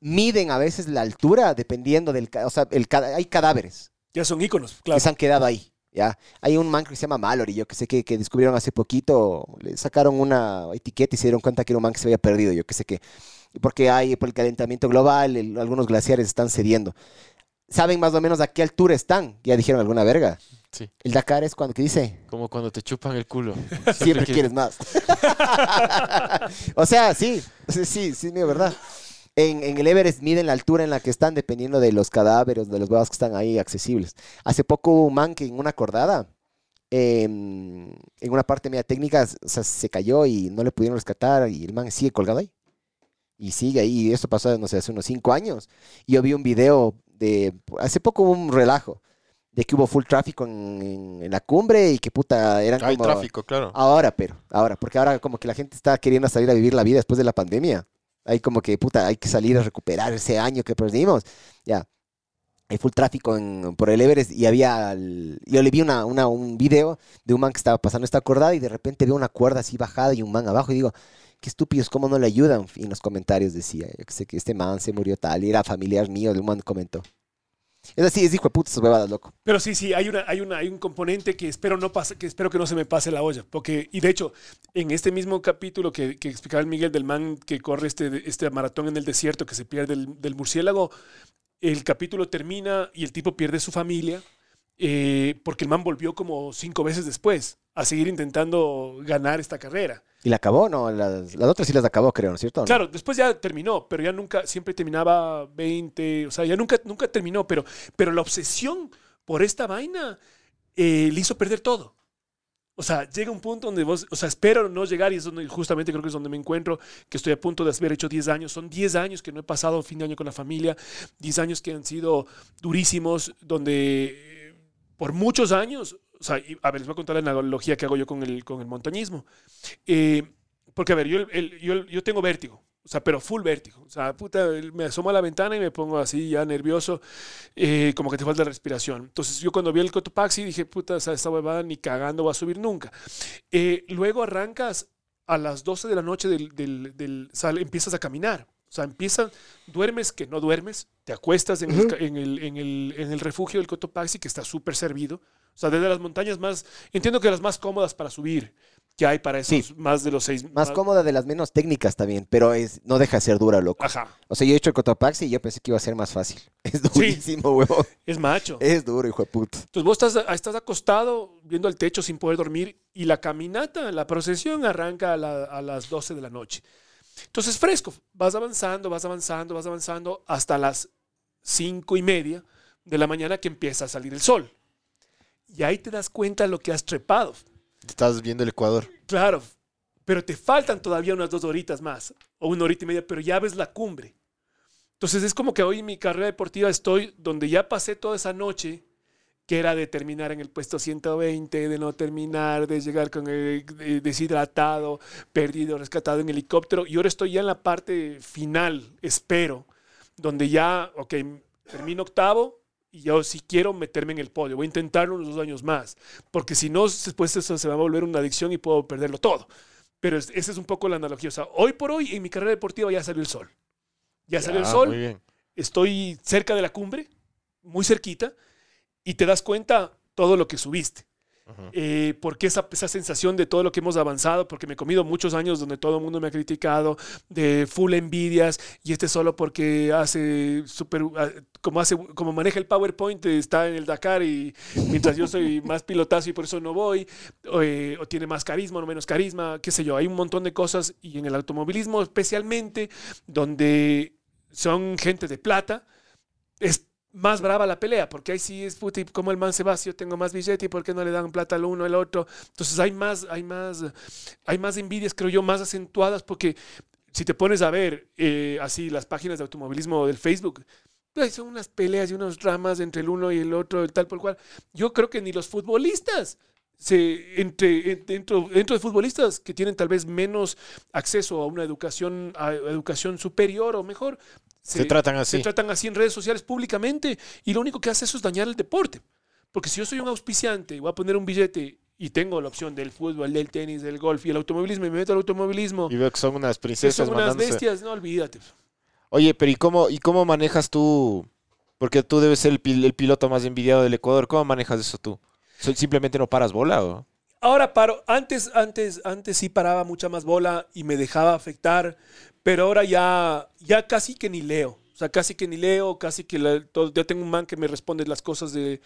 Miden a veces la altura dependiendo del... O sea, el, hay cadáveres Ya son íconos, que claro. se han quedado ahí. ¿Ya? Hay un man que se llama Mallory, yo que sé que, que descubrieron hace poquito, le sacaron una etiqueta y se dieron cuenta que era un man que se había perdido, yo que sé que. Porque hay por el calentamiento global, el- algunos glaciares están cediendo. ¿Saben más o menos a qué altura están? Ya dijeron alguna verga. Sí. El Dakar es cuando, ¿qué dice? Como cuando te chupan el culo. *laughs* Siempre quieres más. *laughs* o sea, sí, sí, sí, sí, es verdad. En, en el Everest miden la altura en la que están dependiendo de los cadáveres, de los huevos que están ahí accesibles. Hace poco hubo un man que en una cordada, em, en una parte media técnica, o sea, se cayó y no le pudieron rescatar y el man sigue colgado ahí. Y sigue ahí. Y esto pasó, no sé, hace unos cinco años. Y yo vi un video de... Hace poco hubo un relajo de que hubo full tráfico en, en- en la cumbre y que puta eran Hay como... tráfico, claro. Ahora, pero, ahora, porque ahora como que la gente está queriendo salir a vivir la vida después de la pandemia. Hay como que, puta, hay que salir a recuperar ese año que perdimos. Ya. Hay full tráfico en- por el Everest y había... yo le vi una, un video de un man que estaba pasando esta cordada y de repente veo una cuerda así bajada y un man abajo y digo, qué estúpidos, ¿cómo no le ayudan? Y en los comentarios decía, que sé que este man se murió tal y era familiar mío, el man comentó. Es así, es hijo de puta huevadas, loco. Pero sí, sí, hay, una, hay, una, hay un componente que espero, no que espero que no se me pase la olla. Porque, y de hecho, en este mismo capítulo que, que explicaba el Miguel del man que corre este, este maratón en el desierto, que se pierde el, del murciélago, el capítulo termina y el tipo pierde su familia eh, porque el man volvió como cinco veces después a seguir intentando ganar esta carrera. ¿Y la acabó? No, las, las otras sí las acabó, creo, ¿no es cierto? ¿No? Claro, después ya terminó, pero ya nunca, siempre terminaba 20, o sea, ya nunca, nunca terminó, pero, pero la obsesión por esta vaina eh, le hizo perder todo. O sea, llega un punto donde vos, o sea, espero no llegar y es donde justamente creo que es donde me encuentro, que estoy a punto de haber hecho 10 años. Son 10 años que no he pasado fin de año con la familia, 10 años que han sido durísimos, donde eh, por muchos años, o sea, y, a ver, les voy a contar la analogía que hago yo con el, con el montañismo. Eh, porque, a ver, yo, el- yo, yo tengo vértigo, o sea, pero full vértigo. O sea, puta, me asomo a la ventana y me pongo así ya nervioso, eh, como que te falta respiración. Entonces, yo cuando vi el Cotopaxi dije, puta, o sea, esta huevada ni cagando va a subir nunca. Eh, luego arrancas a las 12 de la noche del, del, del- sal- empiezas a caminar. O sea, empiezas, duermes que no duermes, te acuestas en, el, ca- en, el, en, el, en el refugio del Cotopaxi, que está súper servido. O sea, desde las montañas más, entiendo que las más cómodas para subir, que hay para esos Sí. más de los seis. Más cómoda de las menos técnicas también, pero es, no deja de ser dura, loco. Ajá, O sea, yo he hecho el Cotopaxi y yo pensé que iba a ser más fácil. *laughs* Es durísimo, huevón. es macho. Es duro, hijo de puta. Entonces vos estás, estás acostado viendo el techo sin poder dormir y la caminata, la procesión arranca a, la- a las 12 de la noche. Entonces fresco, vas avanzando, vas avanzando, vas avanzando hasta las 5 y media de la mañana que empieza a salir el sol. Y ahí te das cuenta de lo que has trepado. Estás viendo el Ecuador. Claro, pero te faltan todavía unas dos horitas más, o una horita y media, pero ya ves la cumbre. Entonces es como que hoy en mi carrera deportiva estoy donde ya pasé toda esa noche que era de terminar en el puesto 120, de no terminar, de llegar con el de- deshidratado, perdido, rescatado en helicóptero. Y ahora estoy ya en la parte final, espero, donde ya, ok, termino octavo y yo si quiero meterme en el podio. Voy a intentarlo unos dos años más, porque si no, después eso se va a volver una adicción y puedo perderlo todo. Pero es- esa es un poco la analogía. O sea, hoy por hoy en mi carrera deportiva ya salió el sol. Ya salió el sol estoy cerca de la cumbre, muy cerquita, y te das cuenta todo lo que subiste. Eh, porque esa, esa sensación de todo lo que hemos avanzado, porque me he comido muchos años donde todo el mundo me ha criticado, de full envidias, y este solo porque hace super, ah, como hace, como maneja el PowerPoint, eh, está en el Dakar y mientras yo soy *laughs* más pilotazo y por eso no voy, o, eh, o tiene más carisma o menos carisma, qué sé yo, hay un montón de cosas, y en el automovilismo especialmente, donde son gente de plata, es más brava la pelea, porque ahí sí es puta, y como el man se va, si yo tengo más billete, ¿y por qué no le dan plata al uno al otro? Entonces hay más, hay más, hay más envidias, creo yo, más acentuadas, porque si te pones a ver eh, así las páginas de automovilismo del Facebook, ay, son unas peleas y unos dramas entre el uno y el otro, el tal por cual. Yo creo que ni los futbolistas, se, entre, en- dentro, dentro de futbolistas que tienen tal vez menos acceso a una educación, a educación superior o mejor, Se tratan se así. tratan así en redes sociales públicamente y lo único que hace eso es dañar el deporte. Porque si yo soy un auspiciante voy a poner un billete y tengo la opción del fútbol, del tenis, del golf y el automovilismo y me meto al automovilismo, Y veo que son unas que princesas son unas mandándose. bestias, no olvídate. Oye, pero ¿y cómo, ¿y cómo manejas tú? Porque tú debes ser el, pil- el piloto más envidiado del Ecuador. ¿Cómo manejas eso tú? ¿Simplemente no paras bola o? Ahora paro, antes, antes, antes sí paraba mucha más bola y me dejaba afectar, pero ahora ya, ya casi que ni leo. O sea, casi que ni leo, casi que la- todo- tengo un man que me responde las cosas de,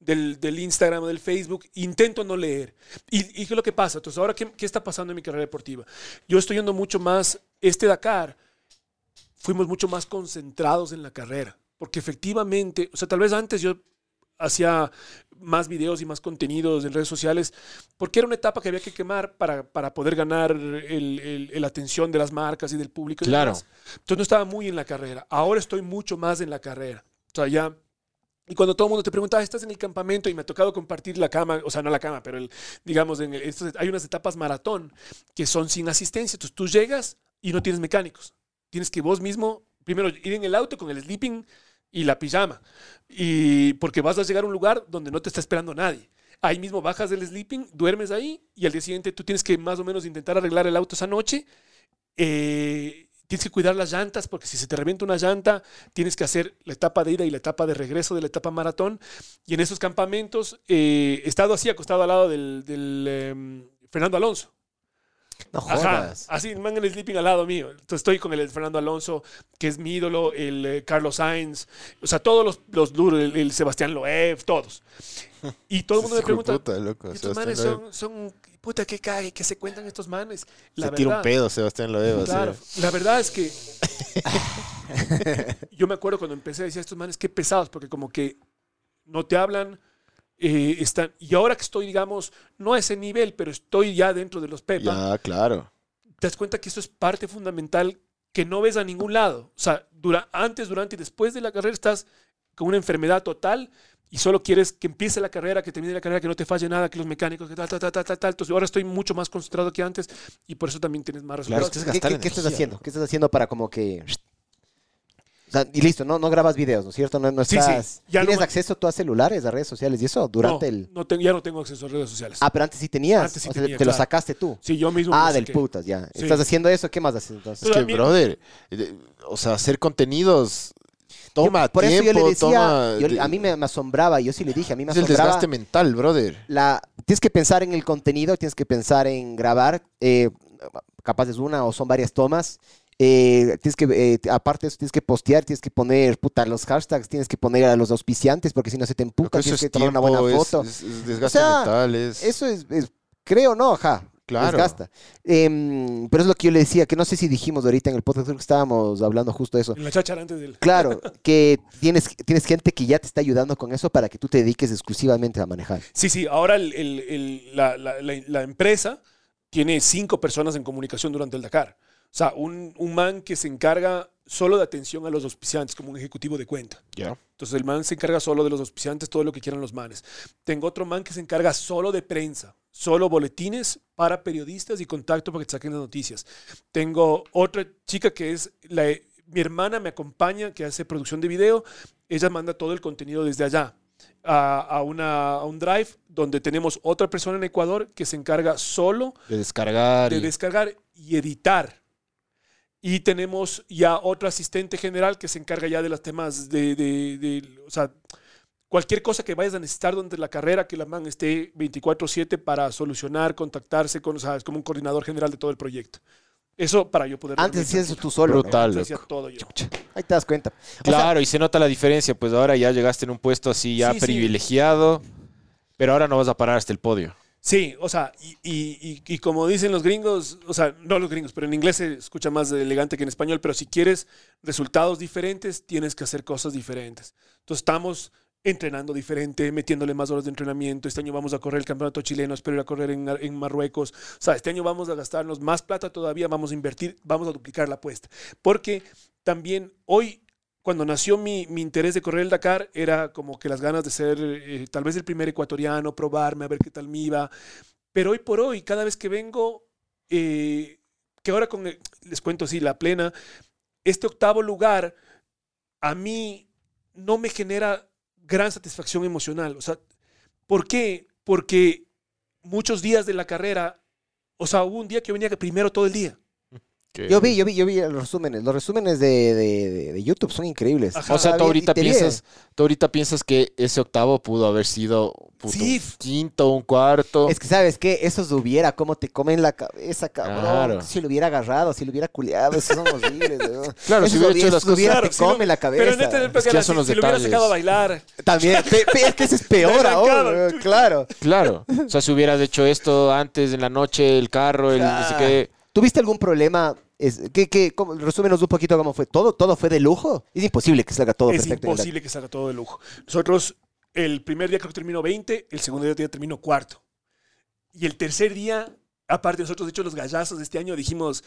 del, del Instagram del Facebook. Intento no leer. ¿Y, y qué es lo que pasa? Entonces, ahora, ¿qué, qué está pasando en mi carrera deportiva? Yo estoy yendo mucho más, este Dakar, fuimos mucho más concentrados en la carrera. Porque efectivamente, o sea, tal vez antes yo hacía más videos y más contenidos en redes sociales, porque era una etapa que había que quemar para, para poder ganar el, el- el atención de las marcas y del público. y Claro. demás. Entonces no estaba muy en la carrera. Ahora estoy mucho más en la carrera. O sea, ya... Y cuando todo el mundo te pregunta, "Ah, ¿estás en el campamento? Y me ha tocado compartir la cama, o sea, no la cama, pero el, digamos, en el- estos- hay unas etapas maratón que son sin asistencia. Entonces tú llegas y no tienes mecánicos. Tienes que vos mismo, primero ir en el auto con el sleeping y la pijama. Y porque vas a llegar a un lugar donde no te está esperando nadie. Ahí mismo bajas del sleeping, duermes ahí y al día siguiente tú tienes que más o menos intentar arreglar el auto esa noche. Eh, tienes que cuidar las llantas porque si se te revienta una llanta, tienes que hacer la etapa de ida y la etapa de regreso de la etapa maratón. Y en esos campamentos eh, he estado así acostado al lado del, em, Fernando Alonso. No Ajá, jodas. así, el man en el sleeping al lado mío. Entonces estoy con el Fernando Alonso, que es mi ídolo, el eh, Carlos Sainz, o sea, todos los, los duros, el, el Sebastián Loeb, todos. Y todo el mundo me pregunta, puta, loco, "¿Y estos Sebastián manes son, son, puta, qué cague, que se cuentan estos manes. La Se tira un pedo, Sebastián Loeb. así. Claro, la verdad es que *laughs* yo me acuerdo cuando empecé a decir estos manes qué pesados, porque como que no te hablan, eh, están, y ahora que estoy, digamos, no a ese nivel, pero estoy ya dentro de los Pepa, Ya, claro. te das cuenta que eso es parte fundamental que no ves a ningún lado. O sea, dura, antes, durante y después de la carrera estás con una enfermedad total y solo quieres que empiece la carrera, que termine la carrera, que no te falle nada, que los mecánicos, que tal, tal, tal, tal, tal, tal. Entonces ahora estoy mucho más concentrado que antes y por eso también tienes más Claro, resultados. es que es ¿Qué, gastar qué- qué estás haciendo? ¿Qué estás haciendo para como que... Sea, y listo, no, no grabas videos, ¿no es cierto? No, no Sí, sí, estás... ya no ¿Tienes acceso tú a celulares, a redes sociales y eso durante no, el... no tengo- ya no tengo acceso a redes sociales. Ah, pero antes sí tenías. Antes sí O sea, tenía, te lo claro. sacaste tú. sí, yo mismo. Ah, me del saqué. putas, ya. Sí. Estás haciendo eso, ¿qué más haces entonces? Es que, a mí- brother, eh, o sea, hacer contenidos toma Yo- por tiempo, eso yo le decía, toma... yo- a mí me, me asombraba, yo sí le dije, a mí me es el asombraba desgaste mental, brother. la, tienes que pensar en el contenido, tienes que pensar en grabar, eh, capaz es una o son varias tomas. Eh, tienes que, eh, aparte de eso, tienes que postear, tienes que poner, puta, los hashtags, tienes que poner a los auspiciantes porque si no se te eso tienes es que tomar una buena es- foto. Es, es desgaste sea, mental, es... Eso es, es- creo, ¿no? Ajá. Claro. Desgasta. Em, pero es lo que yo le decía, que no sé si dijimos ahorita en el podcast, creo que estábamos hablando justo de eso. En la cháchara antes del. Claro, *laughs* que tienes, tienes gente que ya te está ayudando con eso para que tú te dediques exclusivamente a manejar. Sí, sí, ahora el- el- el- la, la- la- la empresa tiene cinco personas en comunicación durante el Dakar. O sea, un, un man que se encarga solo de atención a los auspiciantes, como un ejecutivo de cuenta. Ya. Entonces el man se encarga solo de los auspiciantes, todo lo que quieran los manes. Tengo otro man que se encarga solo de prensa, solo boletines para periodistas y contacto para que te saquen las noticias. Tengo otra chica que es la, mi hermana me acompaña, que hace producción de video. Ella manda todo el contenido desde allá a, a una, a un drive donde tenemos otra persona en Ecuador que se encarga solo De descargar. de y- descargar y editar. Y tenemos ya otro asistente general que se encarga ya de los temas de, de- de- o sea, cualquier cosa que vayas a necesitar durante la carrera, que la man esté 24/7 para solucionar, contactarse con, o sea, es como un coordinador general de todo el proyecto. Eso para yo poder... Antes hacías eso tú solo. Brutal. Antes hacía loco. todo yo. Ahí te das cuenta. O sea, Claro, y se nota la diferencia, pues ahora ya llegaste en un puesto así ya Sí, sí. privilegiado, pero ahora no vas a parar hasta el podio. Sí, o sea, y, y- y- como dicen los gringos, o sea, no los gringos, pero en inglés se escucha más elegante que en español, pero si quieres resultados diferentes, tienes que hacer cosas diferentes. Entonces estamos entrenando diferente, metiéndole más horas de entrenamiento. Este año vamos a correr el campeonato chileno, espero ir a correr en, en Marruecos. O sea, este año vamos a gastarnos más plata todavía, vamos a invertir, vamos a duplicar la apuesta. Porque también hoy, cuando nació mi, mi interés de correr el Dakar, era como que las ganas de ser eh, tal vez el primer ecuatoriano, probarme, a ver qué tal me iba. Pero hoy por hoy, cada vez que vengo, eh, que ahora con, les cuento así, la plena, este octavo lugar a mí no me genera gran satisfacción emocional. O sea, ¿por qué? Porque muchos días de la carrera, o sea, hubo un día que venía primero todo el día. Que- Yo vi, yo vi, yo vi los resúmenes. Los resúmenes de, de- de- de YouTube son increíbles. Ajá. O sea, tú ahorita piensas, tú ahorita piensas que ese octavo pudo haber sido puto, Sí. un quinto, un cuarto. Es que, ¿sabes qué? Esos de hubiera, cómo te comen la cabeza, cabrón. Claro. Si lo hubiera agarrado, si lo hubiera culeado, esos son horribles. *laughs* weón. Claro, si hubiera hecho las cosas- Claro, te si lo- comen la cabeza. Pero neta, Es que ya son si, los si lo hubiera detalles. sacado a bailar, También, *laughs* pe- pe- es que ese es peor ahora, claro. Claro. O sea, si hubieras hecho esto antes en la noche, el carro, el no sé qué. ¿Tuviste algún problema? Es, ¿qué, qué, cómo- resúmenos un poquito cómo fue. ¿Todo, ¿Todo fue de lujo? Es imposible que salga todo es perfecto. en el- imposible que salga todo de lujo. Nosotros, el primer día creo que terminó 20, el segundo día terminó cuarto. Y el tercer día, aparte nosotros, de hecho, los gallazos de este año dijimos,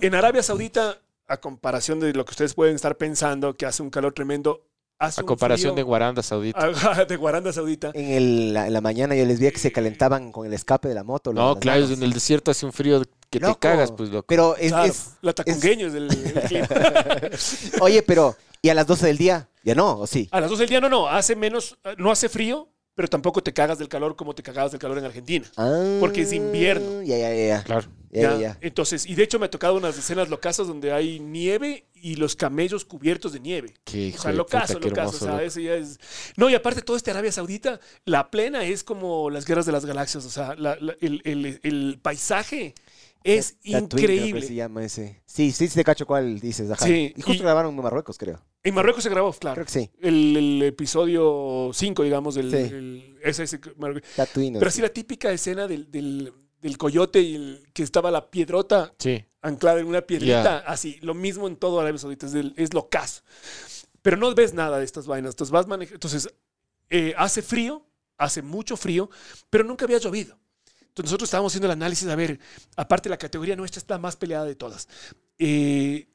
en Arabia Saudita, a comparación de lo que ustedes pueden estar pensando, que hace un calor tremendo, hace A comparación de frío- Guaranda Saudita. *laughs* De Guaranda Saudita. En, el- la, en la mañana yo les vi que se calentaban con el escape de la moto. No, claro, en el desierto hace un frío que Loco. te cagas, pues loco. Pero es, Claro, es- la tacungueño es el, el clima. *laughs* Oye, pero... ¿Y a las 12 del día? Ya no, ¿o sí? A las 12 del día no, no, hace menos, no hace frío, pero tampoco te cagas del calor como te cagabas del calor en Argentina. Ah, Porque es invierno. Ya, ya, ya. Claro. Ya, Ya. Entonces, y de hecho me ha tocado unas escenas locasas donde hay nieve y los camellos cubiertos de nieve. Qué O sea, locazo, puta, locazo. hermoso, o sea, ya es... No, y aparte todo este Arabia Saudita, la plena es como las guerras de las galaxias. O sea, la- la- el, el- el paisaje es Tatooine, creo que increíble. se llama ese. Sí, sí, sí, te cacho cuál dices. Ajá. Sí, y justo y- grabaron en Marruecos, creo. En Marruecos se grabó, claro. Creo que sí. El, el episodio 5, digamos, del, Sí. el- ese- ese- Tatooine. Pero así la típica escena del, del- del coyote y el, que estaba la piedrota Sí. anclada en una piedrita, Ya. así, lo mismo en todo Arabia Saudita, es, del- es lo caso. Pero no ves nada de estas vainas, entonces vas entonces eh, hace frío, hace mucho frío, pero nunca había llovido. Nosotros estábamos haciendo el análisis, a ver, aparte la categoría nuestra es la más peleada de todas, eh,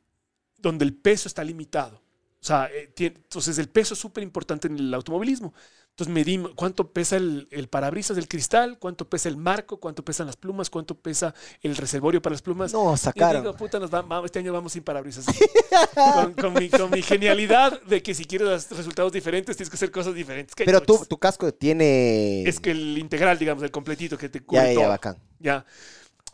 donde el peso está limitado. O sea, eh, entonces el peso es súper importante en el automovilismo. Entonces medimos cuánto pesa el, el parabrisas del cristal, cuánto pesa el marco, cuánto pesan las plumas, cuánto pesa el reservorio para las plumas. No, Y sacaron. digo, puta, nos va- va- este año vamos sin parabrisas. *laughs* con, con mi, con mi genialidad de que si quieres resultados diferentes, tienes que hacer cosas diferentes. ¿Qué Pero tu, chuches? tu casco tiene... Es que el integral, digamos, el completito que te cubre Ya, ya, todo. ya, bacán. Ya.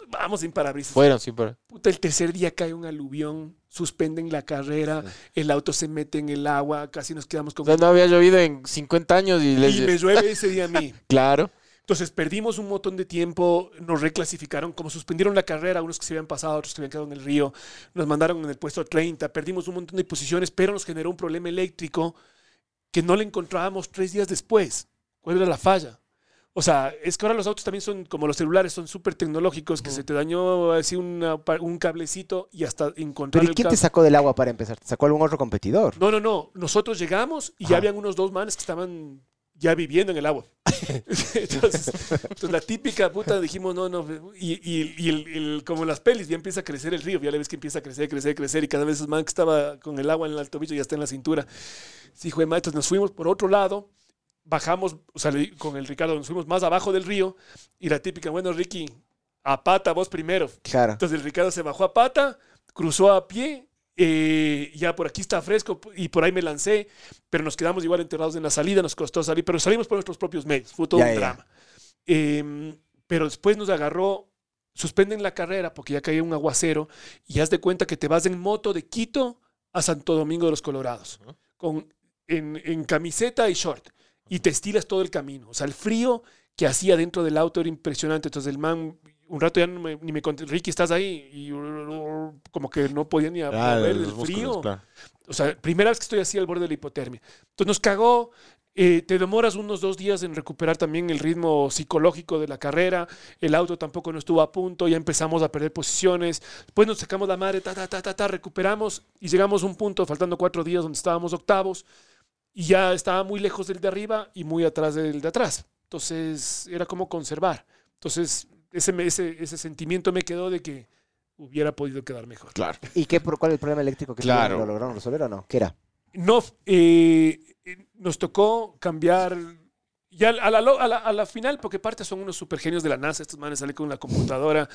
Vamos sin parabrisas. Fueron, sí, pero. Puta, el tercer día cae un aluvión, suspenden la carrera, el auto se mete en el agua, casi nos quedamos con... No, no había llovido en 50 años y les. y me llueve ese día a mí. *laughs* Claro. Entonces perdimos un montón de tiempo, nos reclasificaron, como suspendieron la carrera, unos que se habían pasado, otros que habían quedado en el río, nos mandaron en el puesto 30, perdimos un montón de posiciones, pero nos generó un problema eléctrico que no le encontrábamos tres días después. ¿Cuál era la falla? O sea, es que ahora los autos también son como los celulares, son súper tecnológicos, que se te dañó así una un cablecito y hasta encontrar ¿Pero y el quién te sacó del agua para empezar? ¿Te sacó algún otro competidor? No, no, no. Nosotros llegamos y Ajá. ya habían unos dos manes que estaban ya viviendo en el agua. *laughs* entonces, entonces, la típica puta dijimos, no, no, y, y, y el, el- como en las pelis, ya empieza a crecer el río, ya le ves que empieza a crecer, crecer, crecer, y cada vez es más que estaba con el agua en el alto bicho, ya está en la cintura. Sí, hijo de madre, entonces nos fuimos por otro lado, bajamos, o sea, con el Ricardo nos fuimos más abajo del río, y la típica, bueno, Ricky, a pata vos primero. Claro. Entonces el Ricardo se bajó a pata, cruzó a pie, eh, ya por aquí está fresco y por ahí me lancé, pero nos quedamos igual enterrados en la salida, nos costó salir, pero salimos por nuestros propios medios, fue todo Ya, un ya, ya. drama. Eh, pero después nos agarró, suspenden la carrera porque ya caía un aguacero y haz de cuenta que te vas en moto de Quito a Santo Domingo de los Colorados, con, en, en camiseta y short, y te estilas todo el camino. O sea, el frío que hacía dentro del auto era impresionante. Entonces el man, un rato ya no me- ni me conté, Ricky, ¿estás ahí? Y como que no podía ni del músculos, frío. claro. O sea, primera vez que estoy así al borde de la hipotermia. Entonces nos cagó. eh, te demoras unos dos días en recuperar también el ritmo psicológico de la carrera. El auto tampoco no estuvo a punto. Ya empezamos a perder posiciones. Después nos sacamos la madre, ta, ta, ta, ta, ta, recuperamos y llegamos a un punto, faltando cuatro días, donde estábamos octavos. Y ya estaba muy lejos del de arriba y muy atrás del de atrás. Entonces era como conservar. Entonces ese, ese, ese sentimiento me quedó de que hubiera podido quedar mejor. Claro. ¿Y qué, por- cuál es el problema eléctrico que Claro. lo lograron resolver o no? ¿Qué era? No, eh, eh, nos tocó cambiar ya a la, a, la, a la final, porque parte son unos super genios de la NASA, estos manes salen con la computadora.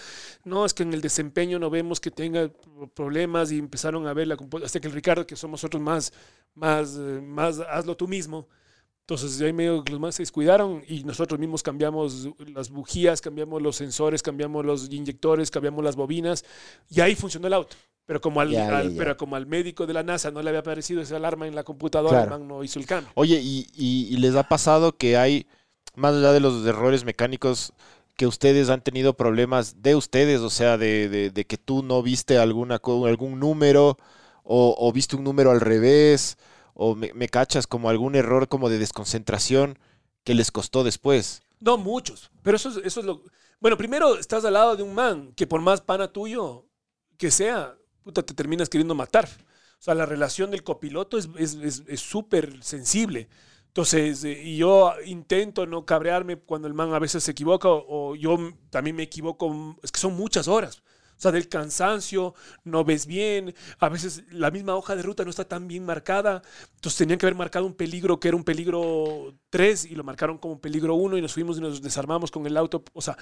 No, es que en el desempeño no vemos que tenga problemas y empezaron a ver la compu- hasta que el Ricardo, que somos nosotros más, más, eh, más hazlo tú mismo. Entonces ahí medio los más se descuidaron y nosotros mismos cambiamos las bujías, cambiamos los sensores, cambiamos los inyectores, cambiamos las bobinas y ahí funcionó el auto. Pero como al, Ya, ya, al- ya. pero como al médico de la NASA no le había aparecido esa alarma en la computadora, Claro. el man no hizo el cambio. Oye, y, y- y les ha pasado que hay, más allá de los errores mecánicos, que ustedes han tenido problemas de ustedes, o sea, de, de- de que tú no viste alguna, algún número o, o viste un número al revés o me, me cachas como algún error como de desconcentración que les costó después. No muchos, pero eso es, eso es lo... Bueno, primero estás al lado de un man que por más pana tuyo que sea, puta, te terminas queriendo matar. O sea, la relación del copiloto es es- es- es súper sensible. Entonces, eh, y yo intento no cabrearme cuando el man a veces se equivoca o, o yo también me equivoco. Es que son muchas horas. O sea, del cansancio, no ves bien, a veces la misma hoja de ruta no está tan bien marcada. Entonces tenían que haber marcado un peligro que era un peligro 3 y lo marcaron como peligro 1 y nos fuimos y nos desarmamos con el auto. O sea,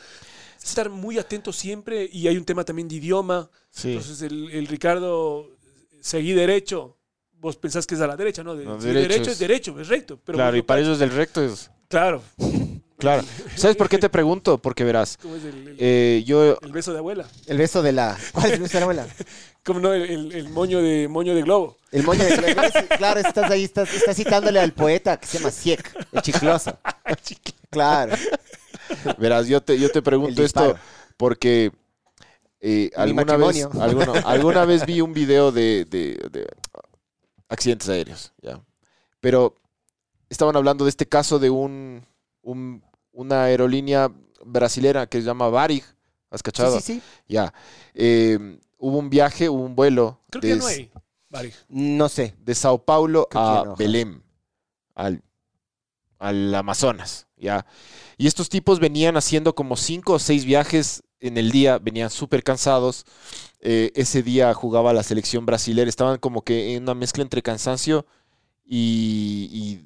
estar muy atentos siempre y hay un tema también de idioma. Sí. Entonces el, el Ricardo, seguí derecho. Vos pensás que es a la derecha, ¿no? De- No, derecho derecho, es- es derecho, es recto. Pero claro, y para ellos del recto es... Claro. Claro. ¿Sabes por qué te pregunto? Porque verás, ¿Cómo es el, el- eh, yo... el beso de abuela? El beso de la... ¿Cuál es el beso de la abuela? *laughs* ¿Cómo no? El, el- el moño, de, moño de globo. El moño de... Claro, estás ahí, estás, estás citándole al poeta que se llama Siek, el chicloso. *laughs* Claro. Verás, yo te, yo te pregunto esto porque eh, alguna, vez, alguna, *laughs* alguna vez vi un video de, de- de accidentes aéreos, ¿ya? Pero estaban hablando de este caso de un, un- una aerolínea brasilera que se llama Varig. ¿Has cachado? sí, sí. Ya. Eh, hubo un viaje, hubo un vuelo Creo que ya de, no hay. Vale. No sé. de Sao Paulo Creo que a no. Belém, al, al Amazonas, ¿ya? Y estos tipos venían haciendo como cinco o seis viajes en el día, venían súper cansados. Eh, ese día jugaba la selección brasilera, estaban como que en una mezcla entre cansancio y,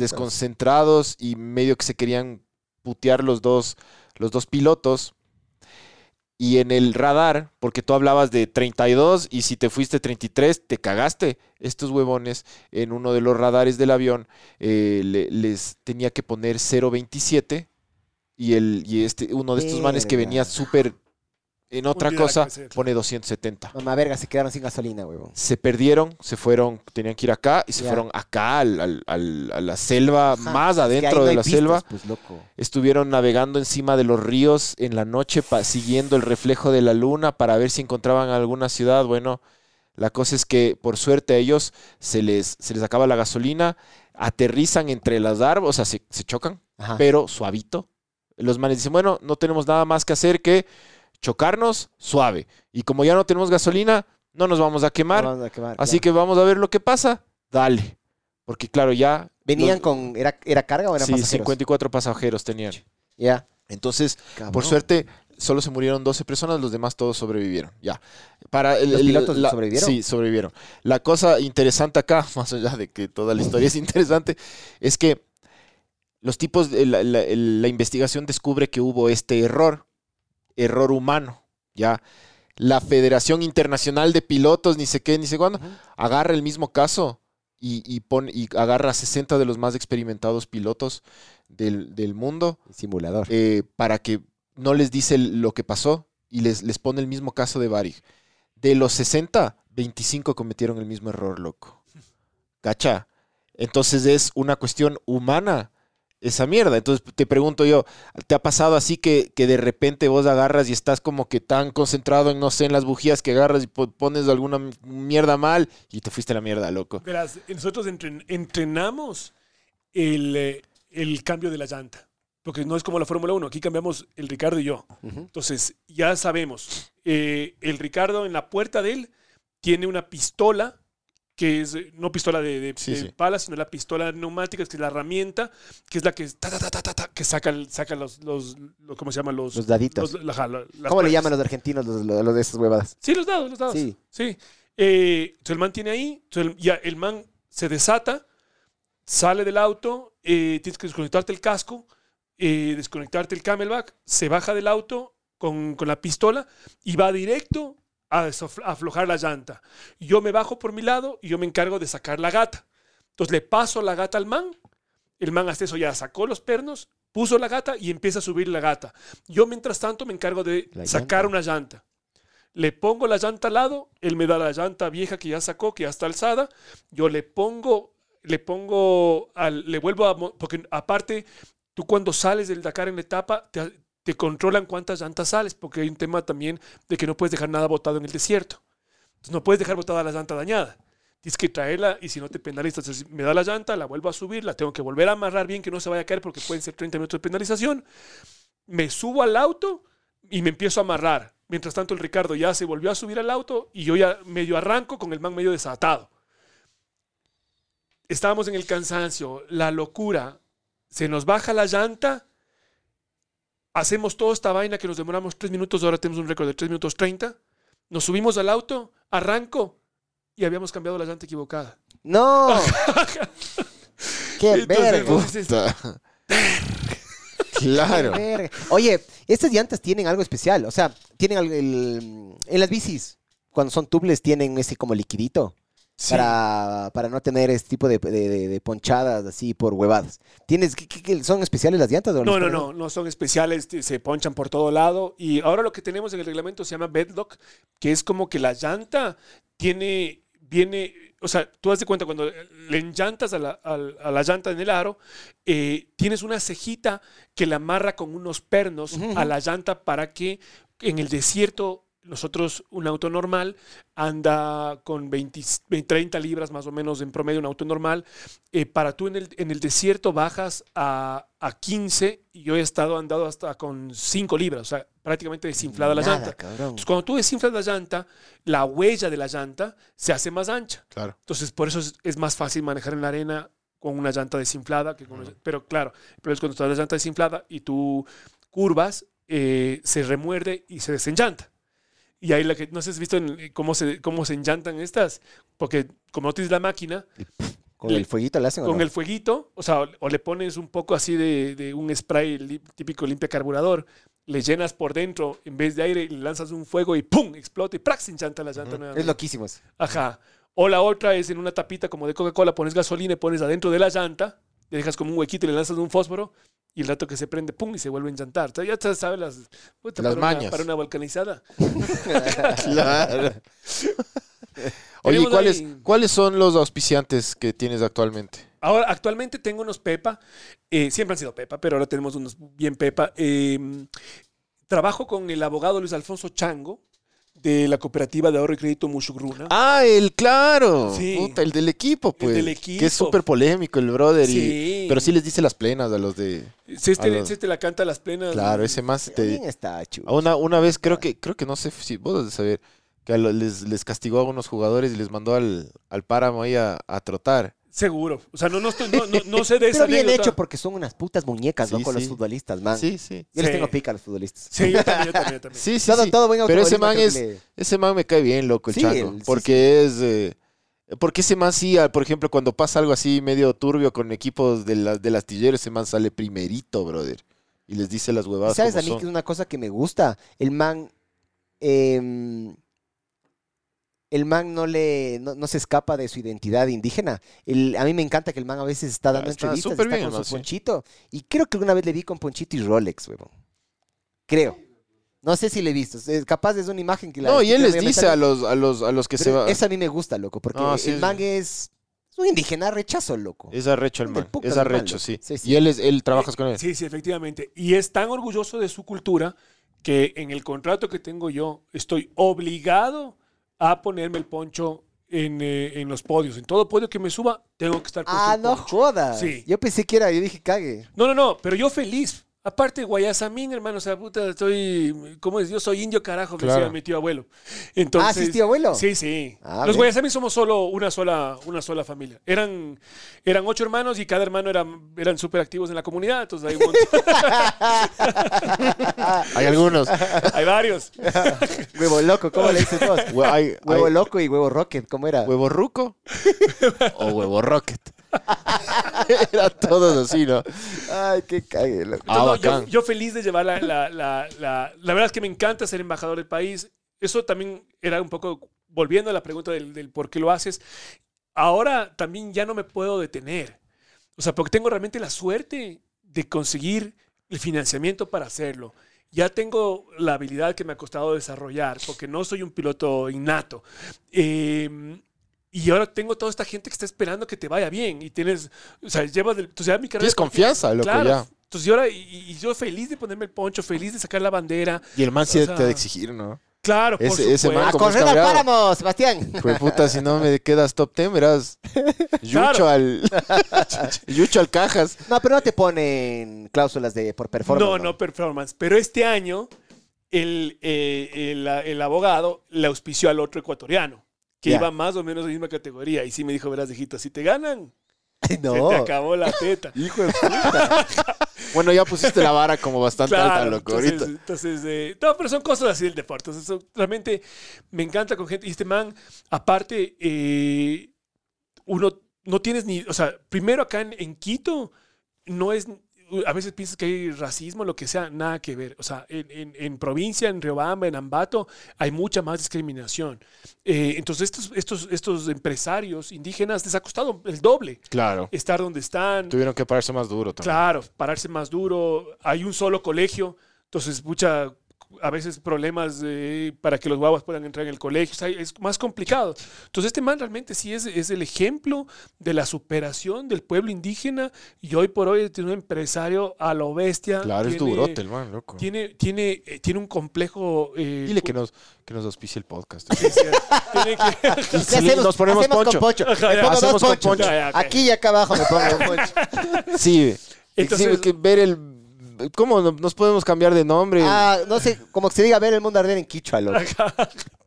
desconcentrados y medio que se querían putear los dos, los dos pilotos. Y en el radar, porque tú hablabas de 32 y si te fuiste 33, te cagaste. Estos huevones en uno de los radares del avión eh, le- les tenía que poner 0.27 y, el, y este, uno de estos manes que venía súper en otra cosa cabeza. pone 270. Mamá verga, se quedaron sin gasolina, huevón. Se perdieron, se fueron, tenían que ir acá y se Ya. fueron acá al- al- al- a la selva, Ajá, más adentro no de la pistas, selva. Pues loco. Estuvieron navegando encima de los ríos en la noche, pa- siguiendo el reflejo de la luna para ver si encontraban alguna ciudad. Bueno, la cosa es que por suerte a ellos se les, se les acaba la gasolina, aterrizan entre las árboles, o sea, se, se chocan, Ajá. pero suavito. Los manes dicen, bueno, no tenemos nada más que hacer que chocarnos suave. Y como ya no tenemos gasolina, no nos vamos a quemar. Vamos a quemar, Así claro. que vamos a ver lo que pasa. Dale. Porque claro, ya... ¿Venían los- con. ¿Era, era carga o eran Sí, pasajeros? 54 pasajeros tenían. Ya. Entonces, Cabrón. por suerte, solo se murieron 12 personas, los demás todos sobrevivieron. Ya. Para el- ¿Los pilotos sobrevivieron? Sí, sobrevivieron. La cosa interesante acá, *laughs* más allá de que toda la historia es *laughs* interesante, es que los tipos, de la, la- la investigación descubre que hubo este error, error humano, ya. La Federación Internacional de Pilotos, ni sé qué, ni sé cuándo, agarra el mismo caso y, y, pone, y agarra a 60 de los más experimentados pilotos del, del mundo Simulador. eh, para que no les dice lo que pasó y les, les pone el mismo caso de Varig. De los 60, 25 cometieron el mismo error, loco. ¿Cacha? Entonces es una cuestión humana esa mierda. Entonces te pregunto yo, ¿te ha pasado así que, que de repente vos agarras y estás como que tan concentrado en, no sé, en las bujías que agarras y po- pones alguna mierda mal y te fuiste a la mierda, loco? Verás, nosotros entren- entrenamos el, eh, el cambio de la llanta. Porque no es como la Fórmula 1, aquí cambiamos el Ricardo y yo. Entonces, ya sabemos, eh, el Ricardo en la puerta de él tiene una pistola, que es eh, no pistola de, de- Sí, de sí. pala, sino la pistola neumática, que es la herramienta, que es la que, ta, ta, ta, ta, ta, ta, que saca, saca los, los, los- ¿cómo se llaman? Los, Los daditos. los- la- ¿Cómo le llaman los argentinos los, de esas huevadas? Sí, los dados, los dados. Sí. Sí. Eh, entonces el man tiene ahí, el- ya el man se desata, sale del auto, eh, tienes que desconectarte el casco, eh, desconectarte el camelback, se baja del auto con, con la pistola y va directo a aflojar la llanta. Yo me bajo por mi lado y yo me encargo de sacar la gata. Entonces le paso la gata al man, el man hasta eso ya sacó los pernos, puso la gata y empieza a subir la gata. Yo mientras tanto me encargo de La sacar llanta. una llanta. Le pongo la llanta al lado, él me da la llanta vieja que ya sacó, que ya está alzada. Yo le pongo, le pongo, al, le vuelvo a, porque aparte, tú cuando sales del Dakar en la etapa, te, te controlan cuántas llantas sales, porque hay un tema también de que no puedes dejar nada botado en el desierto. No puedes dejar botada la llanta dañada. Tienes que traerla y si no te penalizas, me da la llanta, la vuelvo a subir, la tengo que volver a amarrar bien que no se vaya a caer porque pueden ser 30 minutos de penalización. Me subo al auto y me empiezo a amarrar. Mientras tanto, el Ricardo ya se volvió a subir al auto y yo ya medio arranco con el man medio desatado. Estábamos en el cansancio, la locura. Se nos baja la llanta. Hacemos toda esta vaina que nos demoramos tres minutos. Ahora tenemos un récord de 3 minutos 30. Nos subimos al auto, arranco y habíamos cambiado la llanta equivocada. ¡No! *laughs* ¡Qué Entonces, verga! claro. Qué. Oye, estas llantas tienen algo especial. O sea, tienen al- el- en las bicis, cuando son tubles, tienen ese como liquidito. Sí. Para, para no tener este tipo de, de- ponchadas así por huevadas. ¿Tienes, qué- qué- ¿Son especiales las llantas? o No, no, ponen- no, no son especiales, t- se ponchan por todo lado. Y ahora lo que tenemos en el reglamento se llama bedlock, que es como que la llanta tiene, viene, o sea, tú das de cuenta cuando le enchantas a la, a la llanta en el aro, eh, tienes una cejita que la amarra con unos pernos a la llanta para que en el desierto nosotros, un auto normal, anda con 20, 20, 30 libras más o menos en promedio, un auto normal. Eh, para tú en el, en el desierto bajas a, a 15 y yo he estado andado hasta con 5 libras, o sea, prácticamente desinflada la llanta. cabrón. Entonces, cuando tú desinflas la llanta, la huella de la llanta se hace más ancha. Claro. Entonces, por eso es, es más fácil manejar en la arena con una llanta desinflada. Que con una- pero claro, pero es cuando está la llanta desinflada y tú curvas, eh, se remuerde y se desenllanta. Y ahí la que no sé si has visto en- eh, cómo se, cómo se enllantan estas, porque como no tienes la máquina, ¿Con el fueguito le hacen o con no? el fueguito, o sea, o, o le pones un poco así de, de un spray li- típico limpia carburador, le llenas por dentro en vez de aire le lanzas un fuego y ¡pum! explota y ¡prac! se enchanta la llanta nuevamente. Es loquísimo. Ajá. O la otra es en una tapita como de Coca-Cola, pones gasolina y pones adentro de la llanta, le dejas como un huequito y le lanzas un fósforo y el rato que se prende, ¡pum! y se vuelve a enchantar. O sea, ya te sabes las, puta, Las para una- mañas. para una volcanizada. *laughs* Claro. *laughs* Oye, ¿cuáles, ahí- ¿cuáles son los auspiciantes que tienes actualmente? Ahora, actualmente tengo unos Pepa, eh, siempre han sido Pepa, pero ahora tenemos unos bien Pepa. Eh, trabajo con el abogado Luis Alfonso Chango de la cooperativa de ahorro y crédito Mushugruna. Ah, el claro. Sí. Puta, el del equipo, pues. del Que equipo. es súper polémico el brother. y- Sí. pero sí les dice las plenas a los de. Si este, los- este la canta a las plenas. Claro, ese más te. Está, chu. Una, una vez creo que, creo que no sé si vos de saber, que a lo- les, les castigó a unos jugadores y les mandó al, al páramo ahí a, a trotar. Seguro. O sea, no, no, estoy- no, no, no sé de *laughs* esa Pero bien anécdota. hecho porque son unas putas muñecas, Sí, loco, los sí. futbolistas, man. Sí, sí. Yo les Sí. tengo pica a los futbolistas. Sí, yo también, yo también, yo *laughs* también. Sí, sí, todo, sí. todo buen Pero ese automovilismo man es, que le- ese man me cae bien, loco, el Sí, chango. el- sí, porque es, eh, porque ese man sí, ah, por ejemplo, cuando pasa algo así medio turbio con equipos de las del astillero, ese man sale primerito, brother. Y les dice las ¿Y huevadas ¿Sabes como a mí que son. es una cosa que me gusta? El man. em, el man no le no, no se escapa de su identidad indígena. El- a mí me encanta que el man a veces está dando Ah, está entrevistas, está bien, con su sí. ponchito. Y creo que alguna vez le vi con ponchito y Rolex, huevón. Creo. No sé si le he visto. Es capaz es una imagen que la. No, y él les dice a los, a los, a los que se Pero va. Eso a mí me gusta, loco, porque No, sí, el sí. man es, es un indígena rechazo, loco. Es arrecho el man. Es arrecho, sí. Sí, sí. Y él, es, él trabajas con él. Sí, sí, efectivamente. Y es tan orgulloso de su cultura que en el contrato que tengo yo estoy obligado a ponerme el poncho en, eh, en los podios. En todo podio que me suba, tengo que estar puesto Ah, el no poncho. jodas. Sí. Yo pensé que era, yo dije, cague. No, no, no, pero yo feliz. Aparte, Guayasamín, hermano, o sea, puta, estoy, ¿cómo es? Yo soy indio carajo, me Claro. decía mi tío abuelo. Entonces, ah, ¿sí es tío abuelo? Sí, sí. Ah, Los. Guayasamín somos solo una sola, una sola familia. Eran, eran ocho hermanos y cada hermano era, eran súper activos en la comunidad, entonces hay, un montón- *laughs* Hay algunos. hay varios. *laughs* Huevo loco, ¿cómo le dices vos? Hue- hay- Huevo hay- loco y huevo rocket, ¿cómo era? ¿Huevo ruco? *laughs* o huevo rocket. *laughs* Era todos así, ¿no? Ay, qué cague, loco. Ah, No, no, yo, yo feliz de llevar la, la, la, la- la verdad es que me encanta ser embajador del país. Eso también era un poco, volviendo a la pregunta del, del por qué lo haces, ahora también ya no me puedo detener. O sea, porque tengo realmente la suerte de conseguir el financiamiento para hacerlo. Ya tengo la habilidad que me ha costado desarrollar, porque no soy un piloto innato. Eh, y ahora tengo toda esta gente que está esperando que te vaya bien. Y tienes, o sea, llevas, del- entonces ya mi carrera Tienes confianza, loco, Claro. ya. Entonces yo ahora, y, y yo feliz de ponerme el poncho, feliz de sacar la bandera. Y el man sí O te ha de exigir, ¿no? Claro, por Ese- ese man ¡A correr al páramo, Sebastián! Pues puta, si no me quedas top 10, verás. *laughs* Yucho Claro. al. *laughs* Yucho al cajas. No, pero no te ponen cláusulas de por performance. No, no performance. Pero este año el, eh, el, el abogado le auspició al otro ecuatoriano, que iba más o menos en la misma categoría. Y sí me dijo, verás, hijito, si te ganan, *laughs* Ay, se no. te acabó la teta. *laughs* Hijo de puta. *laughs* Bueno, ya pusiste la vara como bastante alta, loco. entonces, Ahorita. entonces, eh, no, pero son cosas así del deporte. Entonces, realmente me encanta con gente. Y este man, aparte, eh, uno no tienes ni, o sea, primero acá en, en Quito, no es, a veces piensas que hay racismo, lo que sea, nada que ver. O sea, en, en- en provincia, en Riobamba, en Ambato, hay mucha más discriminación. Eh, entonces, estos, estos, estos empresarios indígenas les ha costado el doble Claro. estar donde están. Tuvieron que pararse más duro también. Claro, pararse más duro. Hay un solo colegio, entonces mucha a veces problemas eh, para que los guaguas puedan entrar en el colegio. O sea, es más complicado. Entonces este man realmente sí es, es el ejemplo de la superación del pueblo indígena y hoy por hoy tiene un empresario a lo bestia. Claro, es tiene- durote el man, loco. Tiene, tiene, eh, tiene un complejo... eh, Dile que nos, que nos auspicie el podcast. tiene que- *laughs* *laughs* nos ponemos Hacemos poncho. con poncho. Ajá, Me ya. pongo dos Hacemos con ponchos. poncho. Ya, ya, ok. Aquí y acá abajo me pongo poncho. *laughs* Sí, Entonces- sí, que ver el. ¿Cómo no- nos podemos cambiar de nombre? Ah, no sé, como que se diga ver el mundo arder en Quichua, loco.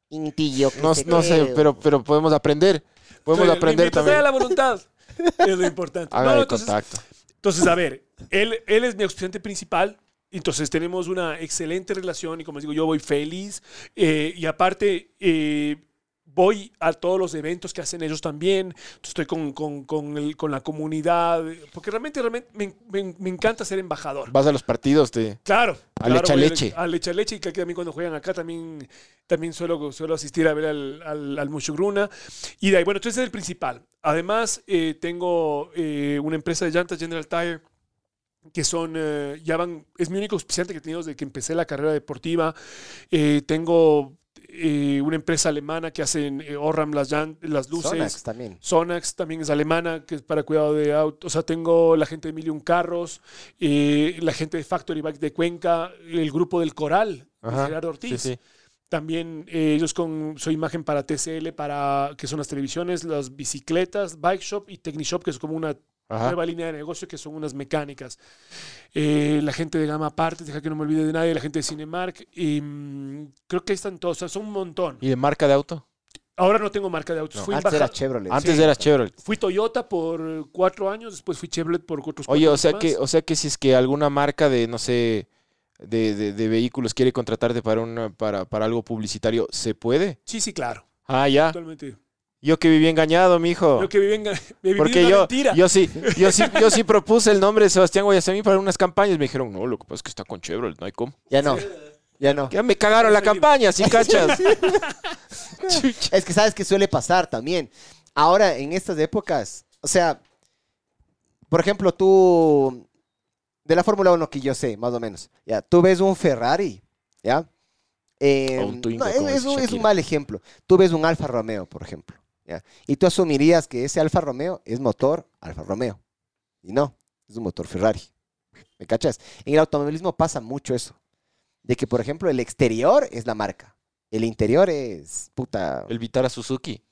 Intillo, no, no sé, pero, pero podemos aprender. Podemos Sí, aprender también. la voluntad. Es lo importante. Haga No, el entonces, contacto. Entonces, a ver, él, él es mi auspiciante principal. Entonces tenemos una excelente relación y como les digo, yo voy feliz. eh, y aparte, eh, voy a todos los eventos que hacen ellos también. Estoy con, con, con, el- con la comunidad. Porque realmente, realmente me, me- me encanta ser embajador. Vas a los partidos, te. Claro. Al claro, Echa voy Leche. Al Echa Leche y que también cuando juegan acá también, también suelo, suelo asistir a ver al, al, al Mushugruna. Y de ahí, bueno, entonces es el principal. Además, eh, tengo eh, una empresa de llantas General Tire que son, eh, ya van, es mi único auspiciante que he tenido desde que empecé la carrera deportiva. Tengo eh, una empresa alemana que hacen eh, Orram las, las luces. Sonax también. Sonax también es alemana, que es para cuidado de autos. O sea, tengo la gente de Million Carros, eh, la gente de Factory Bike de Cuenca, el grupo del Coral, de Gerardo Ortiz. Sí, sí. También eh, ellos con su imagen para TCL, para que son las televisiones, las bicicletas, Bike Shop y Technishop, que es como una Ajá. nueva línea de negocio que son unas mecánicas. Eh, la gente de Gama Aparte, deja que no me olvide de nadie, la gente de Cinemark. Y, mm, creo que ahí están todos, o sea, son un montón. ¿Y de marca de auto? Ahora no tengo marca de autos. No. Fui, Antes era Chevrolet. Antes Sí. eras Chevrolet. fui Toyota por cuatro años, después fui Chevrolet por otros cuatro Oye, o sea más. que, o sea que si es que alguna marca de, no sé, de, de- de vehículos quiere contratarte para una, para, para algo publicitario, ¿se puede? Sí, sí, claro. Ah, ya. Totalmente. Yo que viví engañado, mijo. Yo que viví en, he *laughs* vivido Porque una yo, mentira. yo sí, yo sí, yo sí *laughs* propuse el nombre de Sebastián Guayasamín para unas campañas. Me dijeron, no, lo que pasa es que está con Chevrolet, no hay cómo. Ya no. Ya no. Ya me cagaron la campaña, ¿sí cachas? *laughs* Es que sabes que suele pasar también. Ahora, en estas épocas, o sea, por ejemplo, tú, de la Fórmula 1 que yo sé, más o menos, ya, tú ves un Ferrari, ¿ya? Eh, O un Twingo, no, es, un, es un mal ejemplo. Tú ves un Alfa Romeo, por ejemplo, ¿ya? Y tú asumirías que ese Alfa Romeo es motor Alfa Romeo. Y no, es un motor Ferrari. ¿Me cachas? En el automovilismo pasa mucho eso. De que, por ejemplo, el exterior es la marca. El interior es, puta, El Vitara Suzuki.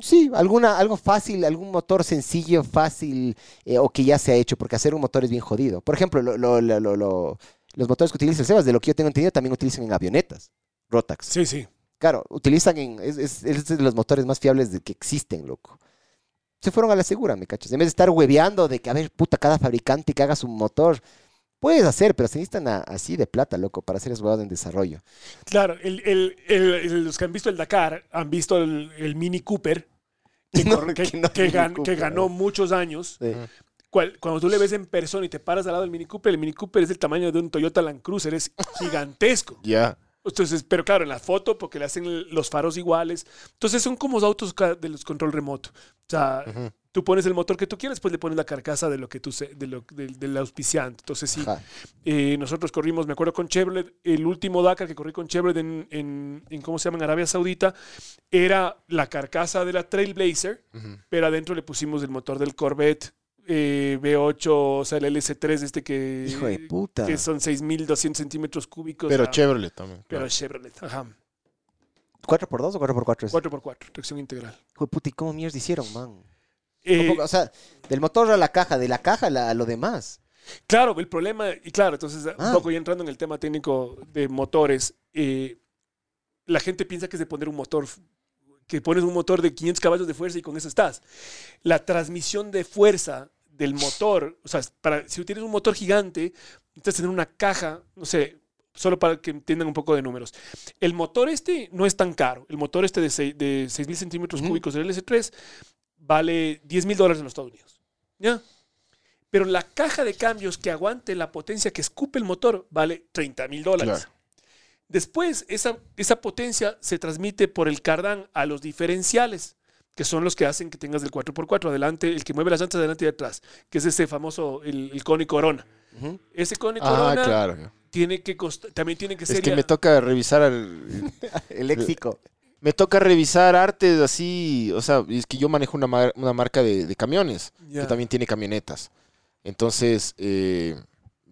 Sí, alguna, algo fácil, algún motor sencillo, fácil, eh, o que ya se ha hecho, porque hacer un motor es bien jodido. Por ejemplo, lo- lo- lo- lo- lo- los motores que utiliza el Sebas, de lo que yo tengo entendido, también utilizan en avionetas, Rotax. Sí, sí. Claro, utilizan en, es, es- es de los motores más fiables de que existen, loco. Se fueron a la segura, me cachas. En vez de estar hueveando de que, a ver, puta, cada fabricante que haga su motor, puedes hacer, pero se necesitan a- así de plata, loco, para hacer eso en desarrollo. Claro, el, el- el- el- los que han visto el Dakar han visto el, el Mini Cooper que, *laughs* No, cor- que- que no que Mini gan- que Cooper, ganó muchos años. Sí. Cual- cuando tú le ves en persona y te paras al lado del Mini Cooper, el Mini Cooper es del tamaño de un Toyota Land Cruiser, es gigantesco. Ya. Entonces, pero claro, en la foto, porque le hacen los faros iguales. Entonces son como los autos de los control remoto. O sea, tú pones el motor que tú quieres, pues le pones la carcasa de lo que tú se- de lo, del- del auspiciante. Entonces sí, eh, nosotros corrimos, me acuerdo con Chevrolet, el último Dakar que corrí con Chevrolet en, en, en, ¿cómo se llama? En Arabia Saudita, era la carcasa de la Trailblazer, Ujú. pero adentro le pusimos el motor del Corvette eh, V8, o sea, el LS3 este que, Hijo de puta. que son 6.200 centímetros cúbicos. Pero ah, Chevrolet también. Pero claro. Chevrolet, ajá. ¿4x2 o 4x4 es? 4x4, tracción integral. Hijo de puta, ¿y cómo mierda hicieron, man? Eh, O sea, del motor a la caja, de la caja a, la- a lo demás. Claro, el problema, y claro, entonces Ah. un poco ya entrando en el tema técnico de motores, eh, la gente piensa que es de poner un motor, que pones un motor de 500 caballos de fuerza y con eso estás. La transmisión de fuerza del motor, o sea, para, si tienes un motor gigante, necesitas tener una caja, no sé, solo para que entiendan un poco de números. El motor este no es tan caro. El motor este de, sei- de 6.000 centímetros cúbicos del LS3 vale 10 mil dólares en los Estados Unidos. ¿Ya? Pero la caja de cambios que aguante la potencia que escupe el motor vale 30 mil dólares. Claro. Después, esa, esa potencia se transmite por el cardán a los diferenciales, que son los que hacen que tengas el 4x4 adelante, el que mueve las llantas adelante y atrás, que es ese famoso, el, el Cone Corona. Ese Cone Ah, Corona claro. tiene que costa- también tiene que ser... Es que ya- me toca revisar al- *laughs* El léxico. me toca revisar artes así, o sea, es que yo manejo una, mar- una marca de, de camiones que también tiene camionetas. Entonces, eh,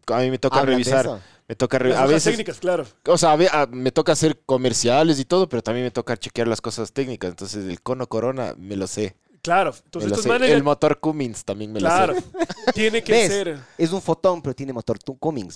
a mí me toca Hablan de revisar, eso. Me toca Las a veces, técnicas, claro. o sea, a ve- a- me toca hacer comerciales y todo, pero también me toca chequear las cosas técnicas. Entonces, el cono corona me lo sé. Claro. Entonces, estos sé. manes El motor Cummins también me claro, lo sé. *laughs* tiene que ¿Ves? ser... Es un fotón, pero tiene motor.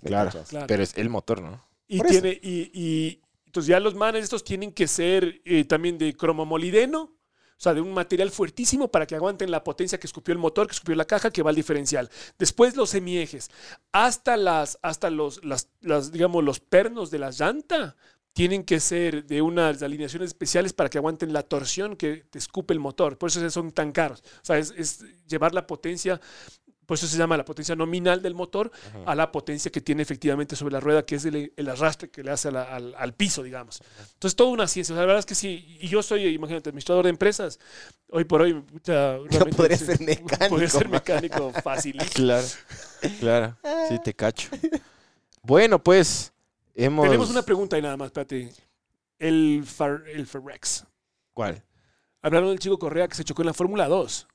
¿me Claro? Claro. pero es el motor, ¿no? Y Por tiene, y, y- entonces ya los manes estos tienen que ser eh, también de cromomolideno, o sea, de un material fuertísimo para que aguanten la potencia que escupió el motor, que escupió la caja, que va al diferencial. Después los semiejes, hasta las, hasta los, las, las, digamos, los pernos de la llanta tienen que ser de unas alineaciones especiales para que aguanten la torsión que te escupe el motor. Por eso son tan caros. O sea, es llevar la potencia, por eso se llama la potencia nominal del motor a la potencia que tiene efectivamente sobre la rueda, que es el, el arrastre que le hace la- al, al piso, digamos. Entonces, toda una ciencia. O sea, la verdad es que sí. Y yo soy, imagínate, administrador de empresas. Hoy por hoy, puta, *laughs* realmente podría sí, ser mecánico, *laughs* Podría ser mecánico fácil. Claro, claro. Sí, te cacho. Bueno, pues, hemos... Tenemos una pregunta ahí nada más, espérate. El, Far, el Ferrex. ¿Cuál? Hablaron del chico Correa que se chocó en la Fórmula 2.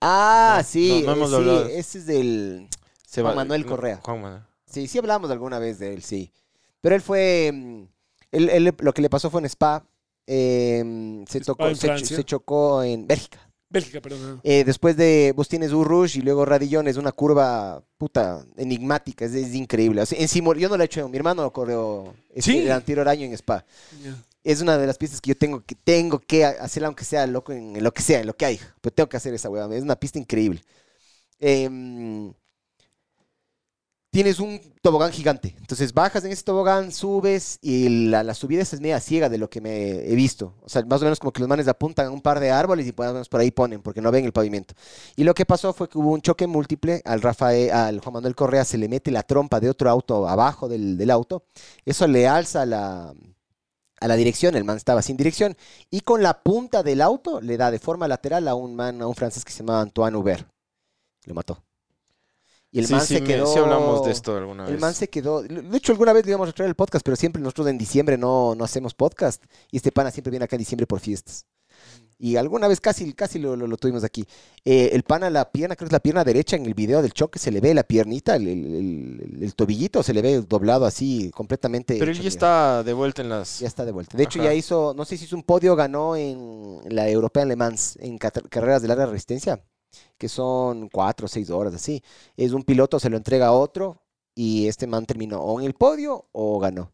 Ah, No, sí. no, no hemos sí, hablado. Ese es del... Se Juan Manuel Correa. Juan Manuel. Sí, sí hablamos alguna vez de él, sí. Pero él fue... mm, Él, él- lo que le pasó fue en Spa. eh, se, Spa tocó, en se, cho- Francia. se chocó en Bélgica. Bélgica, perdón. Eh, después de vos tienes Urrush y luego Radillón, es una curva puta enigmática, es, es increíble. O sea, en yo no lo he hecho, mi hermano lo corrió Sí. el anterior año en Spa. Ya. Es una de las pistas que yo tengo que, tengo que hacerla, aunque sea loco en, lo que sea, en lo que hay. Pero tengo que hacer esa hueá. Es una pista increíble. Em, tienes un tobogán gigante. Entonces bajas en ese tobogán, subes y la, la subida es media ciega de lo que me he visto. O sea, más o menos como que los manes apuntan a un par de árboles y más o menos por ahí ponen, porque no ven el pavimento. Y lo que pasó fue que hubo un choque múltiple. Al Rafael, al Juan Manuel Correa se le mete la trompa de otro auto abajo del, del auto. Eso le alza la, a la dirección, el man estaba sin dirección, y con la punta del auto le da de forma lateral a un man, a un francés que se llamaba Antoine Hubert. Lo mató. Y el sí, man sí, se me- quedó. sí hablamos de esto alguna El vez. man se quedó. De hecho, alguna vez le íbamos a traer el podcast, pero siempre nosotros en diciembre no, no hacemos podcast. Y este pana siempre viene acá en diciembre por fiestas. Y alguna vez casi, casi lo, lo- lo tuvimos aquí. Eh, el pana, la pierna, creo que es la pierna derecha en el video del choque, se le ve la piernita, el, el- el- el tobillito se le ve doblado así, completamente. Pero él ya está de vuelta en las... Ya está de vuelta. De hecho, Ajá. ya hizo, no sé si hizo un podio, ganó en la European Le Mans, en carreras de larga resistencia, que son cuatro o seis horas, así. Es un piloto, se lo entrega a otro, y este man terminó o en el podio o ganó.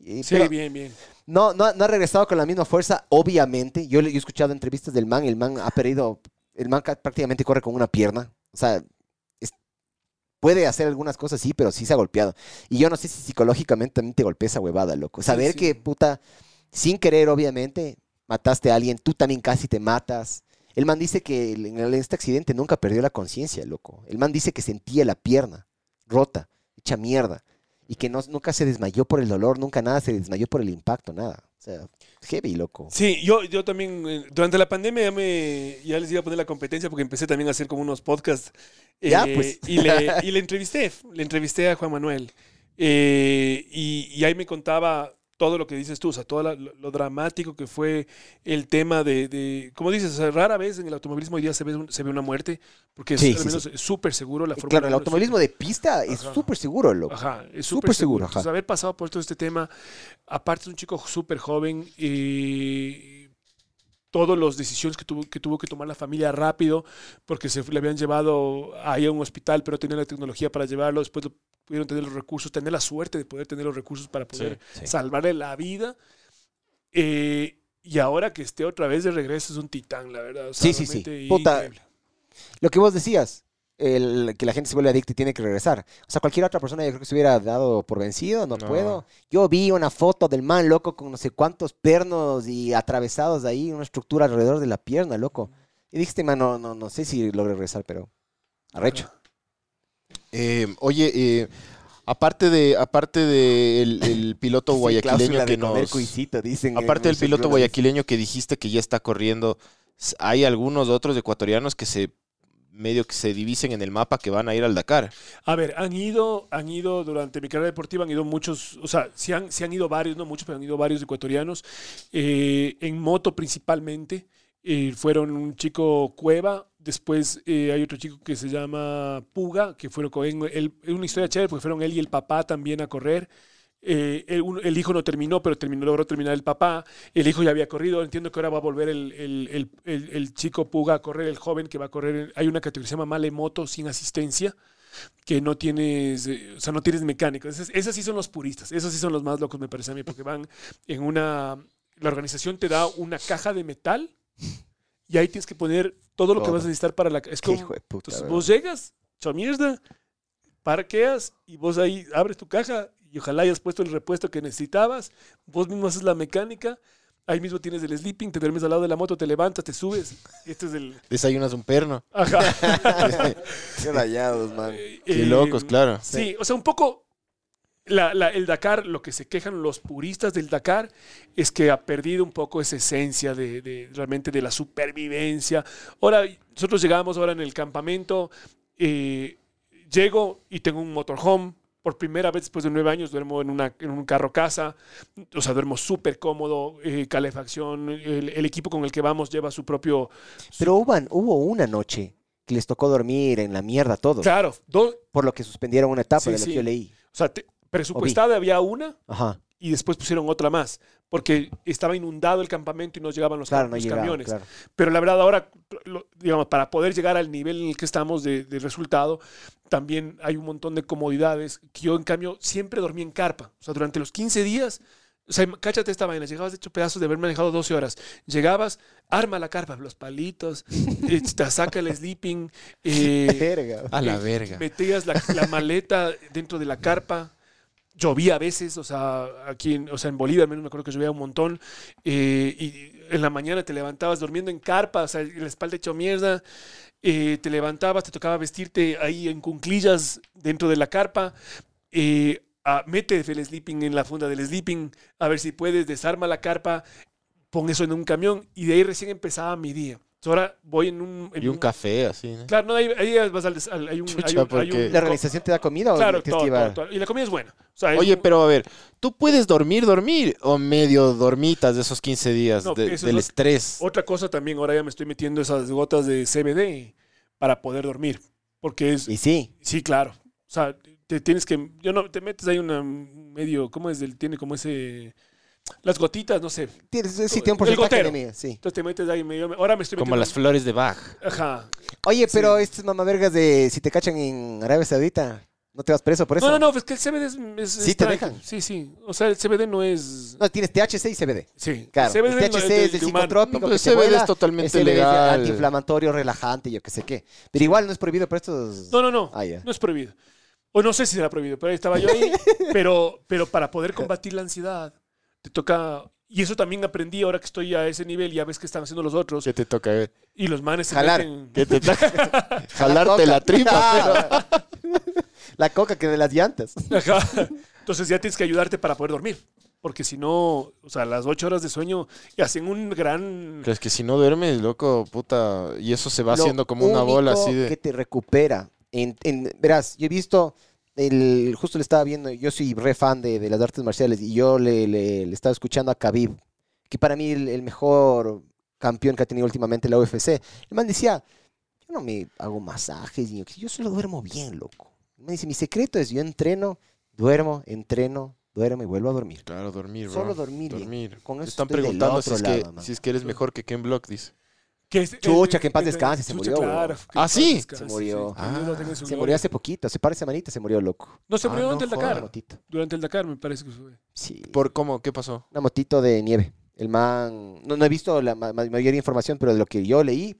Sí, pero bien, bien. No, no, no ha regresado con la misma fuerza, obviamente. Yo, he escuchado entrevistas del man, el man ha perdido, el man ca- prácticamente corre con una pierna. O sea, es- puede hacer algunas cosas, sí, pero sí se ha golpeado. Y yo no sé si psicológicamente también te golpea esa huevada, loco. Saber sí. que, puta, sin querer, obviamente, mataste a alguien, tú también casi te matas. El man dice que en este accidente nunca perdió la conciencia, loco. El man dice que sentía la pierna rota, hecha mierda. Y que no, nunca se desmayó por el dolor, nunca nada se desmayó por el impacto, nada. O sea, heavy, loco. Sí, yo, yo también, eh, durante la pandemia ya, me, ya les iba a poner la competencia porque empecé también a hacer como unos podcasts. Ya, eh, pues. Y le, *laughs* y le entrevisté, le entrevisté a Juan Manuel. Eh, y, y ahí me contaba todo lo que dices tú, o sea, todo la- lo, dramático que fue el tema de, de- como dices, o sea, rara vez en el automovilismo hoy día se ve, un- se ve una muerte, porque es Sí, sí, súper seguro la Fórmula claro, el 1 es automovilismo de pista es súper seguro, loco. Ajá, es Súper seguro, seguro. Entonces, haber pasado por todo este tema, aparte es un chico súper joven y todas las decisiones que tuvo, que tuvo que tomar la familia rápido, porque se le habían llevado ahí a un hospital, pero tenía la tecnología para llevarlo, después lo- pudieron tener los recursos, tener la suerte de poder tener los recursos para poder sí. salvarle la vida. Eh, y ahora que esté otra vez de regreso es un titán, la verdad. o sea, Sí, sí, sí. realmente Puta, increíble. Lo que vos decías, el, que la gente se vuelve adicta y tiene que regresar. O sea, cualquier otra persona yo creo que se hubiera dado por vencido, no, No. puedo. Yo vi una foto del man, loco, con no sé cuántos pernos y atravesados ahí, una estructura alrededor de la pierna, loco. Y dijiste, man, no, no, no sé si logré regresar, pero arrecho. Eh, oye, eh, aparte de aparte de el, el *laughs* piloto Sí, guayaquileño que nos... cuisito, dicen. en Aparte del piloto guayaquileño que dijiste que ya está corriendo, hay algunos otros ecuatorianos que se medio que se divisen en el mapa que van a ir al Dakar. A ver, han ido, han ido durante mi carrera deportiva, han ido muchos, o sea, sí han, sí han ido varios, no muchos, pero han ido varios ecuatorianos, eh, en moto principalmente. eh, fueron un chico Cueva, después eh, hay otro chico que se llama Puga, que fueron con él, es una historia chévere porque fueron él y el papá también a correr. Eh, el, el hijo no terminó, pero terminó, logró terminar el papá. El hijo ya había corrido. Entiendo que ahora va a volver el, el- el- chico Puga a correr, el joven que va a correr. Hay una categoría que se llama Male Moto sin asistencia que no tienes, eh, o sea, no tienes mecánico. Esos, esos sí son los puristas, esos sí son los más locos, me parece a mí, porque van en una, la organización te da una caja de metal y ahí tienes que poner todo lo que vas a necesitar para la... Es Qué como, hijo de puta. entonces vos llegas, chao mierda, parqueas y vos ahí abres tu caja y ojalá hayas puesto el repuesto que necesitabas, vos mismo haces la mecánica, ahí mismo tienes el sleeping, te duermes al lado de la moto, te levantas, te subes, este es el... *laughs* Desayunas un perno. Ajá. *laughs* Qué rayados, man. Eh, Qué eh, locos, claro. Sí, o sea, un poco la- la- el Dakar, lo que se quejan los puristas del Dakar es que ha perdido un poco esa esencia de, de- realmente de la supervivencia. Ahora, nosotros llegamos ahora en el campamento, eh, llego y tengo un motorhome. Por primera vez después de nueve años duermo en, una, en un carro casa, o sea, duermo súper cómodo, eh, calefacción, el, el equipo con el que vamos lleva su propio... Pero hubo, hubo una noche que les tocó dormir en la mierda todos. Claro, do- Por lo que suspendieron una etapa Sí, de lo sí. que yo leí. o sea, te- presupuestada había una, Ajá. y después pusieron otra más, porque estaba inundado el campamento y no llegaban los, Claro, cam- no los llegaba, camiones. claro. Pero la verdad ahora, lo- digamos, para poder llegar al nivel en el que estamos de, de resultado, también hay un montón de comodidades que yo en cambio siempre dormí en carpa. O sea, durante los 15 días O sea, cáchate esta vaina. Llegabas hecho pedazos de haber manejado 12 horas. Llegabas, arma la carpa, los palitos, *laughs* eh, te saca el sleeping, eh, Verga. A la verga. metías la, la maleta dentro de la carpa. Llovía a veces, o sea, aquí en, o sea, en Bolivia al menos me acuerdo que llovía un montón. eh, y en la mañana te levantabas durmiendo en carpa, o sea, la espalda hecho mierda. eh, te levantabas, te tocaba vestirte ahí en cunclillas dentro de la carpa. eh, a- mete el sleeping en la funda del sleeping, a ver si puedes, desarma la carpa, pon eso en un camión y de ahí recién empezaba mi día. Ahora voy en un... en Y un café, así, ¿no? Claro, no, ahí, ahí vas al, al- hay un, Chucha, hay un- hay porque- un- ¿La organización te da comida o Claro, todo, todo, todo. Y la comida es buena. O sea, hay Oye, un- pero a ver, ¿tú puedes dormir, dormir o medio dormitas de esos 15 días No, de- eso es del estrés? Otra cosa también, ahora ya me estoy metiendo esas gotas de CBD para poder dormir. Porque es... Y sí. Sí, claro. O sea, te tienes que... Yo no, te metes ahí una medio... ¿Cómo es? El, tiene como ese... Las gotitas, no sé. Tienes, sí, tiene un El porcentaje gotero. de mí, sí. Entonces te metes ahí medio... Ahora me estoy metiendo... Como las flores de Bach. Ajá. Oye, pero Sí. estas mamavergas de si te cachan en Arabia Saudita, ¿no te vas preso por eso? No, no, no, es que el CBD es... es- ¿Sí es te dejan? Sí, sí. O sea, el CBD no es... No, tienes THC y CBD. Sí. Claro, CBD el no THC de- es del de humano. psicotrópico No, te CBD vuela, es totalmente el CBD es legal. antiinflamatorio, relajante, yo qué sé qué. Pero igual no es prohibido por estos... No, no, no. Ah, ya. No es prohibido. O no sé si será prohibido, pero ahí estaba yo ahí. *laughs* pero, pero para poder combatir la ansiedad, te toca. Y eso también aprendí ahora que estoy a ese nivel, ya ves que están haciendo los otros. ¿Qué te toca ver? Y los manes se Jalar. meten- ¿Qué te toca? *laughs* Jalarte la tripa. Ah, *laughs* La coca que de las llantas. Ajá. Entonces ya tienes que ayudarte para poder dormir. Porque si no, o sea, las ocho horas de sueño y hacen un gran. Pero es que si no duermes, loco, puta, y eso se va Lo haciendo como una bola único así que de... te recupera. En, en- verás, yo he visto, el, justo le estaba viendo, yo soy re fan de, de las artes marciales y yo le, le- le estaba escuchando a Khabib, que para mí el, el mejor campeón que ha tenido últimamente la UFC. El man decía, yo no me hago masajes, ni- yo solo duermo bien, loco. Me dice, mi secreto es yo entreno, duermo, entreno, duermo y vuelvo a dormir. Claro, dormir, bro. Solo dormir bien. Dormir. Con Te eso están preguntando si es, lado, que, si es que eres mejor que Ken Block, dice. Que es- Chucha, el- que en paz descanse, se Chucha, murió, claro, que ¿Ah, sí? descanse, Se murió. sí. Su Se gloria. murió hace poquito, hace par de semanitas se murió, loco. No, se murió Ah, durante no el Dakar. motito. Durante el Dakar me parece que fue. Sí. ¿Por cómo? ¿Qué pasó? Una motito de nieve. El man, no, no he visto la ma- ma- mayor información, pero de lo que yo leí,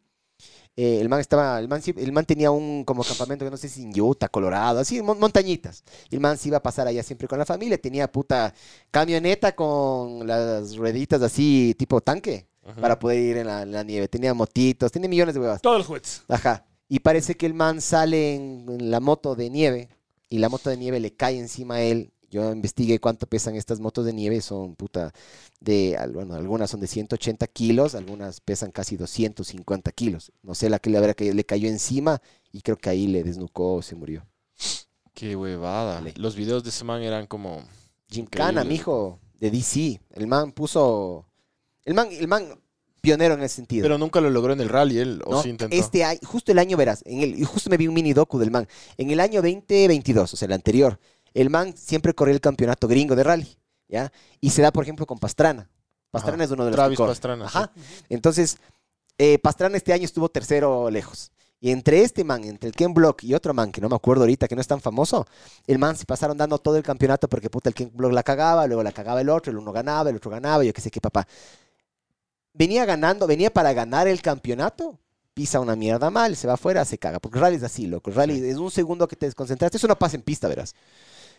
eh, el man estaba, el man, el man tenía un como campamento que no sé si en Utah, Colorado, así, mon- montañitas. Y el man se iba a pasar allá siempre con la familia, tenía puta camioneta con las rueditas así, tipo tanque, Ajá. para poder ir en la, en la nieve. Tenía motitos, tenía millones de huevas. Todos los juguetes. Ajá. Y parece que el man sale en, en la moto de nieve y la moto de nieve le cae encima a él. Yo investigué cuánto pesan estas motos de nieve. Son puta de, bueno, algunas son de 180 kilos, algunas pesan casi 250 kilos. No sé la que le, habrá le cayó encima y creo que ahí le desnucó, se murió. Qué huevada. Dale. Los videos de ese man eran como... Gincana, mijo, de DC. El man puso. El man, el man pionero en ese sentido. Pero nunca lo logró en el rally, él, o ¿no? sí intentó. Este año, justo el año verás, en el, y justo me vi un mini docu del man. En el año 2022, o sea, el anterior, el man siempre corrió el campeonato gringo de rally, ¿ya? Y se da, por ejemplo, con Pastrana. Pastrana Ajá. es uno de los Travis que. Pastrana, Ajá. Entonces, eh, Pastrana este año estuvo tercero lejos. Y entre este man, entre el Ken Block y otro man, que no me acuerdo ahorita, que no es tan famoso, el man se pasaron dando todo el campeonato porque puta el Ken Block la cagaba, luego la cagaba el otro, el uno ganaba, el otro ganaba, yo qué sé qué papá. Venía ganando, venía para ganar el campeonato, pisa una mierda mal, se va afuera, se caga. Porque el rally es así, loco. El rally es un segundo que te desconcentraste. Eso no pasa en pista, verás.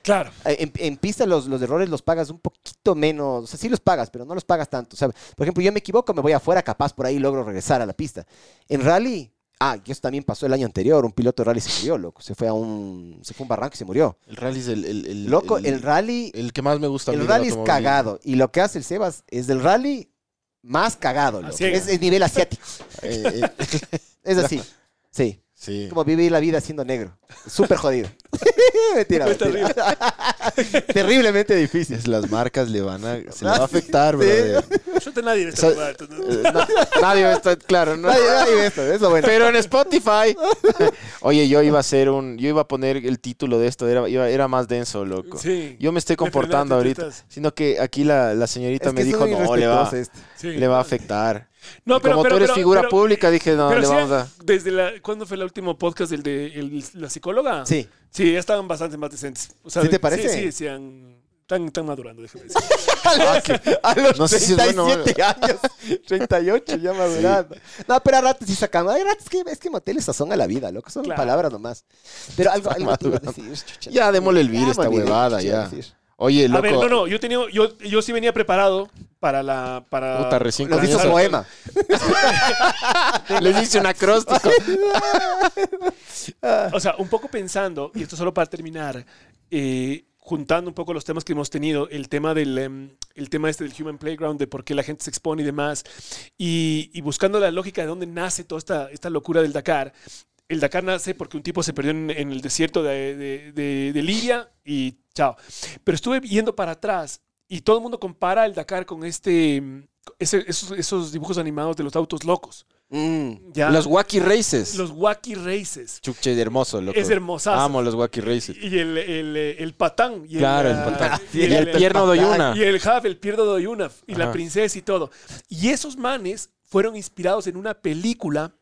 Claro. Eh, En, en pista los, los errores los pagas un poquito menos, o sea, sí los pagas, pero no los pagas tanto. O sea, por ejemplo, yo me equivoco, me voy afuera, capaz por ahí logro regresar a la pista. En rally, ah, y eso también pasó el año anterior, un piloto de rally se murió, loco. Se fue a un, se fue a un barranco y se murió. El rally es el... el, el- Loco, el, el rally, el que más me gusta. a mí el rally es cagado. Y lo que hace el Sebas es del rally más cagado. Es, es nivel *laughs* asiático. Eh, eh, *laughs* Es así. Sí. Sí. Como vivir la vida siendo negro. Súper jodido. *laughs* mentira, mentira. *laughs* Terriblemente difícil. Es las marcas le van a... Se le va a afectar, brother. *laughs* Yo te nadie en este Eh, no, nadie está... Claro, no. Nadie, nadie ve esto, eso es lo bueno. Pero en Spotify. Oye, yo iba a hacer un. Yo iba a poner el título de esto, era, iba- era más denso, loco. Sí. Yo me estoy comportando ahorita. Sino que aquí la, la señorita Es me dijo, no, le va, este. Sí. le va a afectar. No, Y como tú eres figura pero- pública, dije, no, pero le sí, vamos a. Desde la, ¿Cuándo fue el último podcast del de el- la psicóloga? Sí. Sí, ya estaban bastante más decentes. O sea, ¿Sí te parece? Sí, sí, sí han- Están, están madurando, déjame decir. *laughs* A los, a los No sé si es 37 bueno, años, 38 ya madurando. No, pero a ratos sí sacamos. Hay ratos que es que moteles sazón a la vida, loco. Son Claro. palabras nomás. Pero algo, algo te iba a decir, chucha. Ya, démosle el vir esta huevada, ya. Oye, A loco. ver, no, no, yo tenía, yo, yo sí venía preparado para la, para... Puta, recién hizo comienza. poema. Les hice un acróstico. O sea, un poco pensando, y esto solo para terminar, eh, juntando un poco los temas que hemos tenido, el tema del em, el tema este del Human Playground, de por qué la gente se expone y demás, y, y buscando la lógica de dónde nace toda esta, esta locura del Dakar. El Dakar nace porque un tipo se perdió en, en el desierto de, de- de- de Libia y chao. Pero estuve viendo para atrás y todo el mundo compara el Dakar con este, ese- esos, esos dibujos animados de los autos locos. Mm. ¿ya? Los wacky races. los wacky races. Chuche, hermoso, loco. Es hermosazo. Amo los wacky races. Y el, el, el patán. Y Claro, el ah, patán. Y *laughs* Y el pierno de Oyuna. Y el Jav, el pierno de Oyuna. Y la princesa y todo. Y esos manes fueron inspirados en una película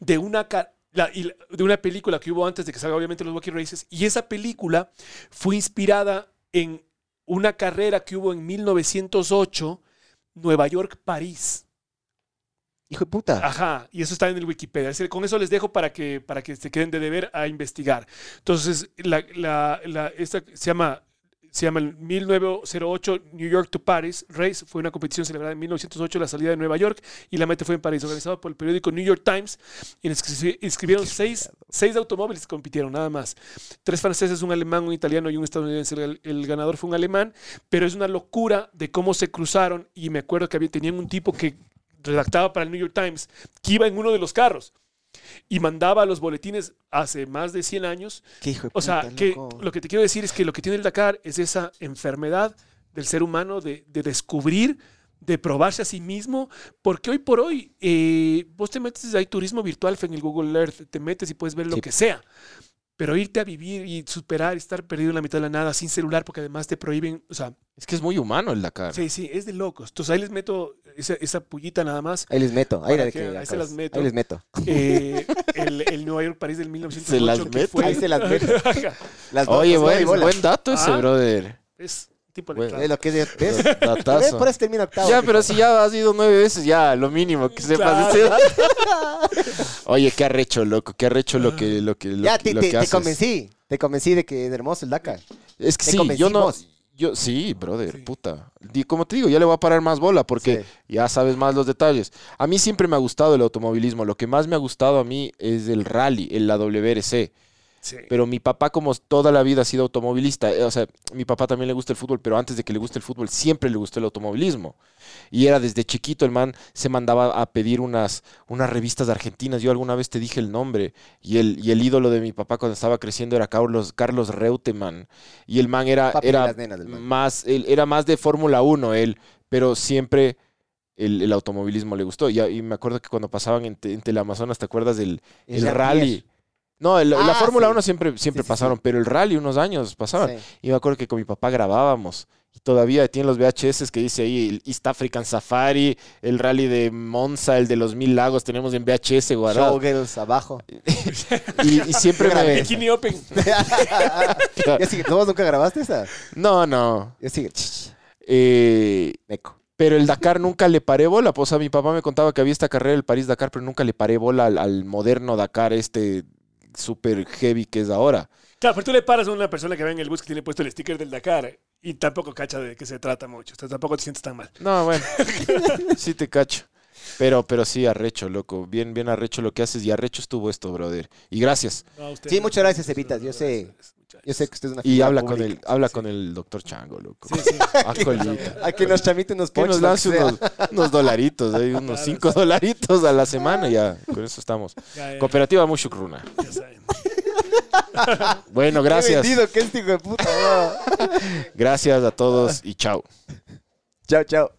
de una, la- y la- de una película que hubo antes de que salga obviamente los Wacky Races. Y esa película fue inspirada en una carrera que hubo en 1908, Nueva York-París. Hijo de puta. Ajá, y eso está en el Wikipedia. Es decir, con eso les dejo para que, para que se queden de deber a investigar. Entonces, la, la- la- esta se llama, se llama el 1908 New York to Paris Race. Fue una competición celebrada en 1908, la salida de Nueva York, y la meta fue en París, organizada por el periódico New York Times. Y en el que se inscribieron seis, seis automóviles que compitieron, nada más. Tres franceses, un alemán, un italiano y un estadounidense. El, el ganador fue un alemán, pero es una locura de cómo se cruzaron. Y me acuerdo que había, tenían un tipo que redactaba para el New York Times, que iba en uno de los carros y mandaba los boletines hace más de 100 años. Qué hijo de O sea, que loco. lo que te quiero decir es que lo que tiene el Dakar es esa enfermedad del ser humano de, de descubrir, de probarse a sí mismo, porque hoy por hoy eh, vos te metes, hay turismo virtual en el Google Earth, te metes y puedes ver lo Sí. que sea. Pero irte a vivir y superar y estar perdido en la mitad de la nada sin celular, porque además te prohíben, o sea, Es que es muy humano el Dakar. sí, sí, es de locos. Entonces ahí les meto esa, esa pullita nada más. Ahí les meto. Ahí, la que- que ahí se las meto. Ahí les meto. Eh, el, el Nueva York París del 1908. Se las fue- Ahí se las meto. *laughs* Las Oye, buen, buen dato ese, Ah. brother. es tipo. Es lo que es de- *laughs* ¿ves? Por eso termina octavo. Ya, pero si ya has ido nueve veces, ya, lo mínimo que sepas Claro. *laughs* *laughs* Oye, qué arrecho, loco, qué arrecho lo que, lo que, lo Ya, que- te, lo te- que te haces. convencí. Te convencí de que es hermoso el Dakar. Es que Te sí, yo no. Yo, sí, brother, Sí. puta. Como te digo, ya le voy a parar más bola porque Sí. ya sabes más los detalles. A mí siempre me ha gustado el automovilismo. Lo que más me ha gustado a mí es el rally, el la WRC. Sí. Pero mi papá, como toda la vida ha sido automovilista, eh, o sea, mi papá también le gusta el fútbol, pero antes de que le guste el fútbol, siempre le gustó el automovilismo. Y era desde chiquito, el man se mandaba a pedir unas, unas revistas argentinas. Yo alguna vez te dije el nombre. Y el, y el ídolo de mi papá cuando estaba creciendo era Carlos, Carlos Reutemann. Y el man era, era man. más, él, era más de Fórmula 1, él, pero siempre. El, el automovilismo le gustó. Y, y me acuerdo que cuando pasaban en, en Teleamazonas, ¿te acuerdas del El rally? No, el- la Ah, Fórmula sí. 1 siempre, siempre sí, pasaron, sí. pero el rally unos años pasaban. Sí. Y me acuerdo que con mi papá grabábamos. Y todavía tienen los VHS que dice ahí el East African Safari, el rally de Monza, el de los Mil Lagos, tenemos en VHS guardado. Showgirls abajo. *laughs* Y, y siempre me... Bikini Open. *laughs* ya sigue. ¿No, vos nunca grabaste esa? No, no. Ya sigue. Eh, pero el Dakar nunca le paré bola. Pues, o sea, mi papá me contaba que había esta carrera, el París-Dakar, pero nunca le paré bola al, al moderno Dakar, este super heavy que es ahora. Claro, pero tú le paras a una persona que ve en el bus que tiene puesto el sticker del Dakar y tampoco cacha de qué se trata mucho. O sea, tampoco te sientes tan mal. No, bueno. *laughs* sí te cacho. Pero, pero sí, arrecho, loco. Bien, bien arrecho lo que haces. Y arrecho estuvo esto, brother. Y gracias. No, a usted. Sí, muchas gracias, Evitas. Yo sé-. Yo sé que usted es una Y figura habla con pública. el, habla con el doctor Chango, loco. Sí, sí. A colita. A que nos chamiten unos Que ponchos. nos lo lance que sea. unos, unos dolaritos, ahí, unos Claro, cinco sí. dolaritos a la semana, ya. Con eso estamos. Ya, ya, Cooperativa Mushukruna. ya saben. *laughs* Bueno, Qué gracias. vendido que este hijo de puta. no. *laughs* Gracias a todos y chao. Chao, chao.